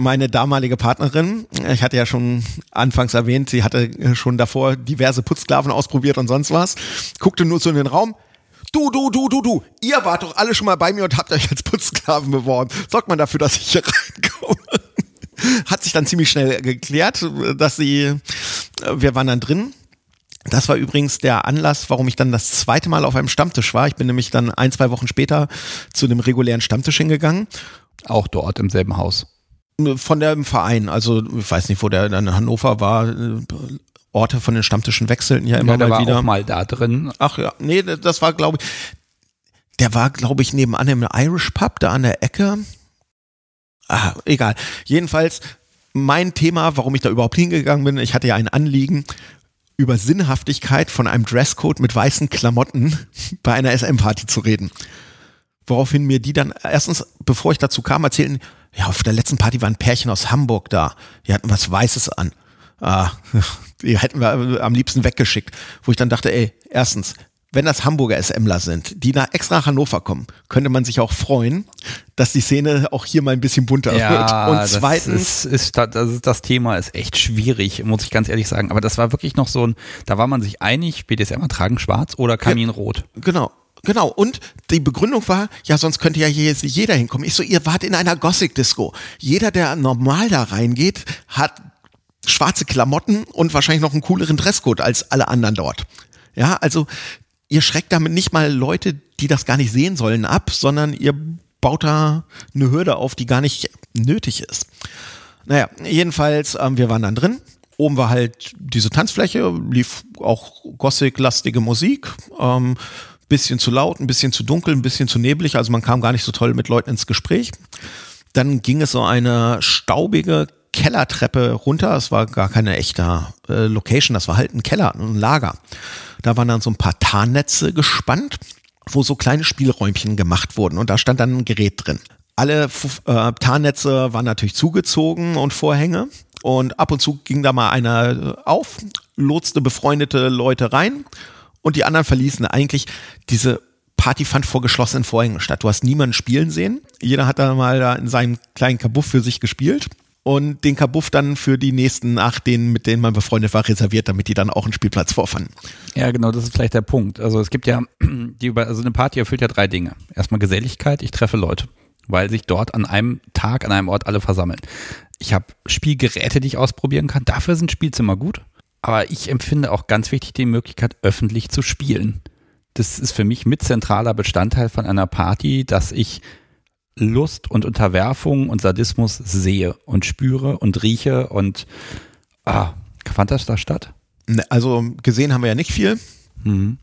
Speaker 2: Meine damalige Partnerin, ich hatte ja schon anfangs erwähnt, sie hatte schon davor diverse Putzsklaven ausprobiert und sonst was, guckte nur so in den Raum. Du, du, du, du, du, ihr wart doch alle schon mal bei mir und habt euch als Putzsklaven beworben. Sorgt man dafür, dass ich hier reinkomme. Hat sich dann ziemlich schnell geklärt, dass sie, wir waren dann drin. Das war übrigens der Anlass, warum ich dann das zweite Mal auf einem Stammtisch war. Ich bin nämlich dann ein, zwei Wochen später zu dem regulären Stammtisch hingegangen.
Speaker 1: Auch dort im selben Haus.
Speaker 2: Von dem Verein. Also, ich weiß nicht, wo der dann in Hannover war. Orte von den Stammtischen wechselten ja immer
Speaker 1: Ja, der
Speaker 2: mal
Speaker 1: war
Speaker 2: wieder.
Speaker 1: auch mal da drin.
Speaker 2: Ach ja, nee, das war, glaube ich, der war, glaube ich, nebenan im Irish Pub, da an der Ecke. Ah, egal. Jedenfalls, mein Thema, warum ich da überhaupt hingegangen bin, ich hatte ja ein Anliegen, über Sinnhaftigkeit von einem Dresscode mit weißen Klamotten bei einer SM-Party zu reden. Woraufhin mir die dann erstens, bevor ich dazu kam, erzählten, ja, auf der letzten Party war ein Pärchen aus Hamburg da. Die hatten was Weißes an. Ah, die hätten wir am liebsten weggeschickt. Wo ich dann dachte, ey, erstens, wenn das Hamburger SMler sind, die nach extra nach Hannover kommen, könnte man sich auch freuen, dass die Szene auch hier mal ein bisschen bunter
Speaker 1: Ja,
Speaker 2: wird. Und
Speaker 1: das
Speaker 2: zweitens,
Speaker 1: ist, ist, das, das, das Thema ist echt schwierig, muss ich ganz ehrlich sagen. Aber das war wirklich noch so ein, da war man sich einig, BDSM tragen schwarz oder Kaminrot.
Speaker 2: Genau. Genau, und die Begründung war, ja, sonst könnte ja hier jetzt jeder hinkommen. Ich so, ihr wart in einer Gothic-Disco. Jeder, der normal da reingeht, hat schwarze Klamotten und wahrscheinlich noch einen cooleren Dresscode als alle anderen dort. Ja, also ihr schreckt damit nicht mal Leute, die das gar nicht sehen sollen, ab, sondern ihr baut da eine Hürde auf, die gar nicht nötig ist. Naja, jedenfalls, ähm, wir waren dann drin. Oben war halt diese Tanzfläche, lief auch Gothic-lastige Musik. Ähm, bisschen zu laut, ein bisschen zu dunkel, ein bisschen zu neblig. Also man kam gar nicht so toll mit Leuten ins Gespräch. Dann ging es so eine staubige Kellertreppe runter. Es war gar keine echte äh, Location, das war halt ein Keller, ein Lager. Da waren dann so ein paar Tarnnetze gespannt, wo so kleine Spielräumchen gemacht wurden und da stand dann ein Gerät drin. Alle äh, Tarnnetze waren natürlich zugezogen und Vorhänge und ab und zu ging da mal einer auf, lotste befreundete Leute rein und die anderen verließen eigentlich diese Party fand vor geschlossenen Vorhängen statt. Du hast niemanden spielen sehen. Jeder hat da mal da in seinem kleinen Kabuff für sich gespielt und den Kabuff dann für die nächsten nach denen, mit denen man befreundet war, reserviert, damit die dann auch einen Spielplatz vorfanden.
Speaker 1: Ja, genau, das ist vielleicht der Punkt. Also es gibt ja, die also eine Party erfüllt ja drei Dinge. Erstmal Geselligkeit, ich treffe Leute, weil sich dort an einem Tag, an einem Ort alle versammeln. Ich habe Spielgeräte, die ich ausprobieren kann. Dafür sind Spielzimmer gut. Aber ich empfinde auch ganz wichtig die Möglichkeit, öffentlich zu spielen. Das ist für mich mit zentraler Bestandteil von einer Party, dass ich Lust und Unterwerfung und Sadismus sehe und spüre und rieche und ah, fand das da statt?
Speaker 2: Ne, also gesehen haben wir ja nicht viel.
Speaker 1: Mhm.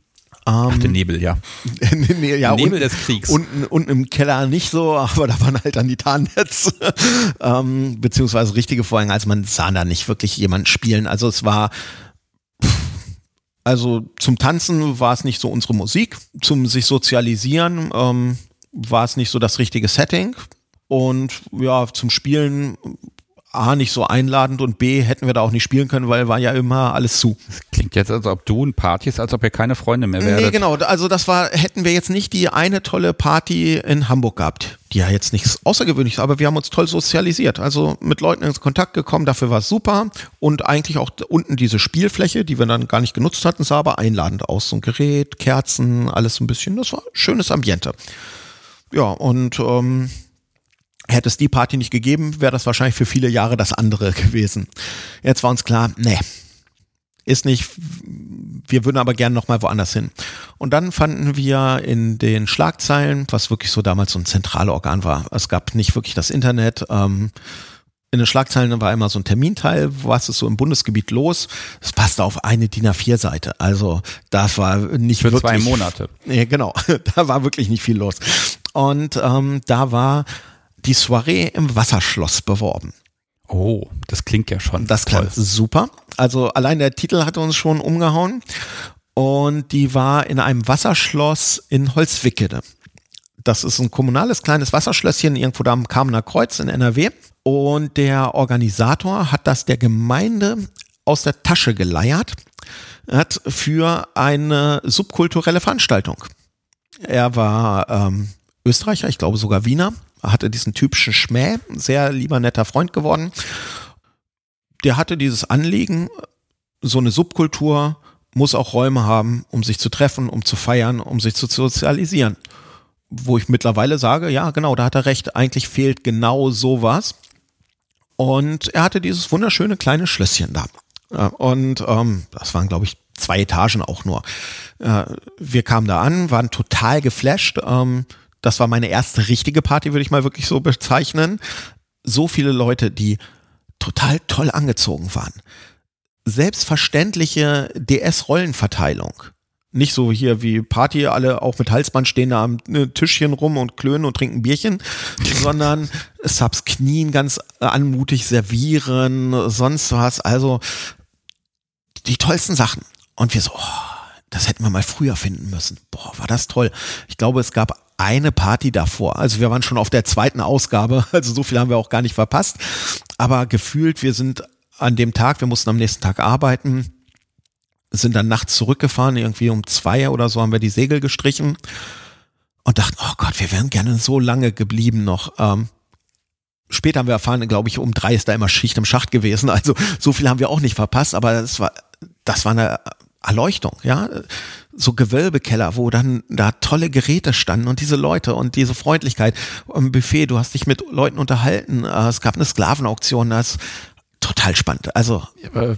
Speaker 1: Ach, der Nebel, ja.
Speaker 2: nee, ja
Speaker 1: Nebel
Speaker 2: unten,
Speaker 1: des Kriegs.
Speaker 2: Unten, unten im Keller nicht so, aber da waren halt dann die Tarnnetz, ähm, beziehungsweise richtige Vorhänge. Also man sah da nicht wirklich jemanden spielen. Also es war, also zum Tanzen war es nicht so unsere Musik, zum sich sozialisieren ähm, war es nicht so das richtige Setting und ja, zum Spielen A, nicht so einladend und B, hätten wir da auch nicht spielen können, weil war ja immer alles zu.
Speaker 1: Das klingt jetzt, als ob du in Partys, als ob ihr keine Freunde mehr wäret.
Speaker 2: Nee, genau. Also das war, hätten wir jetzt nicht die eine tolle Party in Hamburg gehabt, die ja jetzt nichts Außergewöhnliches, aber wir haben uns toll sozialisiert. Also mit Leuten ins Kontakt gekommen, dafür war es super. Und eigentlich auch unten diese Spielfläche, die wir dann gar nicht genutzt hatten, sah aber einladend aus. So ein Gerät, Kerzen, alles ein bisschen. Das war ein schönes Ambiente. Ja, und ähm, Hätte es die Party nicht gegeben, wäre das wahrscheinlich für viele Jahre das andere gewesen. Jetzt war uns klar, nee, ist nicht, wir würden aber gerne nochmal woanders hin. Und dann fanden wir in den Schlagzeilen, was wirklich so damals so ein Zentralorgan war, es gab nicht wirklich das Internet, ähm, in den Schlagzeilen war immer so ein Terminteil, was ist so im Bundesgebiet los. Es passte auf eine DIN A4-Seite. Also das war nicht
Speaker 1: Für
Speaker 2: wirklich.
Speaker 1: zwei Monate.
Speaker 2: Nee, genau, da war wirklich nicht viel los. Und ähm, da war die Soiree im Wasserschloss beworben.
Speaker 1: Oh, das klingt ja schon.
Speaker 2: Das klingt super. Also allein der Titel hatte uns schon umgehauen. Und die war in einem Wasserschloss in Holzwickede. Das ist ein kommunales kleines Wasserschlösschen irgendwo da am Kamener Kreuz in NRW. Und der Organisator hat das der Gemeinde aus der Tasche geleiert hat für eine subkulturelle Veranstaltung. Er war ähm, Österreicher, ich glaube sogar Wiener, hatte diesen typischen Schmäh, sehr lieber netter Freund geworden. Der hatte dieses Anliegen, so eine Subkultur muss auch Räume haben, um sich zu treffen, um zu feiern, um sich zu sozialisieren. Wo ich mittlerweile sage, ja, genau, da hat er recht, eigentlich fehlt genau sowas. Und er hatte dieses wunderschöne kleine Schlösschen da. Und ähm, das waren, glaube ich, zwei Etagen auch nur. Äh, wir kamen da an, waren total geflasht. Ähm, das war meine erste richtige Party, würde ich mal wirklich so bezeichnen. So viele Leute, die total toll angezogen waren. Selbstverständliche DS-Rollenverteilung. Nicht so hier wie Party, alle auch mit Halsband stehen da am ne, Tischchen rum und klönen und trinken Bierchen, sondern Subs knien ganz anmutig servieren, sonst was. Also die tollsten Sachen. Und wir so, oh, das hätten wir mal früher finden müssen. Boah, war das toll. Ich glaube, es gab eine Party davor. Also wir waren schon auf der zweiten Ausgabe, also so viel haben wir auch gar nicht verpasst. Aber gefühlt, wir sind an dem Tag, wir mussten am nächsten Tag arbeiten, sind dann nachts zurückgefahren, irgendwie um zwei oder so haben wir die Segel gestrichen und dachten, oh Gott, wir wären gerne so lange geblieben noch. Ähm, später haben wir erfahren, glaube ich, um drei ist da immer Schicht im Schacht gewesen. Also so viel haben wir auch nicht verpasst, aber das war, das war eine Erleuchtung, ja, so Gewölbekeller, wo dann da tolle Geräte standen und diese Leute und diese Freundlichkeit am Buffet, du hast dich mit Leuten unterhalten, äh, es gab eine Sklavenauktion, das total spannend. Also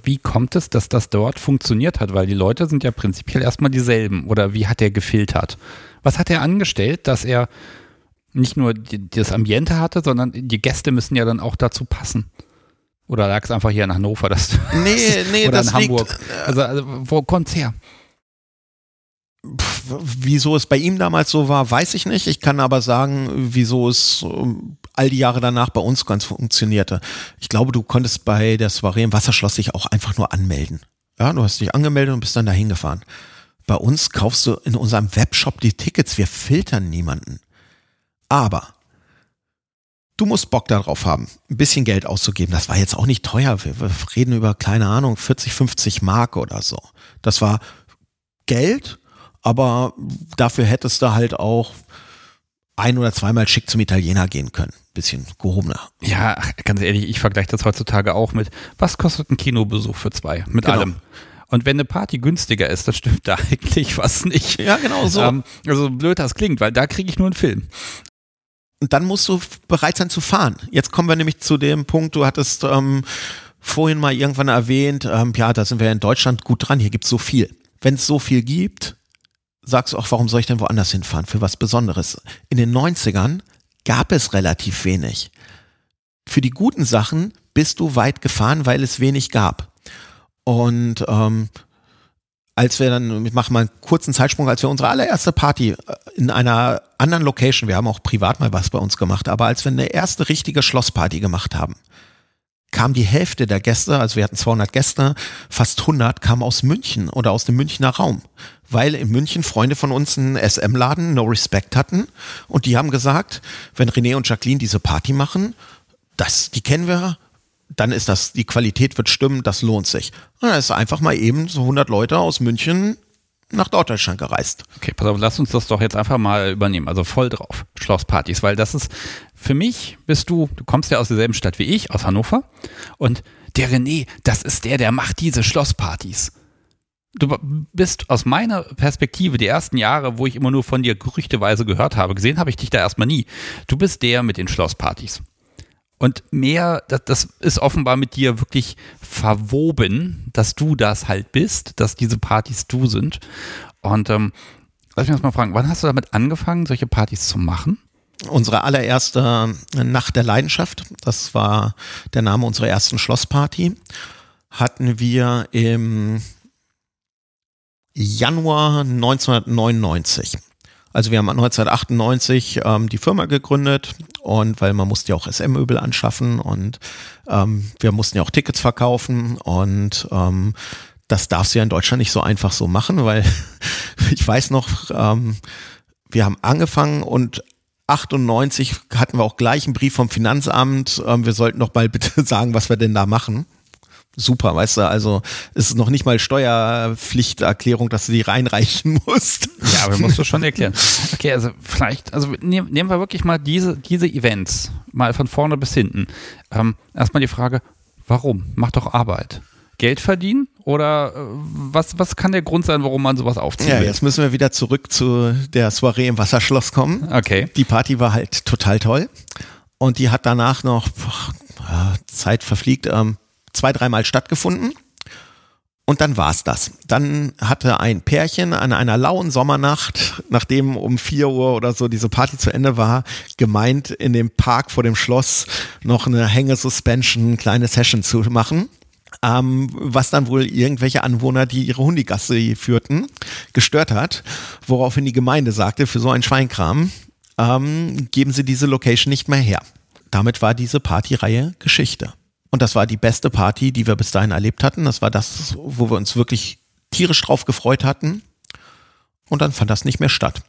Speaker 1: wie kommt es, dass das dort funktioniert hat? Weil die Leute sind ja prinzipiell erstmal dieselben. Oder wie hat er gefiltert? Was hat er angestellt, dass er nicht nur das Ambiente hatte, sondern die Gäste müssen ja dann auch dazu passen? Oder lag es einfach hier in Hannover? Das,
Speaker 2: nee, nee,
Speaker 1: oder
Speaker 2: das
Speaker 1: in Hamburg?
Speaker 2: liegt, äh,
Speaker 1: also, also wo kommt's her?
Speaker 2: Wieso es bei ihm damals so war, weiß ich nicht. Ich kann aber sagen, wieso es ähm, all die Jahre danach bei uns ganz funktionierte. Ich glaube, du konntest bei der Soiree im Wasserschloss dich auch einfach nur anmelden. Ja, du hast dich angemeldet und bist dann dahin gefahren. Bei uns kaufst du in unserem Webshop die Tickets. Wir filtern niemanden. Aber du musst Bock darauf haben, ein bisschen Geld auszugeben. Das war jetzt auch nicht teuer. Wir, wir reden über, keine Ahnung, 40, 50 Mark oder so. Das war Geld, aber dafür hättest du halt auch ein oder zweimal schick zum Italiener gehen können. Bisschen gehobener.
Speaker 1: Ja, ganz ehrlich, ich vergleiche das heutzutage auch mit, was kostet ein Kinobesuch für zwei? Mit
Speaker 2: Genau.
Speaker 1: allem. Und wenn eine Party günstiger ist, dann stimmt da eigentlich was nicht.
Speaker 2: Ja, genau so.
Speaker 1: Ähm, also blöd das klingt, weil da kriege ich nur einen Film.
Speaker 2: Und dann musst du bereit sein zu fahren. Jetzt kommen wir nämlich zu dem Punkt, du hattest ähm, vorhin mal irgendwann erwähnt, ähm, ja, da sind wir in Deutschland gut dran, hier gibt's so viel. Wenn es so viel gibt, sagst du auch, warum soll ich denn woanders hinfahren? Für was Besonderes? In den 90ern gab es relativ wenig. Für die guten Sachen bist du weit gefahren, weil es wenig gab. Und ähm, als wir dann, ich mache mal einen kurzen Zeitsprung, als wir unsere allererste Party äh, in einer anderen Location, wir haben auch privat mal was bei uns gemacht, aber als wir eine erste richtige Schlossparty gemacht haben, kam die Hälfte der Gäste, also wir hatten 200 Gäste, fast 100 kamen aus München oder aus dem Münchner Raum, weil in München Freunde von uns einen SM-Laden No Respect hatten und die haben gesagt, wenn René und Jacqueline diese Party machen, das, die kennen wir, dann ist das, die Qualität wird stimmen, das lohnt sich. Und dann ist einfach mal eben so 100 Leute aus München nach Deutschland gereist.
Speaker 1: Okay, pass auf, lass uns das doch jetzt einfach mal übernehmen. Also voll drauf, Schlosspartys, weil das ist, für mich bist du, du kommst ja aus derselben Stadt wie ich, aus Hannover. Und der René, das ist der, der macht diese Schlosspartys. Du bist aus meiner Perspektive die ersten Jahre, wo ich immer nur von dir gerüchteweise gehört habe, gesehen habe ich dich da erstmal nie. Du bist der mit den Schlosspartys. Und mehr, das, ist offenbar mit dir wirklich verwoben, dass du das halt bist, dass diese Partys du sind. Und ähm, lass mich das mal fragen, wann hast du damit angefangen, solche Partys zu machen?
Speaker 2: Unsere allererste Nacht der Leidenschaft, das war der Name unserer ersten Schlossparty, hatten wir im Januar 1999. Also wir haben 1998 ähm, die Firma gegründet und weil man musste ja auch SM-Möbel anschaffen und ähm, wir mussten ja auch Tickets verkaufen und ähm, das darfst du ja in Deutschland nicht so einfach so machen, weil ich weiß noch, ähm, wir haben angefangen und 98 hatten wir auch gleich einen Brief vom Finanzamt, ähm, wir sollten doch mal bitte sagen, was wir denn da machen super, weißt du, also es ist noch nicht mal Steuerpflichterklärung, dass du die reinreichen musst.
Speaker 1: Ja, aber musst du schon erklären. Okay, also vielleicht, also nehmen, nehmen wir wirklich mal diese, diese Events, mal von vorne bis hinten. Ähm, erstmal die Frage, warum? Mach doch Arbeit. Geld verdienen oder äh, was, was kann der Grund sein, warum man sowas aufzieht? Ja,
Speaker 2: jetzt müssen wir wieder zurück zu der Soiree im Wasserschloss kommen.
Speaker 1: Okay.
Speaker 2: Die Party war halt total toll und die hat danach noch, boah, Zeit verfliegt, ähm, zwei, dreimal stattgefunden. Und dann war's das. Dann hatte ein Pärchen an einer lauen Sommernacht, nachdem um vier Uhr oder so diese Party zu Ende war, gemeint, in dem Park vor dem Schloss noch eine Hängesuspension, kleine Session zu machen. Ähm, was dann wohl irgendwelche Anwohner, die ihre Hundigasse führten, gestört hat, woraufhin die Gemeinde sagte, für so einen Schweinkram ähm, geben sie diese Location nicht mehr her. Damit war diese Partyreihe Geschichte. Und das war die beste Party, die wir bis dahin erlebt hatten. Das war das, wo wir uns wirklich tierisch drauf gefreut hatten. Und dann fand das nicht mehr statt.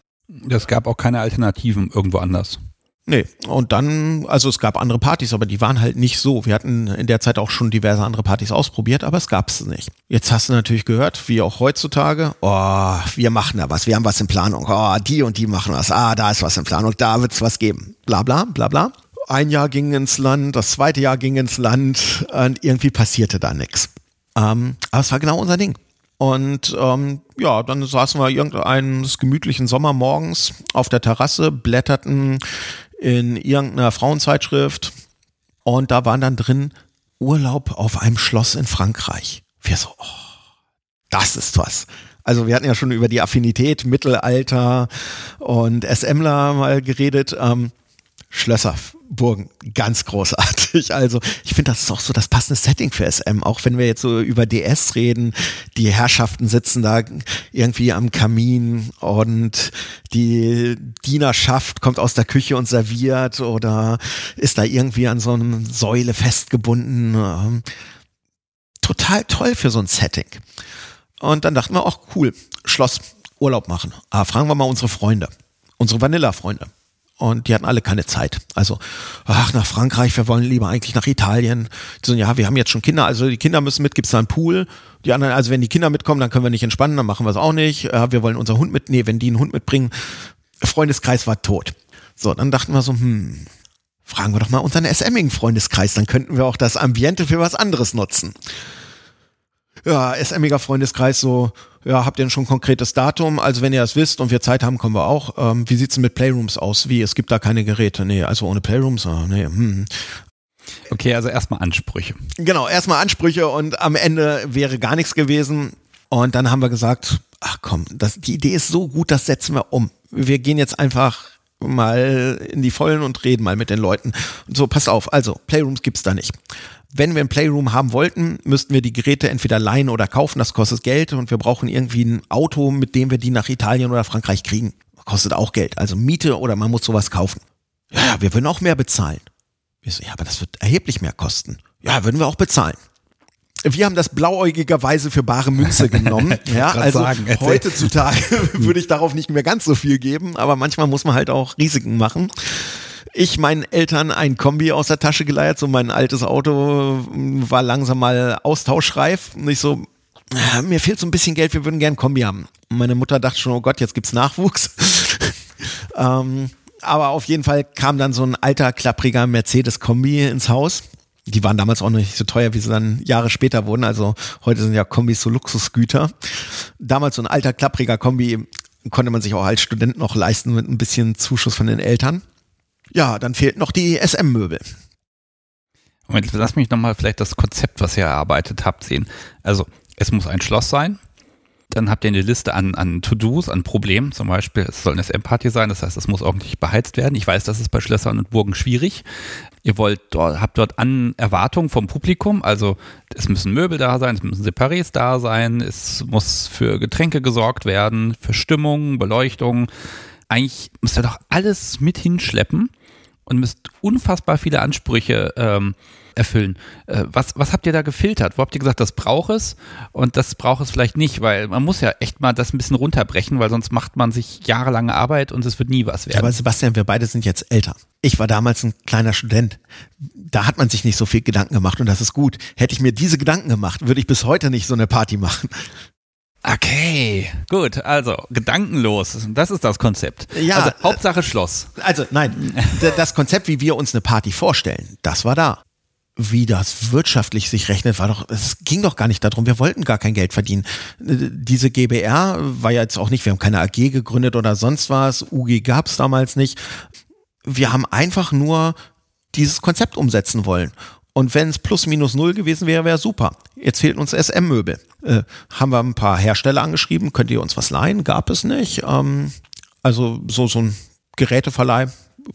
Speaker 1: Es gab auch keine Alternativen irgendwo anders.
Speaker 2: Nee, und dann, also es gab andere Partys, aber die waren halt nicht so. Wir hatten in der Zeit auch schon diverse andere Partys ausprobiert, aber es gab es nicht. Jetzt hast du natürlich gehört, wie auch heutzutage, oh, wir machen da was, wir haben was in Planung, oh, die und die machen was, ah, da ist was in Planung, da wird es was geben, bla bla bla bla ein Jahr ging ins Land, das zweite Jahr ging ins Land und irgendwie passierte da nichts. Ähm, aber es war genau unser Ding. Und ähm, ja, dann saßen wir irgendeines gemütlichen Sommermorgens auf der Terrasse, blätterten in irgendeiner Frauenzeitschrift und da waren dann drin Urlaub auf einem Schloss in Frankreich. Wir so, oh, das ist was. Also wir hatten ja schon über die Affinität Mittelalter und SMler mal geredet. Ähm, Schlösser, Burgen, ganz großartig. Also ich finde, das ist auch so das passende Setting für SM. Auch wenn wir jetzt so über DS reden, die Herrschaften sitzen da irgendwie am Kamin und die Dienerschaft kommt aus der Küche und serviert oder ist da irgendwie an so einem Säule festgebunden. Ähm, total toll für so ein Setting. Und dann dachten wir auch, cool, Schloss, Urlaub machen. Ah, fragen wir mal unsere Freunde, unsere Vanilla-Freunde und die hatten alle keine Zeit. Also, ach, nach Frankreich, wir wollen lieber eigentlich nach Italien. So, ja, wir haben jetzt schon Kinder, also die Kinder müssen mit, gibt's da einen Pool. Die anderen, also wenn die Kinder mitkommen, dann können wir nicht entspannen, dann machen wir es auch nicht. Äh, wir wollen unser Hund mit, nee, wenn die einen Hund mitbringen, Freundeskreis war tot. So, dann dachten wir so, hm, fragen wir doch mal unseren SMigen Freundeskreis, dann könnten wir auch das Ambiente für was anderes nutzen ja, SMiger Freundeskreis so, ja, habt ihr denn schon ein konkretes Datum? Also wenn ihr das wisst und wir Zeit haben, kommen wir auch. Ähm, wie sieht's denn mit Playrooms aus? Wie, es gibt da keine Geräte? Nee, also ohne Playrooms? Oh, nee, hm.
Speaker 1: Okay, also erstmal Ansprüche.
Speaker 2: Genau, erstmal Ansprüche und am Ende wäre gar nichts gewesen. Und dann haben wir gesagt, ach komm, das, die Idee ist so gut, das setzen wir um. Wir gehen jetzt einfach mal in die Vollen und reden mal mit den Leuten. Und so, pass auf, also Playrooms gibt's da nicht. Wenn wir ein Playroom haben wollten, müssten wir die Geräte entweder leihen oder kaufen, das kostet Geld und wir brauchen irgendwie ein Auto, mit dem wir die nach Italien oder Frankreich kriegen. Kostet auch Geld, also Miete oder man muss sowas kaufen. Ja, wir würden auch mehr bezahlen. Wir so, ja, aber das wird erheblich mehr kosten. Ja, würden wir auch bezahlen wir haben das blauäugigerweise für bare Münze genommen. ja, also sagen, heutzutage würde ich darauf nicht mehr ganz so viel geben, aber manchmal muss man halt auch Risiken machen. Ich meinen Eltern ein Kombi aus der Tasche geleiert, so mein altes Auto war langsam mal austauschreif. Und ich so, ja, mir fehlt so ein bisschen Geld, wir würden gern Kombi haben. Meine Mutter dachte schon, oh Gott, jetzt gibt's Nachwuchs. ähm, aber auf jeden Fall kam dann so ein alter, klappriger Mercedes-Kombi ins Haus die waren damals auch nicht so teuer, wie sie dann Jahre später wurden. Also heute sind ja Kombis so Luxusgüter. Damals so ein alter, klappriger Kombi konnte man sich auch als Student noch leisten mit ein bisschen Zuschuss von den Eltern. Ja, dann fehlt noch die SM-Möbel.
Speaker 1: Moment, lass mich nochmal vielleicht das Konzept, was ihr erarbeitet habt, sehen. Also, es muss ein Schloss sein. Dann habt ihr eine Liste an, an To-Dos, an Problemen. Zum Beispiel, es soll eine SM-Party sein, das heißt, es muss ordentlich beheizt werden. Ich weiß, das ist bei Schlössern und Burgen schwierig. Ihr wollt habt dort an Erwartungen vom Publikum, also es müssen Möbel da sein, es müssen Separés da sein, es muss für Getränke gesorgt werden, für Stimmung, Beleuchtung. Eigentlich müsst ihr doch alles mit hinschleppen und müsst unfassbar viele Ansprüche ähm, erfüllen. Äh, was, was habt ihr da gefiltert? Wo habt ihr gesagt, das braucht es und das braucht es vielleicht nicht? Weil man muss ja echt mal das ein bisschen runterbrechen, weil sonst macht man sich jahrelange Arbeit und es wird nie was werden.
Speaker 2: Aber Sebastian, wir beide sind jetzt älter. Ich war damals ein kleiner Student. Da hat man sich nicht so viel Gedanken gemacht und das ist gut. Hätte ich mir diese Gedanken gemacht, würde ich bis heute nicht so eine Party machen.
Speaker 1: Okay, gut, also gedankenlos, das ist das Konzept. Ja, also Hauptsache Schloss.
Speaker 2: Also nein, das Konzept, wie wir uns eine Party vorstellen, das war da wie das wirtschaftlich sich rechnet, war doch, es ging doch gar nicht darum, wir wollten gar kein Geld verdienen. Diese GBR war ja jetzt auch nicht, wir haben keine AG gegründet oder sonst was, UG gab es damals nicht. Wir haben einfach nur dieses Konzept umsetzen wollen. Und wenn es plus minus null gewesen wäre, wäre super. Jetzt fehlten uns SM-Möbel. Äh, haben wir ein paar Hersteller angeschrieben, könnt ihr uns was leihen? Gab es nicht. Ähm, also so, so ein Geräteverleih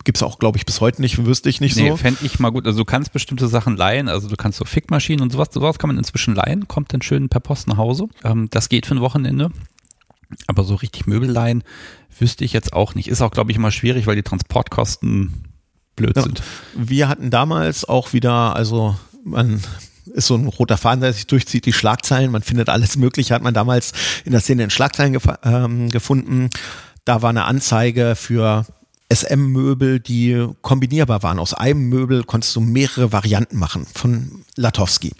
Speaker 2: Gibt es auch, glaube ich, bis heute nicht, wüsste ich nicht nee, so.
Speaker 1: fände ich mal gut. Also du kannst bestimmte Sachen leihen, also du kannst so Fickmaschinen und sowas, sowas kann man inzwischen leihen, kommt dann schön per Post nach Hause. Ähm, das geht für ein Wochenende. Aber so richtig Möbel leihen wüsste ich jetzt auch nicht. Ist auch, glaube ich, immer schwierig, weil die Transportkosten blöd ja.
Speaker 2: Wir hatten damals auch wieder, also man ist so ein roter Faden, der sich durchzieht, die Schlagzeilen. Man findet alles Mögliche, hat man damals in der Szene in Schlagzeilen gef ähm, gefunden. Da war eine Anzeige für SM-Möbel, die kombinierbar waren. Aus einem Möbel konntest du mehrere Varianten machen von Latowski.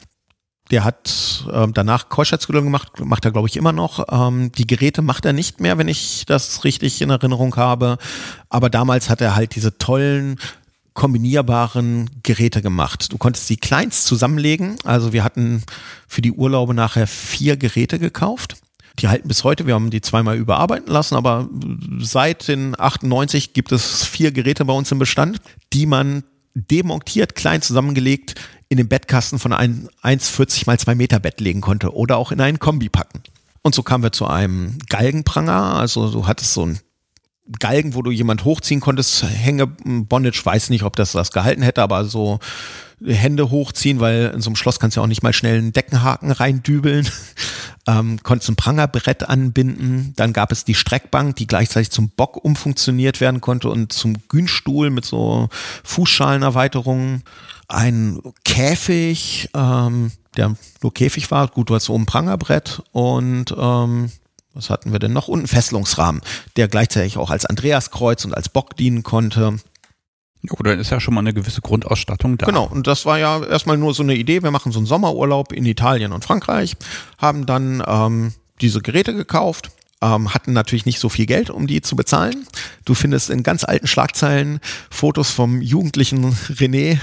Speaker 2: Der hat ähm, danach Keuschheitsgeduld gemacht, macht er glaube ich immer noch. Ähm, die Geräte macht er nicht mehr, wenn ich das richtig in Erinnerung habe. Aber damals hat er halt diese tollen kombinierbaren Geräte gemacht. Du konntest die Kleins zusammenlegen. Also wir hatten für die Urlaube nachher vier Geräte gekauft. Die halten bis heute. Wir haben die zweimal überarbeiten lassen, aber seit den 98 gibt es vier Geräte bei uns im Bestand, die man demontiert, klein zusammengelegt in den Bettkasten von einem 1,40 mal 2 Meter Bett legen konnte oder auch in einen Kombi packen. Und so kamen wir zu einem Galgenpranger. Also du hattest so ein Galgen, wo du jemand hochziehen konntest, Hänge, Bondage, weiß nicht, ob das das gehalten hätte, aber so Hände hochziehen, weil in so einem Schloss kannst du ja auch nicht mal schnell einen Deckenhaken reindübeln. Ähm, konntest ein Prangerbrett anbinden. Dann gab es die Streckbank, die gleichzeitig zum Bock umfunktioniert werden konnte und zum Günstuhl mit so Fußschalenerweiterungen. Ein Käfig, ähm, der nur Käfig war. Gut, du hast oben ein Prangerbrett und ähm, was hatten wir denn noch? Und einen Fesselungsrahmen, der gleichzeitig auch als Andreaskreuz und als Bock dienen konnte.
Speaker 1: Oder ist ja schon mal eine gewisse Grundausstattung da.
Speaker 2: Genau, und das war ja erstmal nur so eine Idee. Wir machen so einen Sommerurlaub in Italien und Frankreich, haben dann ähm, diese Geräte gekauft, ähm, hatten natürlich nicht so viel Geld, um die zu bezahlen. Du findest in ganz alten Schlagzeilen Fotos vom jugendlichen René,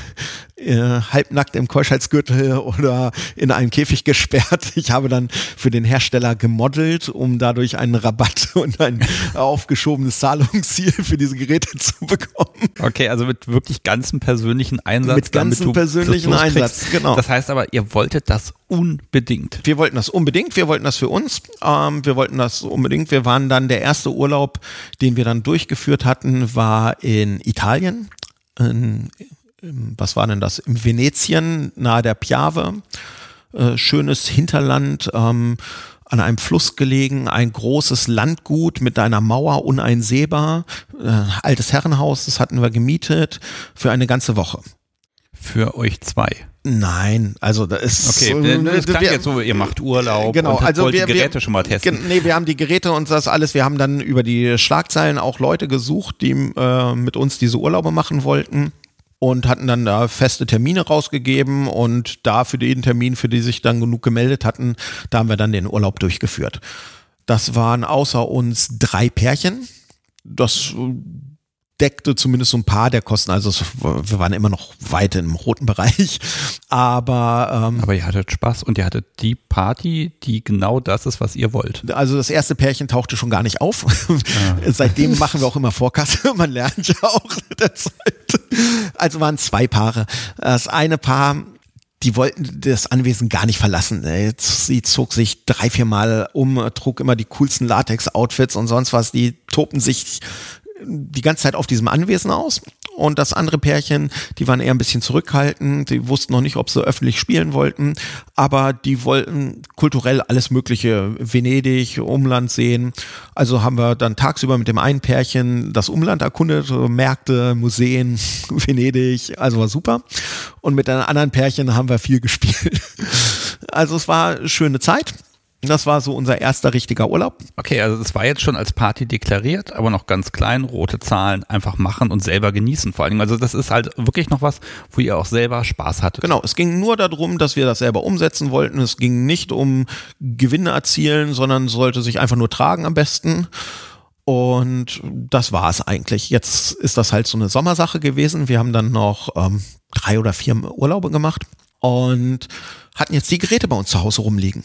Speaker 2: äh, halbnackt im Keuschheitsgürtel oder in einem Käfig gesperrt. Ich habe dann für den Hersteller gemodelt, um dadurch einen Rabatt und ein aufgeschobenes Zahlungsziel für diese Geräte zu bekommen.
Speaker 1: Okay, also mit wirklich ganzem persönlichen Einsatz.
Speaker 2: Mit ganzem persönlichen Einsatz,
Speaker 1: genau. Das heißt aber, ihr wolltet das unbedingt.
Speaker 2: Wir wollten das unbedingt, wir wollten das für uns, ähm, wir wollten das unbedingt. Wir waren dann, der erste Urlaub, den wir dann durchgeführt hatten, war in Italien. In, was war denn das? In Venetien, nahe der Piave. Äh, schönes Hinterland. Ähm, an einem Fluss gelegen, ein großes Landgut mit einer Mauer uneinsehbar, äh, altes Herrenhaus, das hatten wir gemietet für eine ganze Woche.
Speaker 1: Für euch zwei.
Speaker 2: Nein, also da ist
Speaker 1: okay. Das klang wir, jetzt so, ihr macht Urlaub
Speaker 2: genau,
Speaker 1: und
Speaker 2: also
Speaker 1: wollt
Speaker 2: wir,
Speaker 1: die Geräte
Speaker 2: wir,
Speaker 1: schon mal testen.
Speaker 2: Nee, wir haben die Geräte und das alles. Wir haben dann über die Schlagzeilen auch Leute gesucht, die äh, mit uns diese Urlaube machen wollten und hatten dann da feste Termine rausgegeben und da für den Termin, für die sich dann genug gemeldet hatten, da haben wir dann den Urlaub durchgeführt. Das waren außer uns drei Pärchen. Das deckte zumindest so ein paar der Kosten. Also es, wir waren immer noch weit im roten Bereich. Aber, ähm,
Speaker 1: aber ihr hattet Spaß und ihr hattet die Party, die genau das ist, was ihr wollt.
Speaker 2: Also das erste Pärchen tauchte schon gar nicht auf. Ah. Seitdem machen wir auch immer Vorkasse. Man lernt ja auch der Zeit. Also waren zwei Paare. Das eine Paar die wollten das Anwesen gar nicht verlassen. Sie zog sich drei, vier Mal um, trug immer die coolsten Latex-Outfits und sonst was. Die tobten sich die ganze Zeit auf diesem Anwesen aus. Und das andere Pärchen, die waren eher ein bisschen zurückhaltend, die wussten noch nicht, ob sie öffentlich spielen wollten, aber die wollten kulturell alles Mögliche, Venedig, Umland sehen. Also haben wir dann tagsüber mit dem einen Pärchen das Umland erkundet, Märkte, Museen, Venedig, also war super. Und mit einem anderen Pärchen haben wir viel gespielt. Also es war schöne Zeit. Das war so unser erster richtiger Urlaub.
Speaker 1: Okay, also das war jetzt schon als Party deklariert, aber noch ganz klein, rote Zahlen, einfach machen und selber genießen vor allen Dingen. Also das ist halt wirklich noch was, wo ihr auch selber Spaß hattet.
Speaker 2: Genau, es ging nur darum, dass wir das selber umsetzen wollten. Es ging nicht um Gewinne erzielen, sondern sollte sich einfach nur tragen am besten. Und das war es eigentlich. Jetzt ist das halt so eine Sommersache gewesen. Wir haben dann noch ähm, drei oder vier Urlaube gemacht und hatten jetzt die Geräte bei uns zu Hause rumliegen.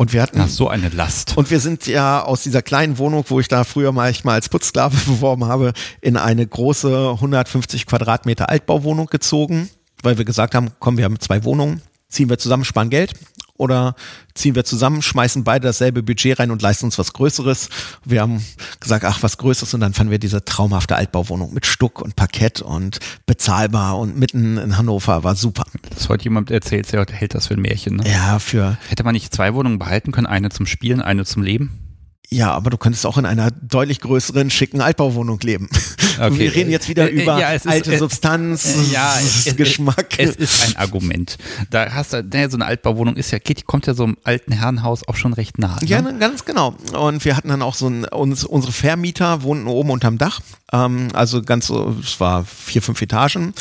Speaker 2: Und wir hatten
Speaker 1: Ach, so eine Last.
Speaker 2: Und wir sind ja aus dieser kleinen Wohnung, wo ich da früher mal ich mal als Putzsklave beworben habe, in eine große 150 Quadratmeter Altbauwohnung gezogen, weil wir gesagt haben, komm, wir haben zwei Wohnungen, ziehen wir zusammen, sparen Geld oder ziehen wir zusammen, schmeißen beide dasselbe Budget rein und leisten uns was Größeres. Wir haben gesagt, ach, was Größeres und dann fanden wir diese traumhafte Altbauwohnung mit Stuck und Parkett und bezahlbar und mitten in Hannover war super.
Speaker 1: Das heute jemand erzählt, der hält das für ein Märchen. Ne?
Speaker 2: Ja, für.
Speaker 1: Hätte man nicht zwei Wohnungen behalten können, eine zum Spielen, eine zum Leben?
Speaker 2: Ja, aber du könntest auch in einer deutlich größeren, schicken Altbauwohnung leben. Okay. Wir reden jetzt wieder äh, über ja, alte ist, Substanz,
Speaker 1: äh, ja, es, Geschmack. Es, es, ist ein Argument. Da hast du, ne, so eine Altbauwohnung ist ja, geht, kommt ja so einem alten Herrenhaus auch schon recht nah. Ne?
Speaker 2: Ja, ganz genau. Und wir hatten dann auch so ein, uns, unsere Vermieter wohnten oben unterm Dach. Ähm, also ganz so, es war vier, fünf Etagen.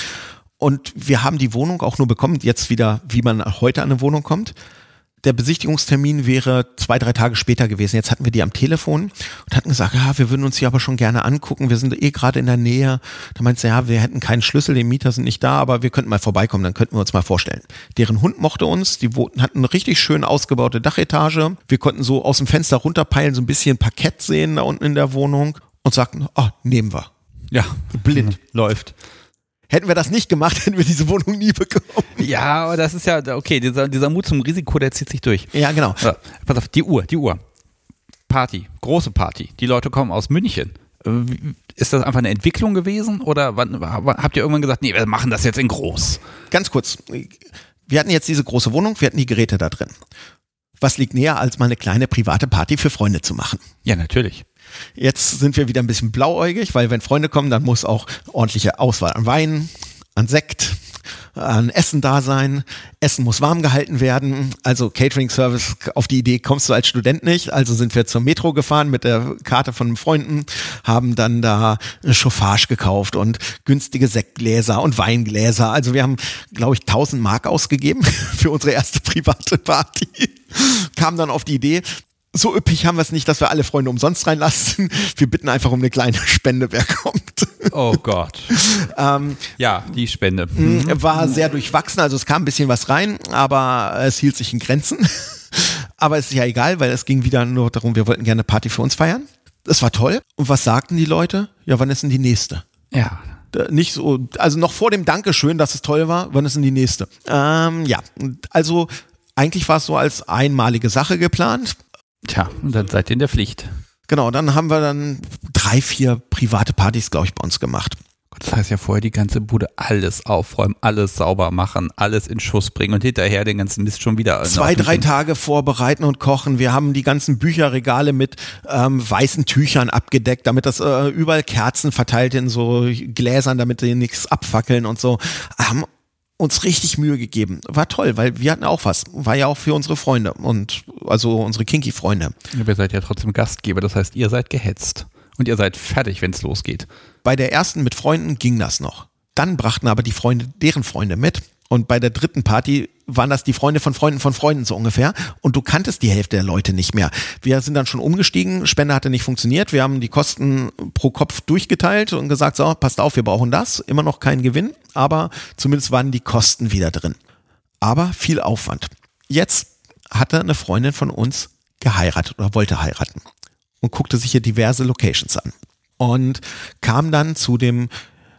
Speaker 2: Und wir haben die Wohnung auch nur bekommen, jetzt wieder, wie man heute an eine Wohnung kommt der Besichtigungstermin wäre zwei, drei Tage später gewesen. Jetzt hatten wir die am Telefon und hatten gesagt, ja, wir würden uns die aber schon gerne angucken. Wir sind eh gerade in der Nähe. Da meinte sie, ja, wir hätten keinen Schlüssel, die Mieter sind nicht da, aber wir könnten mal vorbeikommen, dann könnten wir uns mal vorstellen. Deren Hund mochte uns, die hatten eine richtig schön ausgebaute Dachetage. Wir konnten so aus dem Fenster runterpeilen, so ein bisschen Parkett sehen da unten in der Wohnung und sagten, oh, nehmen wir.
Speaker 1: Ja, blind läuft.
Speaker 2: Hätten wir das nicht gemacht, hätten wir diese Wohnung nie bekommen.
Speaker 1: Ja, aber das ist ja, okay, dieser, dieser Mut zum Risiko, der zieht sich durch.
Speaker 2: Ja, genau. So,
Speaker 1: pass auf, die Uhr, die Uhr. Party, große Party. Die Leute kommen aus München. Äh, ist das einfach eine Entwicklung gewesen oder wann, habt ihr irgendwann gesagt, nee, wir machen das jetzt in groß?
Speaker 2: Ganz kurz. Wir hatten jetzt diese große Wohnung, wir hatten die Geräte da drin. Was liegt näher, als mal eine kleine private Party für Freunde zu machen?
Speaker 1: Ja, natürlich.
Speaker 2: Jetzt sind wir wieder ein bisschen blauäugig, weil wenn Freunde kommen, dann muss auch ordentliche Auswahl an Wein, an Sekt, an Essen da sein. Essen muss warm gehalten werden. Also Catering Service, auf die Idee kommst du als Student nicht. Also sind wir zur Metro gefahren mit der Karte von Freunden, haben dann da Chauffage gekauft und günstige Sektgläser und Weingläser. Also wir haben, glaube ich, 1000 Mark ausgegeben für unsere erste private Party. Kam dann auf die Idee, so üppig haben wir es nicht, dass wir alle Freunde umsonst reinlassen. Wir bitten einfach um eine kleine Spende, wer kommt.
Speaker 1: Oh Gott. ähm, ja, die Spende.
Speaker 2: War sehr durchwachsen, also es kam ein bisschen was rein, aber es hielt sich in Grenzen. aber es ist ja egal, weil es ging wieder nur darum, wir wollten gerne eine Party für uns feiern. Es war toll. Und was sagten die Leute? Ja, wann ist denn die nächste?
Speaker 1: Ja,
Speaker 2: nicht so, also noch vor dem Dankeschön, dass es toll war, wann ist denn die nächste? Ähm, ja, also eigentlich war es so als einmalige Sache geplant.
Speaker 1: Tja, und dann seid ihr in der Pflicht.
Speaker 2: Genau, dann haben wir dann drei, vier private Partys, glaube ich, bei uns gemacht.
Speaker 1: Das heißt ja vorher die ganze Bude alles aufräumen, alles sauber machen, alles in Schuss bringen und hinterher den ganzen Mist schon wieder.
Speaker 2: Zwei, drei Tage vorbereiten und kochen. Wir haben die ganzen Bücherregale mit ähm, weißen Tüchern abgedeckt, damit das äh, überall Kerzen verteilt in so Gläsern, damit die nichts abfackeln und so. Haben uns richtig Mühe gegeben. War toll, weil wir hatten auch was. War ja auch für unsere Freunde und also unsere Kinky-Freunde.
Speaker 1: Ja, ihr seid ja trotzdem Gastgeber, das heißt, ihr seid gehetzt. Und ihr seid fertig, wenn es losgeht.
Speaker 2: Bei der ersten mit Freunden ging das noch. Dann brachten aber die Freunde deren Freunde mit. Und bei der dritten Party waren das die Freunde von Freunden von Freunden so ungefähr. Und du kanntest die Hälfte der Leute nicht mehr. Wir sind dann schon umgestiegen. Spende hatte nicht funktioniert. Wir haben die Kosten pro Kopf durchgeteilt und gesagt, so, passt auf, wir brauchen das. Immer noch kein Gewinn. Aber zumindest waren die Kosten wieder drin. Aber viel Aufwand. Jetzt hatte eine Freundin von uns geheiratet oder wollte heiraten und guckte sich hier diverse Locations an und kam dann zu dem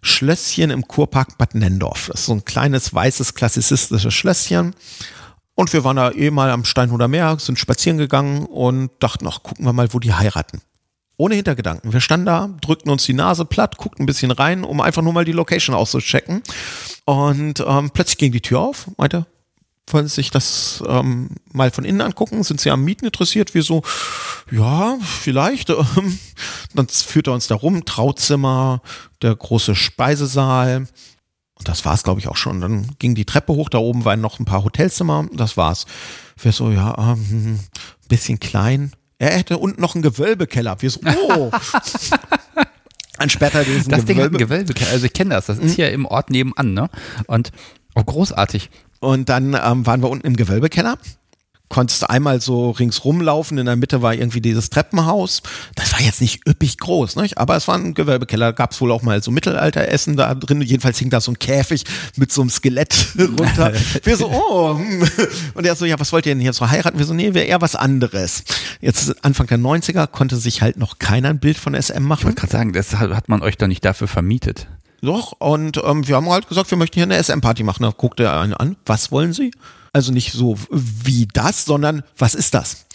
Speaker 2: Schlösschen im Kurpark Bad Nendorf. Das ist so ein kleines, weißes, klassizistisches Schlösschen. Und wir waren da eh mal am Steinhuder Meer, sind spazieren gegangen und dachten, ach, gucken wir mal, wo die heiraten. Ohne Hintergedanken. Wir standen da, drückten uns die Nase platt, guckten ein bisschen rein, um einfach nur mal die Location auszuchecken. Und ähm, plötzlich ging die Tür auf, meinte, wollen Sie sich das ähm, mal von innen angucken? Sind Sie am Mieten interessiert? Wir so, ja, vielleicht. Ähm, dann führt er uns da rum, Trauzimmer, der große Speisesaal. Und das war's, glaube ich, auch schon. Dann ging die Treppe hoch, da oben waren noch ein paar Hotelzimmer, das war's. Wir so, ja, ähm, bisschen klein. Er hätte unten noch einen Gewölbekeller. Wir so, oh.
Speaker 1: Dann später diesen das Gewölbe Ding hat einen Gewölbekeller. Also ich kenne das. Das ist mhm. hier im Ort nebenan, ne? Und oh, großartig.
Speaker 2: Und dann ähm, waren wir unten im Gewölbekeller. Konntest einmal so ringsrum laufen. In der Mitte war irgendwie dieses Treppenhaus. Das war jetzt nicht üppig groß, nicht? aber es war ein Gewölbekeller. Gab es wohl auch mal so Mittelalteressen da drin. Jedenfalls hing da so ein Käfig mit so einem Skelett runter. wir so, oh. Hm. Und er so, ja, was wollt ihr denn hier so heiraten? Wir so, nee, wäre eher was anderes. Jetzt Anfang der 90er konnte sich halt noch keiner ein Bild von SM machen. Ich
Speaker 1: wollte gerade sagen, das hat man euch doch nicht dafür vermietet.
Speaker 2: Doch, und ähm, wir haben halt gesagt, wir möchten hier eine SM-Party machen. Da guckte er einen an, was wollen Sie? Also nicht so wie das, sondern was ist das?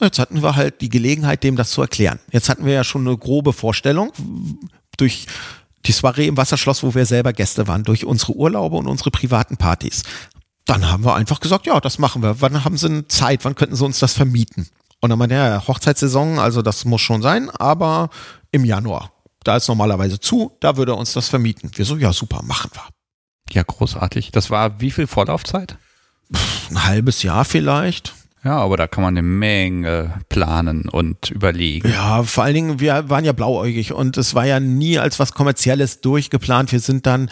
Speaker 2: Jetzt hatten wir halt die Gelegenheit, dem das zu erklären. Jetzt hatten wir ja schon eine grobe Vorstellung durch die Soiree im Wasserschloss, wo wir selber Gäste waren, durch unsere Urlaube und unsere privaten Partys. Dann haben wir einfach gesagt, ja, das machen wir. Wann haben Sie Zeit? Wann könnten Sie uns das vermieten? Und dann meinte er, ja, Hochzeitssaison, also das muss schon sein, aber im Januar da ist normalerweise zu, da würde er uns das vermieten. Wir so, ja, super, machen wir.
Speaker 1: Ja, großartig. Das war wie viel Vorlaufzeit?
Speaker 2: ein halbes Jahr vielleicht.
Speaker 1: Ja, aber da kann man eine Menge planen und überlegen.
Speaker 2: Ja, vor allen Dingen, wir waren ja blauäugig und es war ja nie als was Kommerzielles durchgeplant. Wir sind dann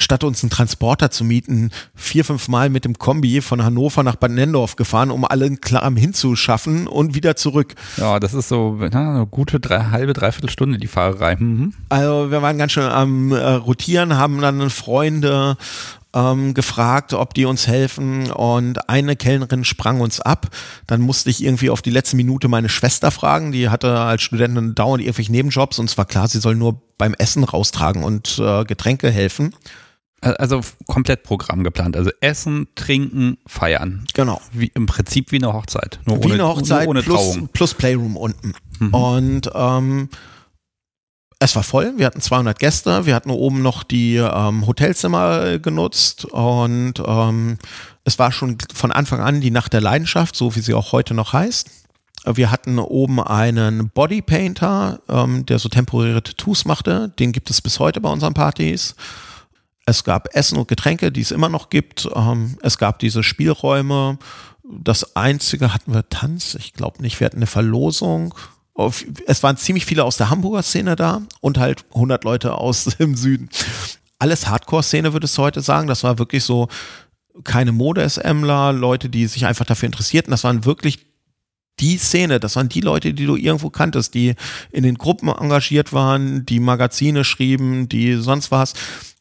Speaker 2: statt uns einen Transporter zu mieten, vier, fünf Mal mit dem Kombi von Hannover nach Bad Nendorf gefahren, um alle Kram hinzuschaffen und wieder zurück.
Speaker 1: Ja, das ist so na, eine gute drei, halbe, dreiviertel Stunde die Fahrerei. Mhm.
Speaker 2: Also wir waren ganz schön am äh, Rotieren, haben dann Freunde ähm, gefragt, ob die uns helfen und eine Kellnerin sprang uns ab. Dann musste ich irgendwie auf die letzte Minute meine Schwester fragen, die hatte als Studentin dauernd irgendwelche Nebenjobs und es war klar, sie soll nur beim Essen raustragen und äh, Getränke helfen.
Speaker 1: Also komplett Programm geplant. Also Essen, Trinken, Feiern.
Speaker 2: Genau.
Speaker 1: Wie, Im Prinzip wie eine Hochzeit.
Speaker 2: Nur wie ohne, eine Hochzeit ohne plus, plus Playroom unten. Mhm. Und ähm, es war voll. Wir hatten 200 Gäste. Wir hatten oben noch die ähm, Hotelzimmer genutzt und ähm, es war schon von Anfang an die Nacht der Leidenschaft, so wie sie auch heute noch heißt. Wir hatten oben einen Bodypainter, ähm, der so temporäre Tattoos machte. Den gibt es bis heute bei unseren Partys. Es gab Essen und Getränke, die es immer noch gibt. Ähm, es gab diese Spielräume. Das einzige hatten wir Tanz. Ich glaube nicht. Wir hatten eine Verlosung. Es waren ziemlich viele aus der Hamburger Szene da und halt 100 Leute aus dem Süden. Alles Hardcore-Szene, würdest du heute sagen. Das war wirklich so keine Mode-SMler, Leute, die sich einfach dafür interessierten. Das waren wirklich die Szene, das waren die Leute, die du irgendwo kanntest, die in den Gruppen engagiert waren, die Magazine schrieben, die sonst was.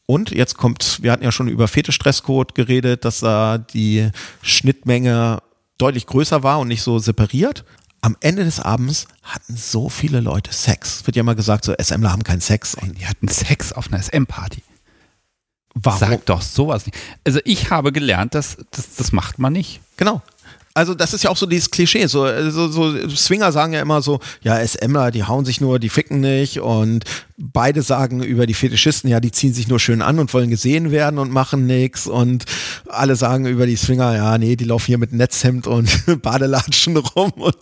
Speaker 2: Und jetzt kommt, wir hatten ja schon über Fetisch-Dresscode geredet, dass da die Schnittmenge deutlich größer war und nicht so separiert. Am Ende des Abends hatten so viele Leute Sex. Wird ja mal gesagt, so SMler haben keinen Sex.
Speaker 1: Und die hatten Sex auf einer SM-Party. Warum? Sag doch sowas nicht. Also ich habe gelernt, dass das, das macht man nicht.
Speaker 2: Genau. Also das ist ja auch so dieses Klischee. So, so, so Swinger sagen ja immer so, ja, SMler, die hauen sich nur, die ficken nicht. Und beide sagen über die Fetischisten, ja, die ziehen sich nur schön an und wollen gesehen werden und machen nichts. Und alle sagen über die Swinger, ja, nee, die laufen hier mit Netzhemd und Badelatschen rum. Und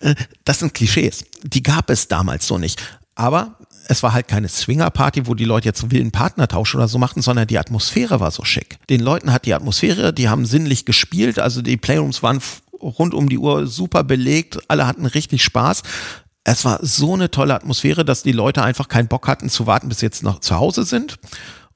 Speaker 2: äh, das sind Klischees. Die gab es damals so nicht. Aber es war halt keine Swinger-Party, wo die Leute jetzt wilden Partnertausch oder so machten, sondern die Atmosphäre war so schick. Den Leuten hat die Atmosphäre, die haben sinnlich gespielt, also die Playrooms waren rund um die Uhr super belegt, alle hatten richtig Spaß. Es war so eine tolle Atmosphäre, dass die Leute einfach keinen Bock hatten zu warten, bis jetzt noch zu Hause sind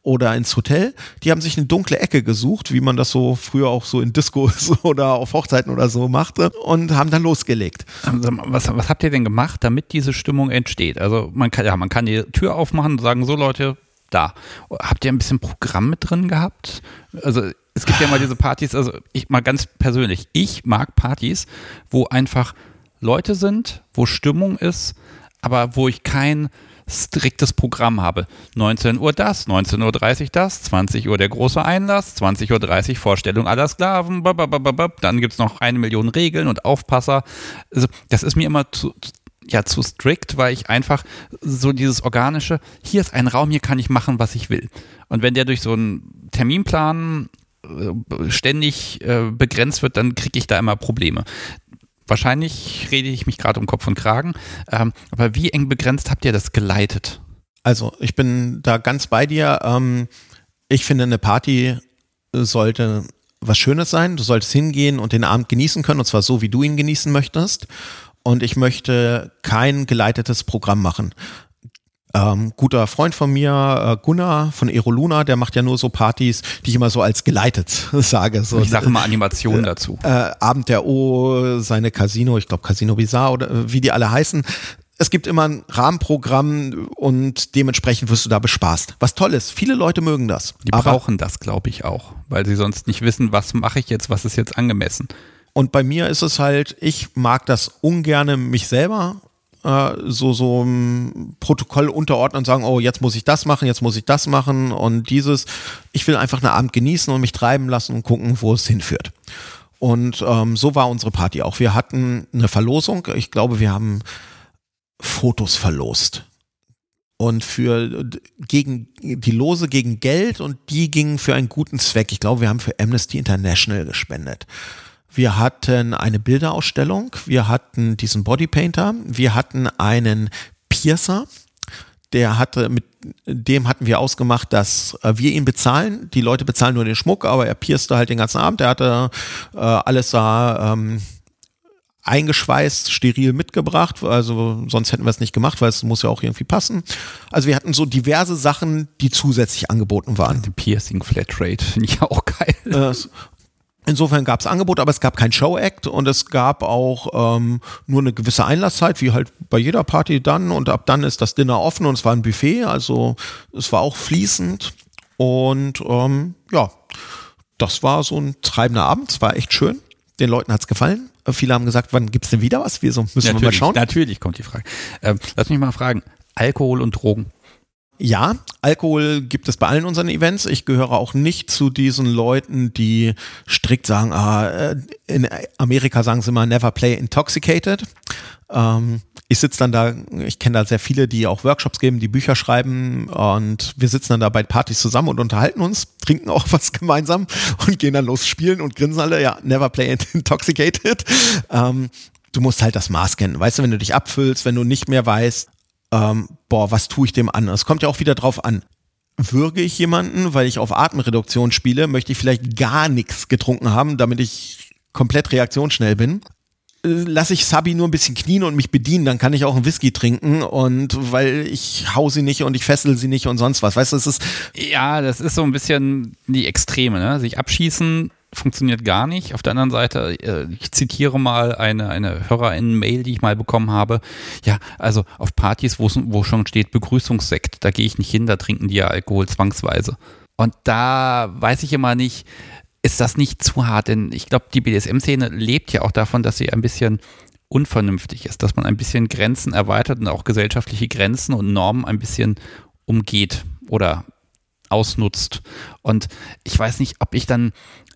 Speaker 2: oder ins Hotel. Die haben sich eine dunkle Ecke gesucht, wie man das so früher auch so in Discos oder auf Hochzeiten oder so machte und haben dann losgelegt.
Speaker 1: Also, was, was habt ihr denn gemacht, damit diese Stimmung entsteht? Also man kann ja, man kann die Tür aufmachen und sagen, so Leute, da. Habt ihr ein bisschen Programm mit drin gehabt? Also es gibt ja mal diese Partys, also ich mal ganz persönlich, ich mag Partys, wo einfach Leute sind, wo Stimmung ist, aber wo ich kein striktes Programm habe. 19 Uhr das, 19.30 Uhr das, 20 Uhr der große Einlass, 20.30 Uhr Vorstellung aller Sklaven, dann gibt es noch eine Million Regeln und Aufpasser. Also, das ist mir immer zu, ja, zu strikt, weil ich einfach so dieses organische, hier ist ein Raum, hier kann ich machen, was ich will. Und wenn der durch so einen Terminplan äh, ständig äh, begrenzt wird, dann kriege ich da immer Probleme. Wahrscheinlich rede ich mich gerade um Kopf und Kragen. Ähm, aber wie eng begrenzt habt ihr das geleitet?
Speaker 2: Also, ich bin da ganz bei dir. Ähm, ich finde, eine Party sollte was Schönes sein. Du solltest hingehen und den Abend genießen können, und zwar so, wie du ihn genießen möchtest. Und ich möchte kein geleitetes Programm machen. Ähm, guter Freund von mir, äh, Gunnar von Eroluna, der macht ja nur so Partys, die ich immer so als geleitet sage. So,
Speaker 1: ich sage mal Animationen äh, dazu.
Speaker 2: Äh, Abend der O, seine Casino, ich glaube Casino Bizarre oder äh, wie die alle heißen. Es gibt immer ein Rahmenprogramm und dementsprechend wirst du da bespaßt. Was toll ist, viele Leute mögen das.
Speaker 1: Die brauchen das, glaube ich, auch, weil sie sonst nicht wissen, was mache ich jetzt, was ist jetzt angemessen.
Speaker 2: Und bei mir ist es halt, ich mag das ungerne mich selber äh, so, so ein Protokoll unterordnen und sagen, oh, jetzt muss ich das machen, jetzt muss ich das machen und dieses. Ich will einfach einen Abend genießen und mich treiben lassen und gucken, wo es hinführt. Und ähm, so war unsere Party auch. Wir hatten eine Verlosung. Ich glaube, wir haben Fotos verlost. Und für gegen die Lose gegen Geld und die gingen für einen guten Zweck. Ich glaube, wir haben für Amnesty International gespendet. Wir hatten eine Bilderausstellung, wir hatten diesen Bodypainter, wir hatten einen Piercer, der hatte mit dem hatten wir ausgemacht, dass äh, wir ihn bezahlen. Die Leute bezahlen nur den Schmuck, aber er pierste halt den ganzen Abend. Er hatte äh, alles da ähm, eingeschweißt, steril mitgebracht. Also sonst hätten wir es nicht gemacht, weil es muss ja auch irgendwie passen. Also wir hatten so diverse Sachen, die zusätzlich angeboten waren.
Speaker 1: Die Piercing Flatrate finde ich auch geil.
Speaker 2: Äh, Insofern gab es Angebot, aber es gab kein Show-Act und es gab auch ähm, nur eine gewisse Einlasszeit, wie halt bei jeder Party dann. Und ab dann ist das Dinner offen und es war ein Buffet, also es war auch fließend. Und ähm, ja, das war so ein treibender Abend. Es war echt schön. Den Leuten hat's gefallen. Viele haben gesagt, wann gibt's denn wieder was? Wir so, müssen
Speaker 1: natürlich,
Speaker 2: wir mal schauen.
Speaker 1: Natürlich kommt die Frage. Ähm, lass mich mal fragen. Alkohol und Drogen.
Speaker 2: Ja, Alkohol gibt es bei allen unseren Events. Ich gehöre auch nicht zu diesen Leuten, die strikt sagen, ah, äh, in Amerika sagen sie immer, never play intoxicated. Ähm, ich sitze dann da, ich kenne da sehr viele, die auch Workshops geben, die Bücher schreiben und wir sitzen dann da bei Partys zusammen und unterhalten uns, trinken auch was gemeinsam und gehen dann los spielen und grinsen alle, ja, never play intoxicated. Ähm, du musst halt das Maß kennen. Weißt du, wenn du dich abfüllst, wenn du nicht mehr weißt, ähm, boah, was tue ich dem an? Es kommt ja auch wieder drauf an. Würge ich jemanden, weil ich auf Atemreduktion spiele, möchte ich vielleicht gar nichts getrunken haben, damit ich komplett reaktionsschnell bin. Lasse ich Sabi nur ein bisschen knien und mich bedienen, dann kann ich auch einen Whisky trinken und weil ich hau sie nicht und ich fessel sie nicht und sonst was. Weißt du, es ist.
Speaker 1: Ja, das ist so ein bisschen die Extreme, ne? Sich abschießen funktioniert gar nicht. Auf der anderen Seite, äh, ich zitiere mal eine, eine Hörerin-Mail, die ich mal bekommen habe. Ja, also auf Partys, wo schon steht Begrüßungssekt, da gehe ich nicht hin, da trinken die ja Alkohol zwangsweise. Und da weiß ich immer nicht, ist das nicht zu hart? Denn ich glaube, die BDSM-Szene lebt ja auch davon, dass sie ein bisschen unvernünftig ist, dass man ein bisschen Grenzen erweitert und auch gesellschaftliche Grenzen und Normen ein bisschen umgeht oder ausnutzt. Und ich weiß nicht, ob ich dann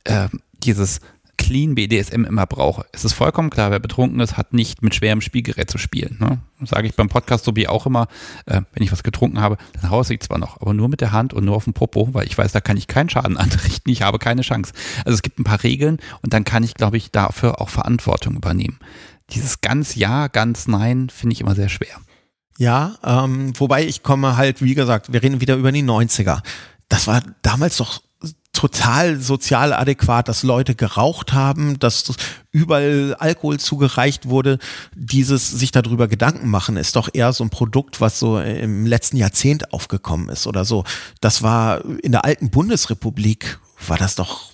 Speaker 1: äh, dieses clean BDSM immer brauche. Es ist vollkommen klar, wer betrunken ist, hat nicht mit schwerem Spielgerät zu spielen. Ne? Sage ich beim Podcast so wie auch immer, äh, wenn ich was getrunken habe, dann haue ich zwar noch, aber nur mit der Hand und nur auf dem Popo, weil ich weiß, da kann ich keinen Schaden anrichten, ich habe keine Chance. Also es gibt ein paar Regeln und dann kann ich, glaube ich, dafür auch Verantwortung übernehmen. Dieses ganz Ja, ganz Nein finde ich immer sehr schwer.
Speaker 2: Ja, ähm, wobei ich komme halt, wie gesagt, wir reden wieder über die 90er. Das war damals doch total sozial adäquat, dass Leute geraucht haben, dass überall Alkohol zugereicht wurde. Dieses sich darüber Gedanken machen ist doch eher so ein Produkt, was so im letzten Jahrzehnt aufgekommen ist oder so. Das war in der alten Bundesrepublik war das doch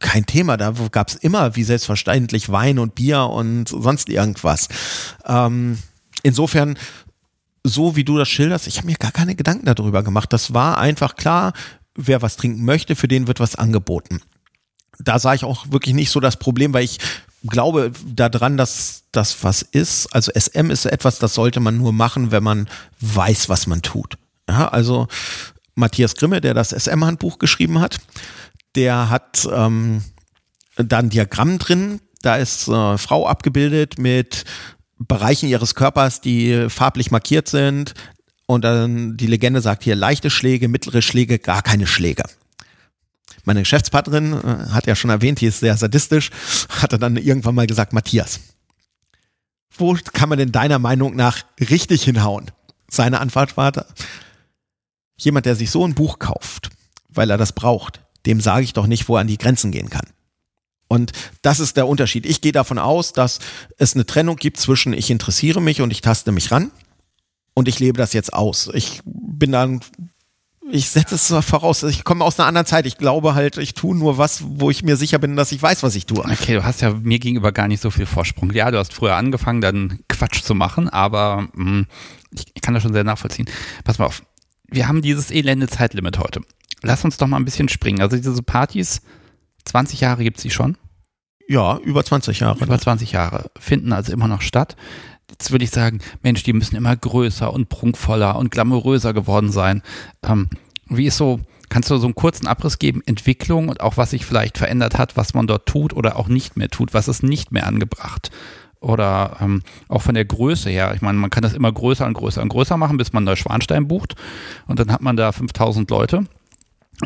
Speaker 2: kein Thema. Da gab es immer wie selbstverständlich Wein und Bier und sonst irgendwas. Ähm, insofern so wie du das schilderst, ich habe mir gar keine Gedanken darüber gemacht. Das war einfach klar, wer was trinken möchte, für den wird was angeboten. Da sah ich auch wirklich nicht so das Problem, weil ich glaube daran, dass das was ist. Also SM ist etwas, das sollte man nur machen, wenn man weiß, was man tut. Ja, also Matthias Grimme, der das SM-Handbuch geschrieben hat, der hat ähm, da ein Diagramm drin. Da ist äh, Frau abgebildet mit Bereichen ihres Körpers, die farblich markiert sind, und dann die Legende sagt hier leichte Schläge, mittlere Schläge, gar keine Schläge. Meine Geschäftspartnerin äh, hat ja schon erwähnt, die ist sehr sadistisch, hatte dann irgendwann mal gesagt, Matthias, wo kann man denn deiner Meinung nach richtig hinhauen? Seine Antwort war, jemand, der sich so ein Buch kauft, weil er das braucht, dem sage ich doch nicht, wo er an die Grenzen gehen kann. Und das ist der Unterschied. Ich gehe davon aus, dass es eine Trennung gibt zwischen ich interessiere mich und ich taste mich ran und ich lebe das jetzt aus. Ich bin dann, ich setze es voraus, ich komme aus einer anderen Zeit. Ich glaube halt, ich tue nur was, wo ich mir sicher bin, dass ich weiß, was ich tue.
Speaker 1: Okay, du hast ja mir gegenüber gar nicht so viel Vorsprung. Ja, du hast früher angefangen, dann Quatsch zu machen, aber mh, hm, ich, ich kann das schon sehr nachvollziehen. Pass mal auf, wir haben dieses elende Zeitlimit heute. Lass uns doch mal ein bisschen springen. Also diese Partys, 20 Jahre gibt es die schon?
Speaker 2: Ja, über 20 Jahre.
Speaker 1: Über 20 Jahre. Finden also immer noch statt jetzt würde ich sagen, Mensch, die müssen immer größer und prunkvoller und glamouröser geworden sein. Ähm, wie ist so, kannst du so einen kurzen Abriss geben, Entwicklung und auch was sich vielleicht verändert hat, was man dort tut oder auch nicht mehr tut, was ist nicht mehr angebracht? Oder ähm, auch von der Größe her. Ich meine, man kann das immer größer und größer und größer machen, bis man Neuschwanstein bucht und dann hat man da 5000 Leute.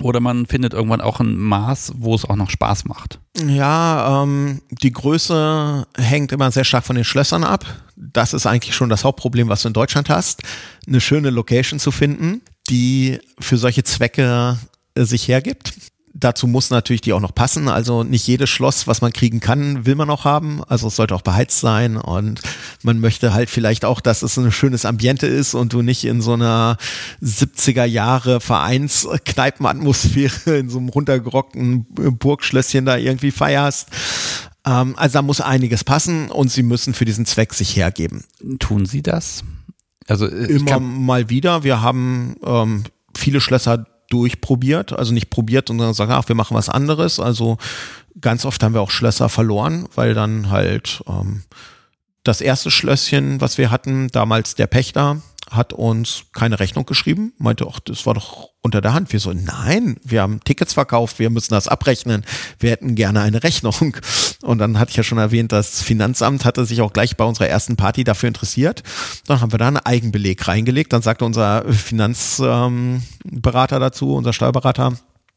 Speaker 1: Oder man findet irgendwann auch ein Maß, wo es auch noch Spaß macht.
Speaker 2: Ja, ähm, die Größe hängt immer sehr stark von den Schlössern ab. Das ist eigentlich schon das Hauptproblem, was du in Deutschland hast. Eine schöne Location zu finden, die für solche Zwecke äh, sich hergibt. Dazu muss natürlich die auch noch passen. Also nicht jedes Schloss, was man kriegen kann, will man auch haben. Also es sollte auch beheizt sein und man möchte halt vielleicht auch, dass es ein schönes Ambiente ist und du nicht in so einer 70er Jahre Vereinskneipenatmosphäre in so einem runtergerockten Burgschlösschen da irgendwie feierst. Ähm, also da muss einiges passen und sie müssen für diesen Zweck sich hergeben.
Speaker 1: Tun sie das?
Speaker 2: Also äh, immer mal wieder. Wir haben ähm, viele Schlösser durchprobiert, also nicht probiert und dann sagen, ach, wir machen was anderes. Also ganz oft haben wir auch Schlösser verloren, weil dann halt ähm, das erste Schlösschen, was wir hatten, damals der Pächter, hat uns keine Rechnung geschrieben, meinte, ach, das war doch unter der Hand. Wir so, nein, wir haben Tickets verkauft, wir müssen das abrechnen, wir hätten gerne eine Rechnung. Und dann hatte ich ja schon erwähnt, das Finanzamt hatte sich auch gleich bei unserer ersten Party dafür interessiert. Dann haben wir da einen Eigenbeleg reingelegt. Dann sagte unser Finanzberater dazu, unser Steuerberater,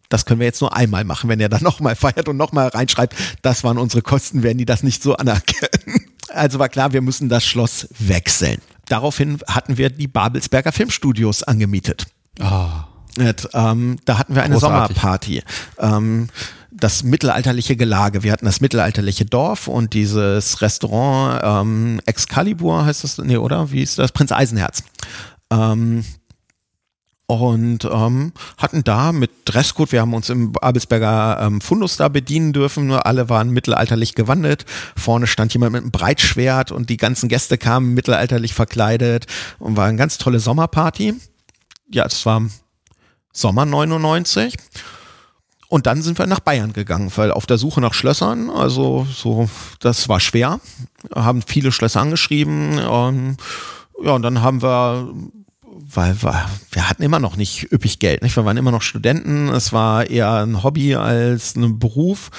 Speaker 2: das können wir jetzt nur einmal machen. Wenn er dann nochmal feiert und nochmal reinschreibt, das waren unsere Kosten, werden die das nicht so anerkennen. Also war klar, wir müssen das Schloss wechseln. Daraufhin hatten wir die Babelsberger Filmstudios angemietet.
Speaker 1: Oh.
Speaker 2: Und, ähm, da hatten wir eine Großartig. Sommerparty. Ähm, das mittelalterliche Gelage. Wir hatten das mittelalterliche Dorf und dieses Restaurant ähm, Excalibur heißt das, nee, oder? Wie ist das? Prinz Eisenherz. Ähm, und ähm, hatten da mit Dresscode, wir haben uns im Abelsberger ähm, Fundus da bedienen dürfen, nur alle waren mittelalterlich gewandelt. Vorne stand jemand mit einem Breitschwert und die ganzen Gäste kamen mittelalterlich verkleidet und war eine ganz tolle Sommerparty. Ja, es war Sommer 99. Und dann sind wir nach Bayern gegangen, weil auf der Suche nach Schlössern, also so, das war schwer, haben viele Schlösser angeschrieben. Ähm, ja, und dann haben wir weil wir, wir hatten immer noch nicht üppig Geld. Nicht? Wir waren immer noch Studenten. Es war eher ein Hobby als ein Beruf.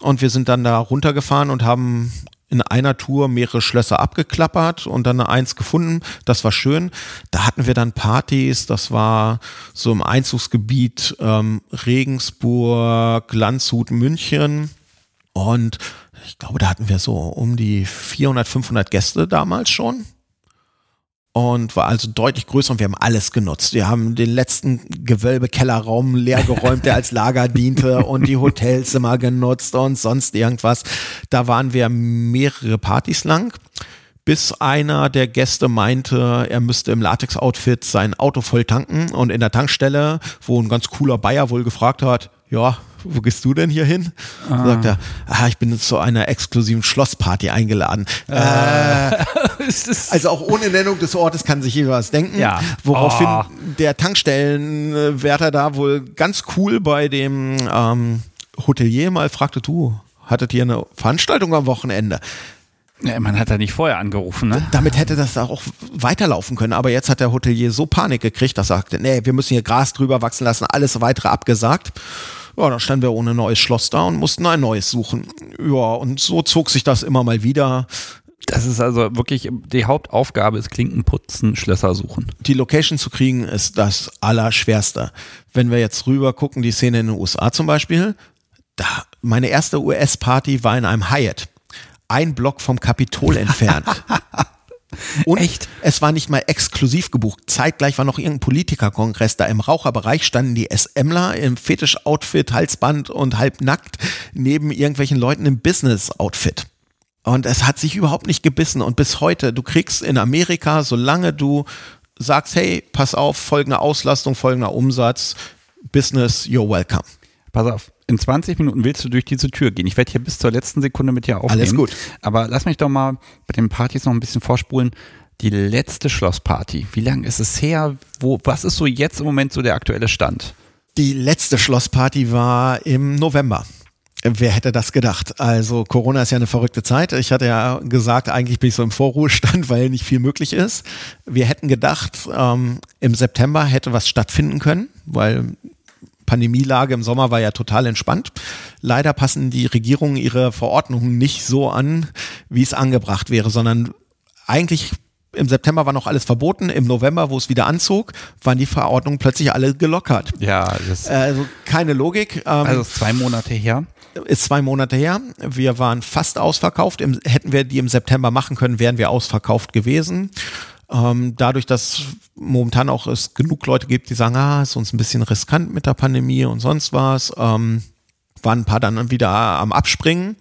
Speaker 2: Und wir sind dann da runtergefahren und haben in einer Tour mehrere Schlösser abgeklappert und dann eins gefunden. Das war schön. Da hatten wir dann Partys. Das war so im Einzugsgebiet ähm, Regensburg, Landshut, München. Und ich glaube, da hatten wir so um die 400, 500 Gäste damals schon und war also deutlich größer und wir haben alles genutzt. Wir haben den letzten Gewölbekellerraum leer geräumt, der als Lager diente und die Hotelzimmer genutzt und sonst irgendwas. Da waren wir mehrere Partys lang, bis einer der Gäste meinte, er müsste im Latex-Outfit sein Auto voll tanken und in der Tankstelle, wo ein ganz cooler Bayer wohl gefragt hat, ja, wo gehst du denn hier hin? Ah. Sagt er, ah, ich bin zu einer exklusiven Schlossparty eingeladen. Ah. Äh, also auch ohne Nennung des Ortes kann sich jeder was denken. Ja. Woraufhin oh. der Tankstellenwärter da wohl ganz cool bei dem ähm, Hotelier mal fragte, du, hattet ihr eine Veranstaltung am Wochenende?
Speaker 1: Ja, man hat da nicht vorher angerufen, ne?
Speaker 2: Damit hätte das auch weiterlaufen können. Aber jetzt hat der Hotelier so Panik gekriegt, dass er sagte, nee, wir müssen hier Gras drüber wachsen lassen, alles weitere abgesagt. Ja, dann standen wir ohne neues Schloss da und mussten ein neues suchen. Ja, und so zog sich das immer mal wieder.
Speaker 1: Das ist also wirklich die Hauptaufgabe ist Klinkenputzen, Schlösser suchen.
Speaker 2: Die Location zu kriegen ist das Allerschwerste. Wenn wir jetzt rüber gucken, die Szene in den USA zum Beispiel, da, meine erste US-Party war in einem Hyatt. Ein Block vom Kapitol entfernt. Und Echt? es war nicht mal exklusiv gebucht. Zeitgleich war noch irgendein Politikerkongress. Da im Raucherbereich standen die SMler im Fetisch-Outfit, Halsband und halbnackt neben irgendwelchen Leuten im Business-Outfit. Und es hat sich überhaupt nicht gebissen. Und bis heute, du kriegst in Amerika, solange du sagst, hey, pass auf, folgende Auslastung, folgender Umsatz, Business, you're welcome.
Speaker 1: Pass auf, in 20 Minuten willst du durch diese Tür gehen. Ich werde hier bis zur letzten Sekunde mit dir aufnehmen.
Speaker 2: Alles gut.
Speaker 1: Aber lass mich doch mal bei den Partys noch ein bisschen vorspulen. Die letzte Schlossparty, wie lange ist es her? Wo, was ist so jetzt im Moment so der aktuelle Stand?
Speaker 2: Die letzte Schlossparty war im November. Wer hätte das gedacht? Also Corona ist ja eine verrückte Zeit. Ich hatte ja gesagt, eigentlich bin ich so im Vorruhestand, weil nicht viel möglich ist. Wir hätten gedacht, ähm, im September hätte was stattfinden können, weil Pandemielage im Sommer war ja total entspannt. Leider passen die Regierungen ihre Verordnungen nicht so an, wie es angebracht wäre, sondern eigentlich im September war noch alles verboten. Im November, wo es wieder anzog, waren die Verordnungen plötzlich alle gelockert.
Speaker 1: Ja, das
Speaker 2: also keine Logik.
Speaker 1: Ähm, also zwei Monate her.
Speaker 2: Ist zwei Monate her. Wir waren fast ausverkauft. Im, hätten wir die im September machen können, wären wir ausverkauft gewesen. Ähm, dadurch, dass momentan auch es genug Leute gibt, die sagen, ah, ist uns ein bisschen riskant mit der Pandemie und sonst was, ähm, waren ein paar dann wieder am Abspringen.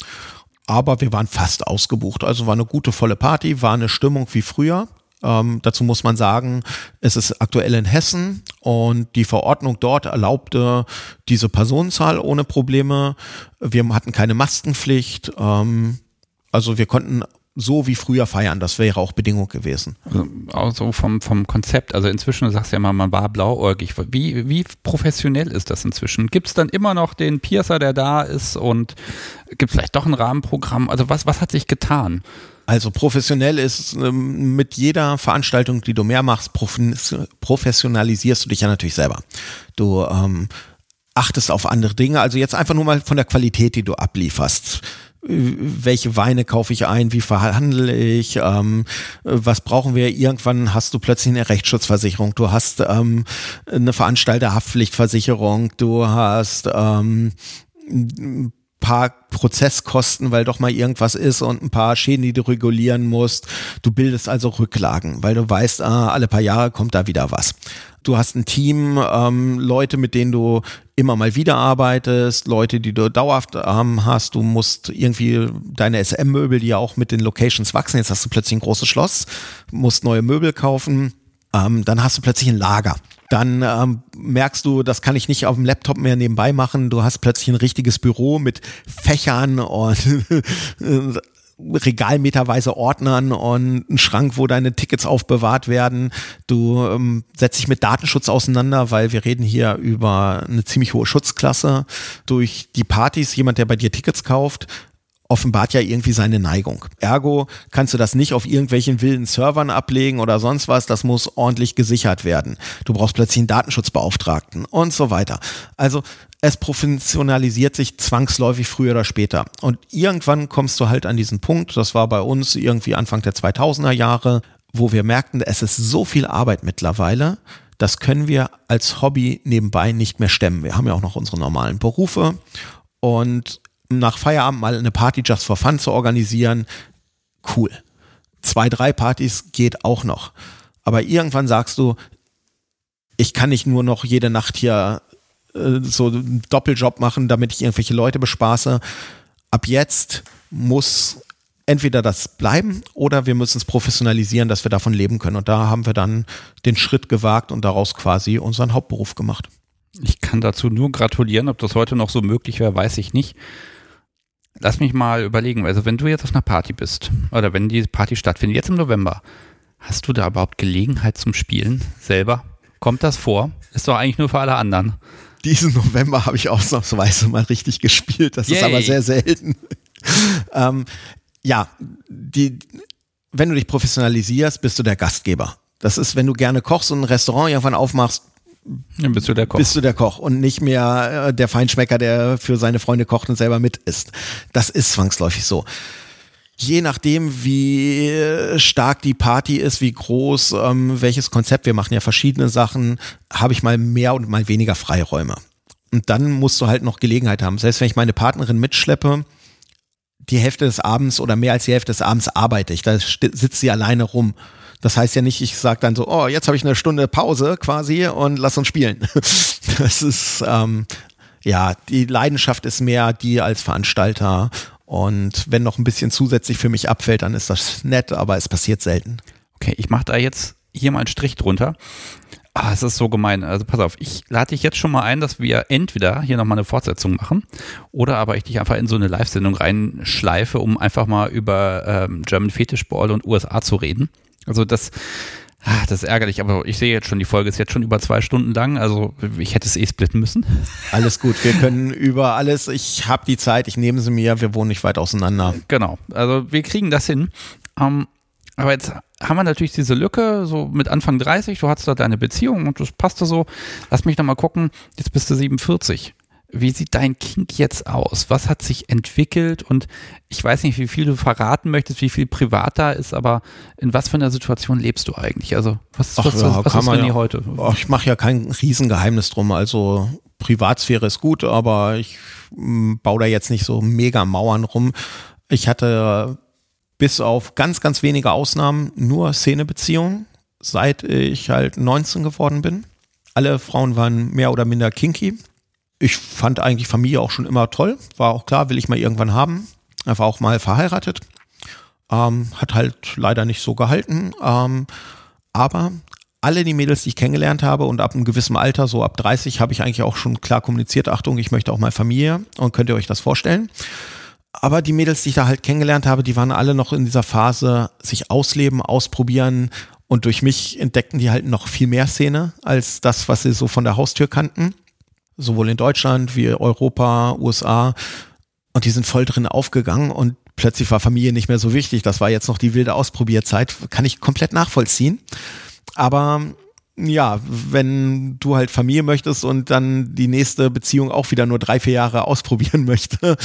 Speaker 2: Aber wir waren fast ausgebucht. Also war eine gute, volle Party, war eine Stimmung wie früher. Ähm, dazu muss man sagen, es ist aktuell in Hessen und die Verordnung dort erlaubte diese Personenzahl ohne Probleme. Wir hatten keine Maskenpflicht. Ähm, also wir konnten so wie früher feiern. Das wäre auch Bedingung gewesen.
Speaker 1: Also, also vom, vom Konzept. Also inzwischen, du sagst ja mal, man war blauäugig. Wie, wie professionell ist das inzwischen? Gibt es dann immer noch den Piercer, der da ist und gibt es vielleicht doch ein Rahmenprogramm? Also was, was hat sich getan?
Speaker 2: Also professionell ist ähm, mit jeder Veranstaltung, die du mehr machst, professionalisierst du dich ja natürlich selber. Du ähm, achtest auf andere Dinge. Also jetzt einfach nur mal von der Qualität, die du ablieferst welche Weine kaufe ich ein, wie verhandle ich, ähm, was brauchen wir. Irgendwann hast du plötzlich eine Rechtsschutzversicherung, du hast ähm, eine Veranstalterhaftpflichtversicherung, du hast ähm, ein paar Prozesskosten, weil doch mal irgendwas ist und ein paar Schäden, die du regulieren musst. Du bildest also Rücklagen, weil du weißt, ah, alle paar Jahre kommt da wieder was du hast ein Team, ähm, Leute, mit denen du immer mal wieder arbeitest, Leute, die du dauerhaft ähm, hast. Du musst irgendwie deine SM-Möbel, die ja auch mit den Locations wachsen. Jetzt hast du plötzlich ein großes Schloss, musst neue Möbel kaufen. Ähm, dann hast du plötzlich ein Lager. Dann ähm, merkst du, das kann ich nicht auf dem Laptop mehr nebenbei machen. Du hast plötzlich ein richtiges Büro mit Fächern und regalmeterweise Ordnern und einen Schrank, wo deine Tickets aufbewahrt werden. Du ähm, setzt dich mit Datenschutz auseinander, weil wir reden hier über eine ziemlich hohe Schutzklasse. Durch die Partys, jemand, der bei dir Tickets kauft, offenbart ja irgendwie seine Neigung. Ergo kannst du das nicht auf irgendwelchen wilden Servern ablegen oder sonst was. Das muss ordentlich gesichert werden. Du brauchst plötzlich einen Datenschutzbeauftragten und so weiter. Also es professionalisiert sich zwangsläufig früher oder später. Und irgendwann kommst du halt an diesen Punkt, das war bei uns irgendwie Anfang der 2000er Jahre, wo wir merkten, es ist so viel Arbeit mittlerweile, das können wir als Hobby nebenbei nicht mehr stemmen. Wir haben ja auch noch unsere normalen Berufe und nach Feierabend mal eine Party just for fun zu organisieren, cool. Zwei, drei Partys geht auch noch. Aber irgendwann sagst du, ich kann nicht nur noch jede Nacht hier äh, so einen Doppeljob machen, damit ich irgendwelche Leute bespaße. Ab jetzt muss entweder das bleiben oder wir müssen es professionalisieren, dass wir davon leben können. Und da haben wir dann den Schritt gewagt und daraus quasi unseren Hauptberuf gemacht.
Speaker 1: Ich kann dazu nur gratulieren. Ob das heute noch so möglich wäre, weiß ich nicht. Lass mich mal überlegen. Also wenn du jetzt auf einer Party bist oder wenn die Party stattfindet, jetzt im November, hast du da überhaupt Gelegenheit zum Spielen selber? Kommt das vor? Ist doch eigentlich nur für alle anderen.
Speaker 2: Diesen November habe ich ausnahmsweise mal richtig gespielt. Das Yay. ist aber sehr selten. ähm, ja, die, wenn du dich professionalisierst, bist du der Gastgeber. Das ist, wenn du gerne kochst und ein Restaurant irgendwann aufmachst,
Speaker 1: dann bist du der Koch.
Speaker 2: Bist du der Koch und nicht mehr äh, der Feinschmecker, der für seine Freunde kocht und selber mit isst. Das ist zwangsläufig so. Je nachdem, wie stark die Party ist, wie groß, ähm, welches Konzept, wir machen ja verschiedene Sachen, habe ich mal mehr und mal weniger Freiräume. Und dann musst du halt noch Gelegenheit haben. Selbst wenn ich meine Partnerin mitschleppe, die Hälfte des Abends oder mehr als die Hälfte des Abends arbeite ich. Da sitzt sie alleine rum. Das heißt ja nicht, ich sage dann so, oh, jetzt habe ich eine Stunde Pause quasi und lass uns spielen. Das ist, ähm, ja, die Leidenschaft ist mehr die als Veranstalter. Und wenn noch ein bisschen zusätzlich für mich abfällt, dann ist das nett, aber es passiert selten.
Speaker 1: Okay, ich mache da jetzt hier mal einen Strich drunter. Ah, es ist so gemein. Also pass auf, ich lade dich jetzt schon mal ein, dass wir entweder hier nochmal eine Fortsetzung machen oder aber ich dich einfach in so eine Live-Sendung reinschleife, um einfach mal über ähm, German Fetischball und USA zu reden. Also das, ah, das ist ärgerlich, aber ich sehe jetzt schon, die Folge ist jetzt schon über zwei Stunden lang, also ich hätte es eh splitten müssen.
Speaker 2: Alles gut, wir können über alles, ich habe die Zeit, ich nehme sie mir, wir wohnen nicht weit auseinander.
Speaker 1: Genau, also wir kriegen das hin. Ähm, aber jetzt haben wir natürlich diese Lücke, so mit Anfang 30, du hattest da deine Beziehung und das passte so. Lass mich noch mal gucken, jetzt bist du 47. Wie sieht dein Kink jetzt aus? Was hat sich entwickelt? Und ich weiß nicht, wie viel du verraten möchtest, wie viel privat da ist, aber in was für einer Situation lebst du eigentlich? Also, was,
Speaker 2: Ach,
Speaker 1: was,
Speaker 2: ja,
Speaker 1: was, was ist
Speaker 2: René
Speaker 1: ja, heute?
Speaker 2: Ich mache ja kein Riesengeheimnis drum. Also, Privatsphäre ist gut, aber ich m, baue da jetzt nicht so mega Mauern rum. Ich hatte bis auf ganz, ganz wenige Ausnahmen nur Szenebeziehungen, seit ich halt 19 geworden bin. Alle Frauen waren mehr oder minder kinky. Ich fand eigentlich Familie auch schon immer toll. War auch klar, will ich mal irgendwann haben. Er war auch mal verheiratet. Ähm, hat halt leider nicht so gehalten. Ähm, aber alle die Mädels, die ich kennengelernt habe und ab einem gewissen Alter, so ab 30, habe ich eigentlich auch schon klar kommuniziert, Achtung, ich möchte auch mal Familie und könnt ihr euch das vorstellen? aber die Mädels, die ich da halt kennengelernt habe, die waren alle noch in dieser Phase, sich ausleben, ausprobieren und durch mich entdeckten die halt noch viel mehr Szene als das, was sie so von der Haustür kannten. Sowohl in Deutschland wie Europa, USA. Und die sind voll drin aufgegangen und plötzlich war Familie nicht mehr so wichtig. Das war jetzt noch die wilde Ausprobierzeit. Kann ich komplett nachvollziehen. Aber ja, wenn du halt Familie möchtest und dann die nächste Beziehung auch wieder nur drei, vier Jahre ausprobieren möchte,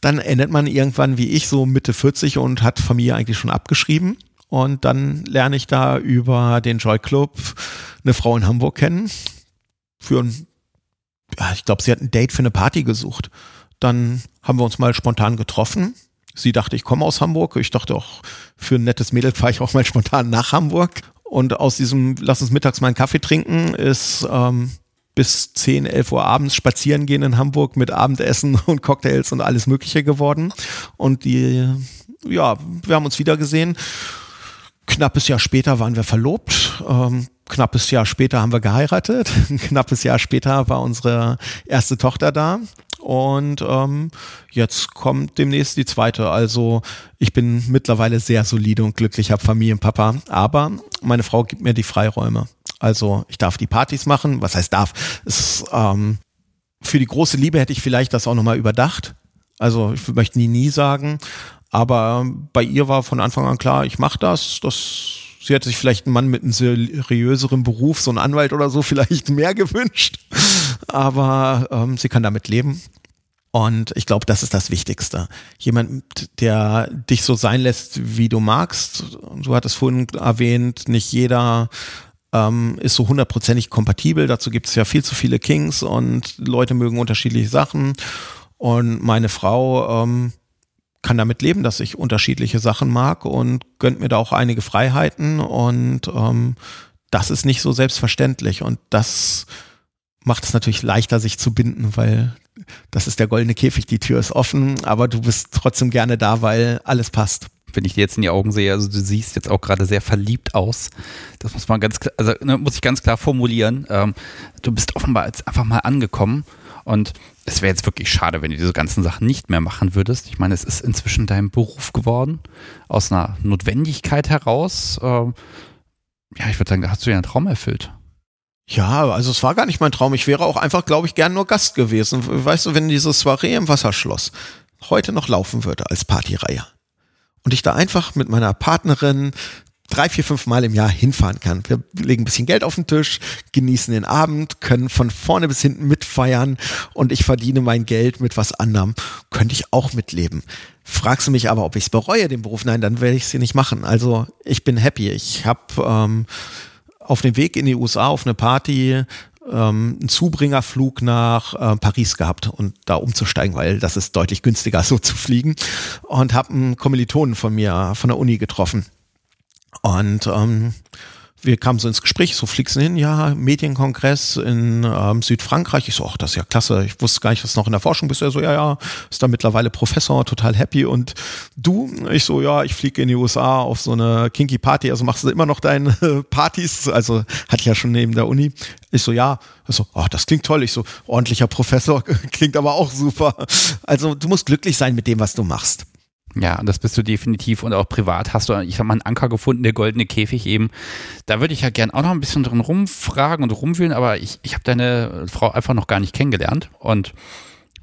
Speaker 2: dann endet man irgendwann wie ich so Mitte 40 und hat Familie eigentlich schon abgeschrieben. Und dann lerne ich da über den Joy Club eine Frau in Hamburg kennen. Für ein, ich glaube, sie hat ein Date für eine Party gesucht. Dann haben wir uns mal spontan getroffen. Sie dachte, ich komme aus Hamburg. Ich dachte auch, für ein nettes Mädel fahre ich auch mal spontan nach Hamburg. Und aus diesem, lass uns mittags mal einen Kaffee trinken, ist ähm, bis 10, 11 Uhr abends spazieren gehen in Hamburg mit Abendessen und Cocktails und alles Mögliche geworden. Und die, ja, wir haben uns wieder gesehen. Knappes Jahr später waren wir verlobt. Ähm, knappes Jahr später haben wir geheiratet. Knappes Jahr später war unsere erste Tochter da. Und ähm, jetzt kommt demnächst die zweite. Also ich bin mittlerweile sehr solide und glücklich, habe Familienpapa. Aber meine Frau gibt mir die Freiräume. Also ich darf die Partys machen. Was heißt darf? Es, ähm, für die große Liebe hätte ich vielleicht das auch nochmal überdacht. Also ich möchte nie, nie sagen. Aber bei ihr war von Anfang an klar, ich mache das. Das sie hätte sich vielleicht einen Mann mit einem seriöseren Beruf, so einen Anwalt oder so, vielleicht mehr gewünscht. Aber ähm, sie kann damit leben. Und ich glaube, das ist das Wichtigste. Jemand, der dich so sein lässt, wie du magst. Du hattest vorhin erwähnt, nicht jeder ähm, ist so hundertprozentig kompatibel. Dazu gibt es ja viel zu viele Kings und Leute mögen unterschiedliche Sachen. Und meine Frau ähm, kann damit leben, dass ich unterschiedliche Sachen mag und gönnt mir da auch einige Freiheiten. Und ähm, das ist nicht so selbstverständlich. Und das macht es natürlich leichter, sich zu binden, weil das ist der goldene Käfig, die Tür ist offen, aber du bist trotzdem gerne da, weil alles passt
Speaker 1: wenn ich dir jetzt in die Augen sehe, also du siehst jetzt auch gerade sehr verliebt aus. Das muss man ganz also ne, muss ich ganz klar formulieren. Ähm, du bist offenbar jetzt einfach mal angekommen und es wäre jetzt wirklich schade, wenn du diese ganzen Sachen nicht mehr machen würdest. Ich meine, es ist inzwischen dein Beruf geworden, aus einer Notwendigkeit heraus. Ähm, ja, ich würde sagen, da hast du ja einen Traum erfüllt.
Speaker 2: Ja, also es war gar nicht mein Traum. Ich wäre auch einfach, glaube ich, gern nur Gast gewesen. Weißt du, wenn dieses Soiree im Wasserschloss heute noch laufen würde als Partyreihe und ich da einfach mit meiner Partnerin drei, vier, fünf Mal im Jahr hinfahren kann. Wir legen ein bisschen Geld auf den Tisch, genießen den Abend, können von vorne bis hinten mitfeiern und ich verdiene mein Geld mit was anderem. Könnte ich auch mitleben. Fragst du mich aber, ob ich es bereue, den Beruf? Nein, dann werde ich es nicht machen. Also ich bin happy. Ich habe ähm, auf dem Weg in die USA auf eine Party ähm, einen Zubringerflug nach äh, Paris gehabt und da umzusteigen, weil das ist deutlich günstiger, so zu fliegen. Und habe einen Kommilitonen von mir von der Uni getroffen. Und ähm, wir kamen so ins Gespräch, so fliegst hin, ja, Medienkongress in ähm, Südfrankreich. Ich so, ach, das ist ja klasse. Ich wusste gar nicht, was noch in der Forschung bist. Er so, ja, ja, ist da mittlerweile Professor, total happy. Und du? Ich so, ja, ich fliege in die USA auf so eine Kinky Party. Also machst du immer noch deine Partys? Also hatte ich ja schon neben der Uni. Ich so, ja. Ich so, ach, das klingt toll. Ich so, ordentlicher Professor, klingt aber auch super. Also du musst glücklich sein mit dem, was du machst.
Speaker 1: Ja, das bist du definitiv und auch privat hast du, ich habe mal einen Anker gefunden, der goldene Käfig eben. Da würde ich ja gern auch noch ein bisschen drin rumfragen und rumwühlen, aber ich, ich habe deine Frau einfach noch gar nicht kennengelernt und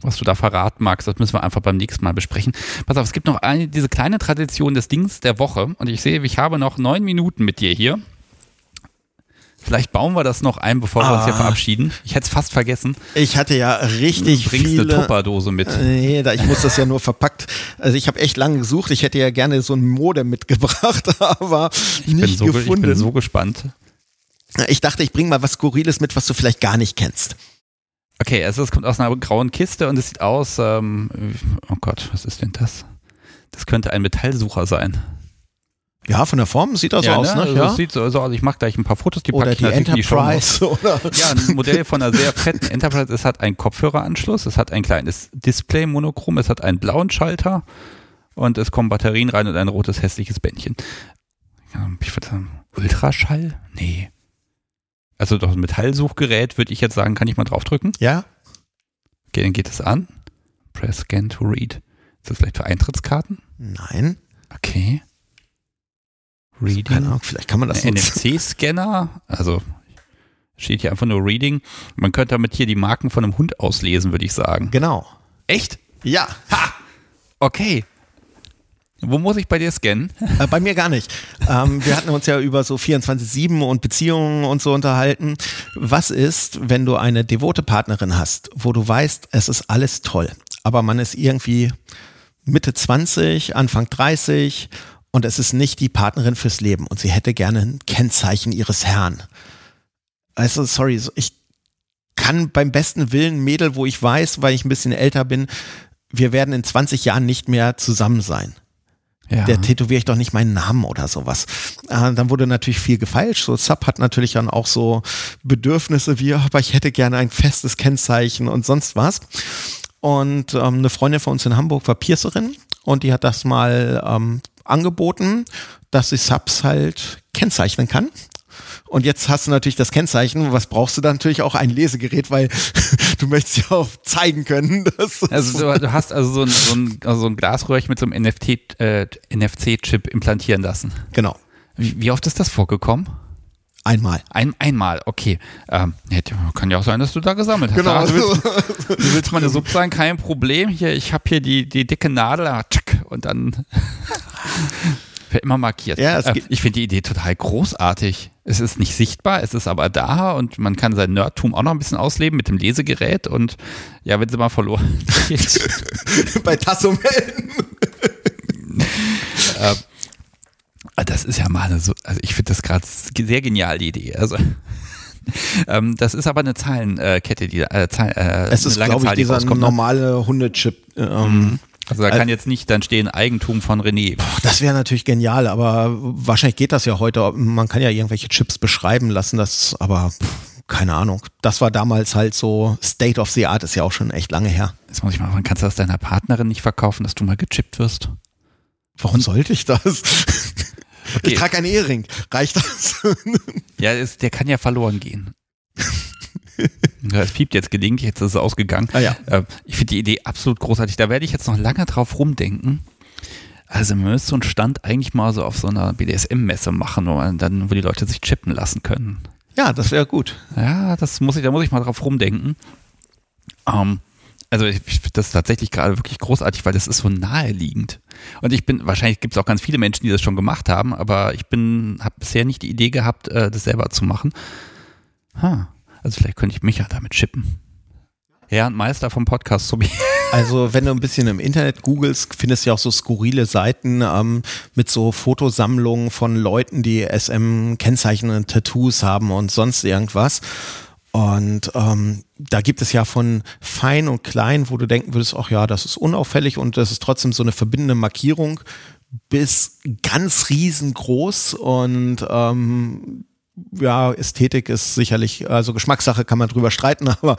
Speaker 1: was du da verraten magst, das müssen wir einfach beim nächsten Mal besprechen. Pass auf, es gibt noch eine, diese kleine Tradition des Dings der Woche und ich sehe, ich habe noch neun Minuten mit dir hier. Vielleicht bauen wir das noch ein, bevor ah. wir uns hier ah. verabschieden. Ich hätte es fast vergessen.
Speaker 2: Ich hatte ja richtig du bringst viele.
Speaker 1: eine Tupperdose mit.
Speaker 2: Nee, da, ich muss das ja nur verpackt. Also ich habe echt lange gesucht. Ich hätte ja gerne so ein Modem mitgebracht, aber ich nicht
Speaker 1: so,
Speaker 2: gefunden.
Speaker 1: Ich bin so gespannt.
Speaker 2: Ich dachte, ich bringe mal was Skurriles mit, was du vielleicht gar nicht kennst.
Speaker 1: Okay, also es kommt aus einer grauen Kiste und es sieht aus, ähm, oh Gott, was ist denn das? Das könnte ein Metallsucher sein.
Speaker 2: Ja, von der Form sieht das
Speaker 1: ja,
Speaker 2: so aus,
Speaker 1: ne?
Speaker 2: ne?
Speaker 1: Also
Speaker 2: ja.
Speaker 1: sieht so aus. Also ich mache gleich ein paar Fotos, die
Speaker 2: oder
Speaker 1: packe
Speaker 2: ich die Enterprise,
Speaker 1: die oder Ja, ein Modell von einer sehr fetten Enterprise. Es hat einen Kopfhöreranschluss, es hat ein kleines Display monochrom, es hat einen blauen Schalter und es kommen Batterien rein und ein rotes hässliches Bändchen. Ich würde sagen, Ultraschall? Nee. Also doch ein Metallsuchgerät, würde ich jetzt sagen, kann ich mal draufdrücken?
Speaker 2: Ja.
Speaker 1: Okay, dann geht es an. Press Scan to Read. Ist das vielleicht für Eintrittskarten?
Speaker 2: Nein.
Speaker 1: Okay.
Speaker 2: Reading. Keine Ahnung, vielleicht kann man das
Speaker 1: NFC-Scanner, also steht hier einfach nur Reading. Man könnte damit hier die Marken von einem Hund auslesen, würde ich sagen.
Speaker 2: Genau.
Speaker 1: Echt?
Speaker 2: Ja.
Speaker 1: Ha! Okay. Wo muss ich bei dir scannen?
Speaker 2: Äh, bei mir gar nicht. Ähm, wir hatten uns ja über so 24-7 und Beziehungen und so unterhalten. Was ist, wenn du eine devote Partnerin hast, wo du weißt, es ist alles toll, aber man ist irgendwie Mitte 20, Anfang 30 und es ist nicht die Partnerin fürs Leben und sie hätte gerne ein Kennzeichen ihres Herrn. Also, sorry, ich kann beim besten Willen Mädel, wo ich weiß, weil ich ein bisschen älter bin, wir werden in 20 Jahren nicht mehr zusammen sein. Ja. Der tätowiere ich doch nicht meinen Namen oder sowas. Äh, dann wurde natürlich viel gefeilscht. So Sub hat natürlich dann auch so Bedürfnisse wie, aber ich hätte gerne ein festes Kennzeichen und sonst was. Und ähm, eine Freundin von uns in Hamburg war Piercerin und die hat das mal ähm, angeboten, dass sie Subs halt kennzeichnen kann. Und jetzt hast du natürlich das Kennzeichen. Was brauchst du dann natürlich auch ein Lesegerät, weil du möchtest ja auch zeigen können. Dass
Speaker 1: also du, du, hast also so ein, so ein, also so ein Glasröhrchen mit so einem NFT, äh, NFC-Chip implantieren lassen.
Speaker 2: Genau.
Speaker 1: Wie, wie oft ist das vorgekommen?
Speaker 2: Einmal.
Speaker 1: Ein, einmal, okay. Ähm, kann ja auch sein, dass du da gesammelt hast.
Speaker 2: Genau.
Speaker 1: Ah, du, willst, du willst meine Sub sein, kein Problem. Hier, ich habe hier die, die dicke Nadel, ah, tschack, und dann wird immer markiert.
Speaker 2: Ja,
Speaker 1: äh, ich finde die Idee total großartig. Es ist nicht sichtbar, es ist aber da und man kann sein Nerdtum auch noch ein bisschen ausleben mit dem Lesegerät und ja, wenn sie mal verloren.
Speaker 2: Bei Tasso melden.
Speaker 1: Das ist ja mal eine so, also ich finde das gerade sehr genial, die Idee. Also ähm, das ist aber eine Zahlenkette, die äh, Zahl, äh,
Speaker 2: Es ist, glaube ich,
Speaker 1: Zahl, die
Speaker 2: dieser
Speaker 1: ne?
Speaker 2: normale Hundechip. Ähm,
Speaker 1: Also da
Speaker 2: Also-
Speaker 1: kann jetzt nicht dann stehen Eigentum von René.
Speaker 2: Das wäre natürlich genial, aber wahrscheinlich geht das ja heute. Man kann ja irgendwelche Chips beschreiben lassen, das, aber keine Ahnung. Das war damals halt so State of the Art, ist ja auch schon echt lange her.
Speaker 1: Jetzt muss ich mal fragen, kannst du das deiner Partnerin nicht verkaufen, dass du mal gechippt wirst?
Speaker 2: Warum sollte ich das?
Speaker 1: Okay.
Speaker 2: Ich trage einen Ehering. Reicht das?
Speaker 1: Ja, der kann ja verloren gehen. Ja, Es piept jetzt gelegentlich, jetzt ist es ausgegangen.
Speaker 2: Ah ja.
Speaker 1: Äh, Ich finde die Idee absolut großartig. Da werde ich jetzt noch lange drauf rumdenken. Also man müsste so einen Stand eigentlich mal so auf so einer BDSM-Messe machen, wo, man dann, wo die Leute sich chippen lassen können.
Speaker 2: Ja, das wäre gut.
Speaker 1: Ja, das muss ich, da muss ich mal drauf rumdenken. Ähm, also ich, ich finde das tatsächlich gerade wirklich großartig, weil das ist so naheliegend. Und ich bin, wahrscheinlich gibt es auch ganz viele Menschen, die das schon gemacht haben, aber ich bin, habe bisher nicht die Idee gehabt, äh, das selber zu machen. Ha, also vielleicht könnte ich mich ja damit chippen. Herr und Meister vom Podcast Subi.
Speaker 2: Also wenn du ein bisschen im Internet googelst, findest du ja auch so skurrile Seiten ähm, mit so Fotosammlungen von Leuten, die SM-kennzeichnende Tattoos haben und sonst irgendwas. Und ähm, da gibt es ja von fein und klein, wo du denken würdest, ach ja, das ist unauffällig und das ist trotzdem so eine verbindende Markierung, bis ganz riesengroß und ähm, ja, Ästhetik ist sicherlich, also Geschmackssache kann man drüber streiten, aber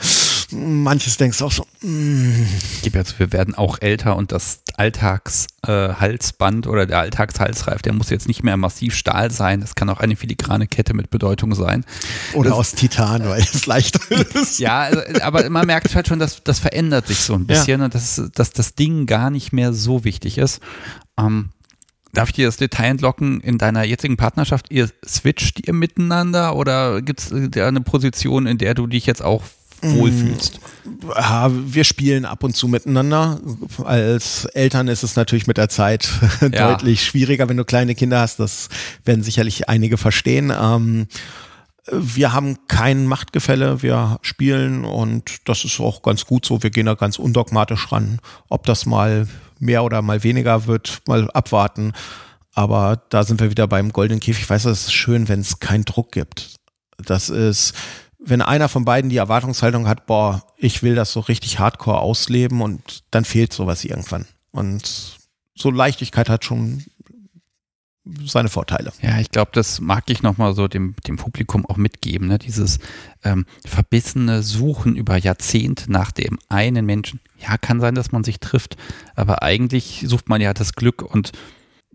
Speaker 2: manches denkst auch so, mm,
Speaker 1: jetzt, wir werden auch älter und das Alltagshalsband äh, oder der Alltagshalsreif, der muss jetzt nicht mehr massiv Stahl sein. Das kann auch eine filigrane Kette mit Bedeutung sein.
Speaker 2: Oder aus Titan, weil es leichter ist.
Speaker 1: Ja, also, aber man merkt halt schon, dass das verändert sich so ein bisschen und dass, dass das Ding gar nicht mehr so wichtig ist. Ähm, darf ich dir das Detail entlocken in deiner jetzigen Partnerschaft? Ihr switcht ihr miteinander oder gibt es eine Position, in der du dich jetzt auch wohlfühlst?
Speaker 2: Ja, wir spielen ab und zu miteinander. Als Eltern ist es natürlich mit der Zeit deutlich schwieriger, wenn du kleine Kinder hast. Das werden sicherlich einige verstehen. Ähm, wir haben kein Machtgefälle, wir spielen und das ist auch ganz gut so. Wir gehen da ganz undogmatisch ran. Ob das mal mehr oder mal weniger wird, mal abwarten. Aber da sind wir wieder beim goldenen Käfig. Ich weiß, das ist schön, wenn es keinen Druck gibt. Das ist, wenn einer von beiden die Erwartungshaltung hat, boah, ich will das so richtig hardcore ausleben und dann fehlt sowas irgendwann. Und so Leichtigkeit hat schon seine Vorteile.
Speaker 1: Ja, ich glaube, das mag ich nochmal so dem, dem Publikum auch mitgeben, ne? dieses ähm, verbissene Suchen über Jahrzehnte nach dem einen Menschen. Ja, kann sein, dass man sich trifft, aber eigentlich sucht man ja das Glück und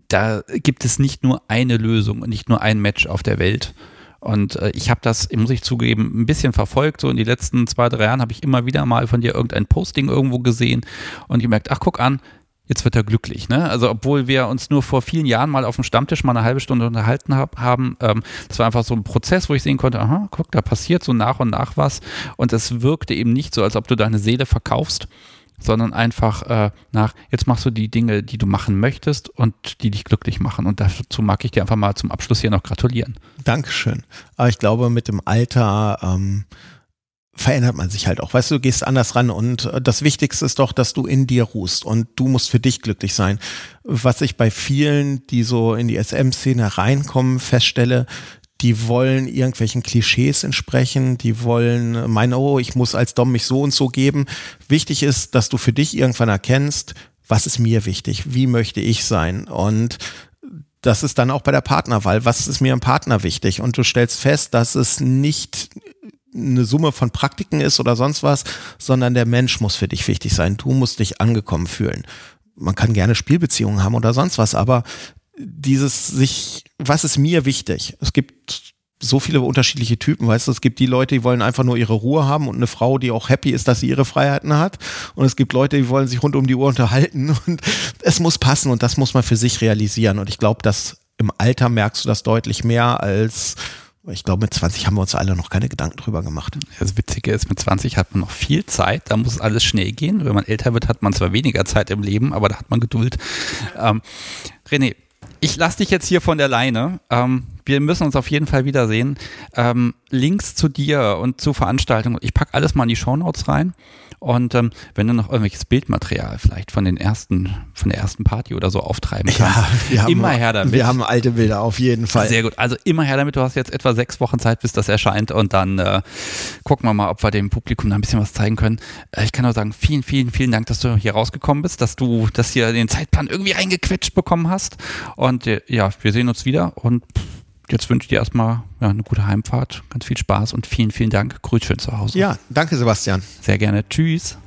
Speaker 1: da gibt es nicht nur eine Lösung und nicht nur ein Match auf der Welt. Und äh, ich habe das, muss ich zugeben, ein bisschen verfolgt. So in den letzten zwei, drei Jahren habe ich immer wieder mal von dir irgendein Posting irgendwo gesehen und gemerkt, ach guck an, jetzt wird er glücklich. Ne? Also obwohl wir uns nur vor vielen Jahren mal auf dem Stammtisch mal eine halbe Stunde unterhalten hab, haben, ähm, das war einfach so ein Prozess, wo ich sehen konnte, aha, guck, da passiert so nach und nach was. Und es wirkte eben nicht so, als ob du deine Seele verkaufst, sondern einfach äh, nach, jetzt machst du die Dinge, die du machen möchtest und die dich glücklich machen. Und dazu mag ich dir einfach mal zum Abschluss hier noch gratulieren.
Speaker 2: Dankeschön. Aber ich glaube, mit dem Alter ähm, verändert man sich halt auch. Weißt du, du gehst anders ran und äh, das Wichtigste ist doch, dass du in dir ruhst und du musst für dich glücklich sein. Was ich bei vielen, die so in die SM-Szene reinkommen, feststelle, die wollen irgendwelchen Klischees entsprechen, die wollen meinen, oh, ich muss als Dom mich so und so geben. Wichtig ist, dass du für dich irgendwann erkennst, was ist mir wichtig, wie möchte ich sein und das ist dann auch bei der Partnerwahl. Was ist mir im Partner wichtig? Und du stellst fest, dass es nicht eine Summe von Praktiken ist oder sonst was, sondern der Mensch muss für dich wichtig sein. Du musst dich angekommen fühlen. Man kann gerne Spielbeziehungen haben oder sonst was, aber dieses sich, was ist mir wichtig? Es gibt so viele unterschiedliche Typen, weißt du, es gibt die Leute, die wollen einfach nur ihre Ruhe haben und eine Frau, die auch happy ist, dass sie ihre Freiheiten hat. Und es gibt Leute, die wollen sich rund um die Uhr unterhalten und es muss passen und das muss man für sich realisieren. Und ich glaube, dass im Alter merkst du das deutlich mehr als Ich glaube, mit 20 haben wir uns alle noch keine Gedanken drüber gemacht.
Speaker 1: Das Witzige ist, mit 20 hat man noch viel Zeit, da muss alles schnell gehen. Wenn man älter wird, hat man zwar weniger Zeit im Leben, aber da hat man Geduld. Ähm, René, ich lasse dich jetzt hier von der Leine. Ähm, wir müssen uns auf jeden Fall wiedersehen. Ähm, Links zu dir und zu Veranstaltungen, ich packe alles mal in die Shownotes rein. Und ähm, wenn du noch irgendwelches Bildmaterial vielleicht von den ersten, von der ersten Party oder so auftreiben kannst,
Speaker 2: Ja, wir haben,
Speaker 1: immer her damit.
Speaker 2: Wir haben alte Bilder auf jeden Fall.
Speaker 1: Sehr gut. Also immer her damit. Du hast jetzt etwa sechs Wochen Zeit, bis das erscheint. Und dann äh, gucken wir mal, ob wir dem Publikum da ein bisschen was zeigen können. Äh, ich kann nur sagen, vielen, vielen, vielen Dank, dass du hier rausgekommen bist, dass du das hier den Zeitplan irgendwie eingequetscht bekommen hast. Und äh, ja, wir sehen uns wieder. Und jetzt wünsche ich dir erstmal ja, eine gute Heimfahrt, ganz viel Spaß und vielen, vielen Dank. Grüß schön zu Hause.
Speaker 2: Ja, danke Sebastian.
Speaker 1: Sehr gerne. Tschüss.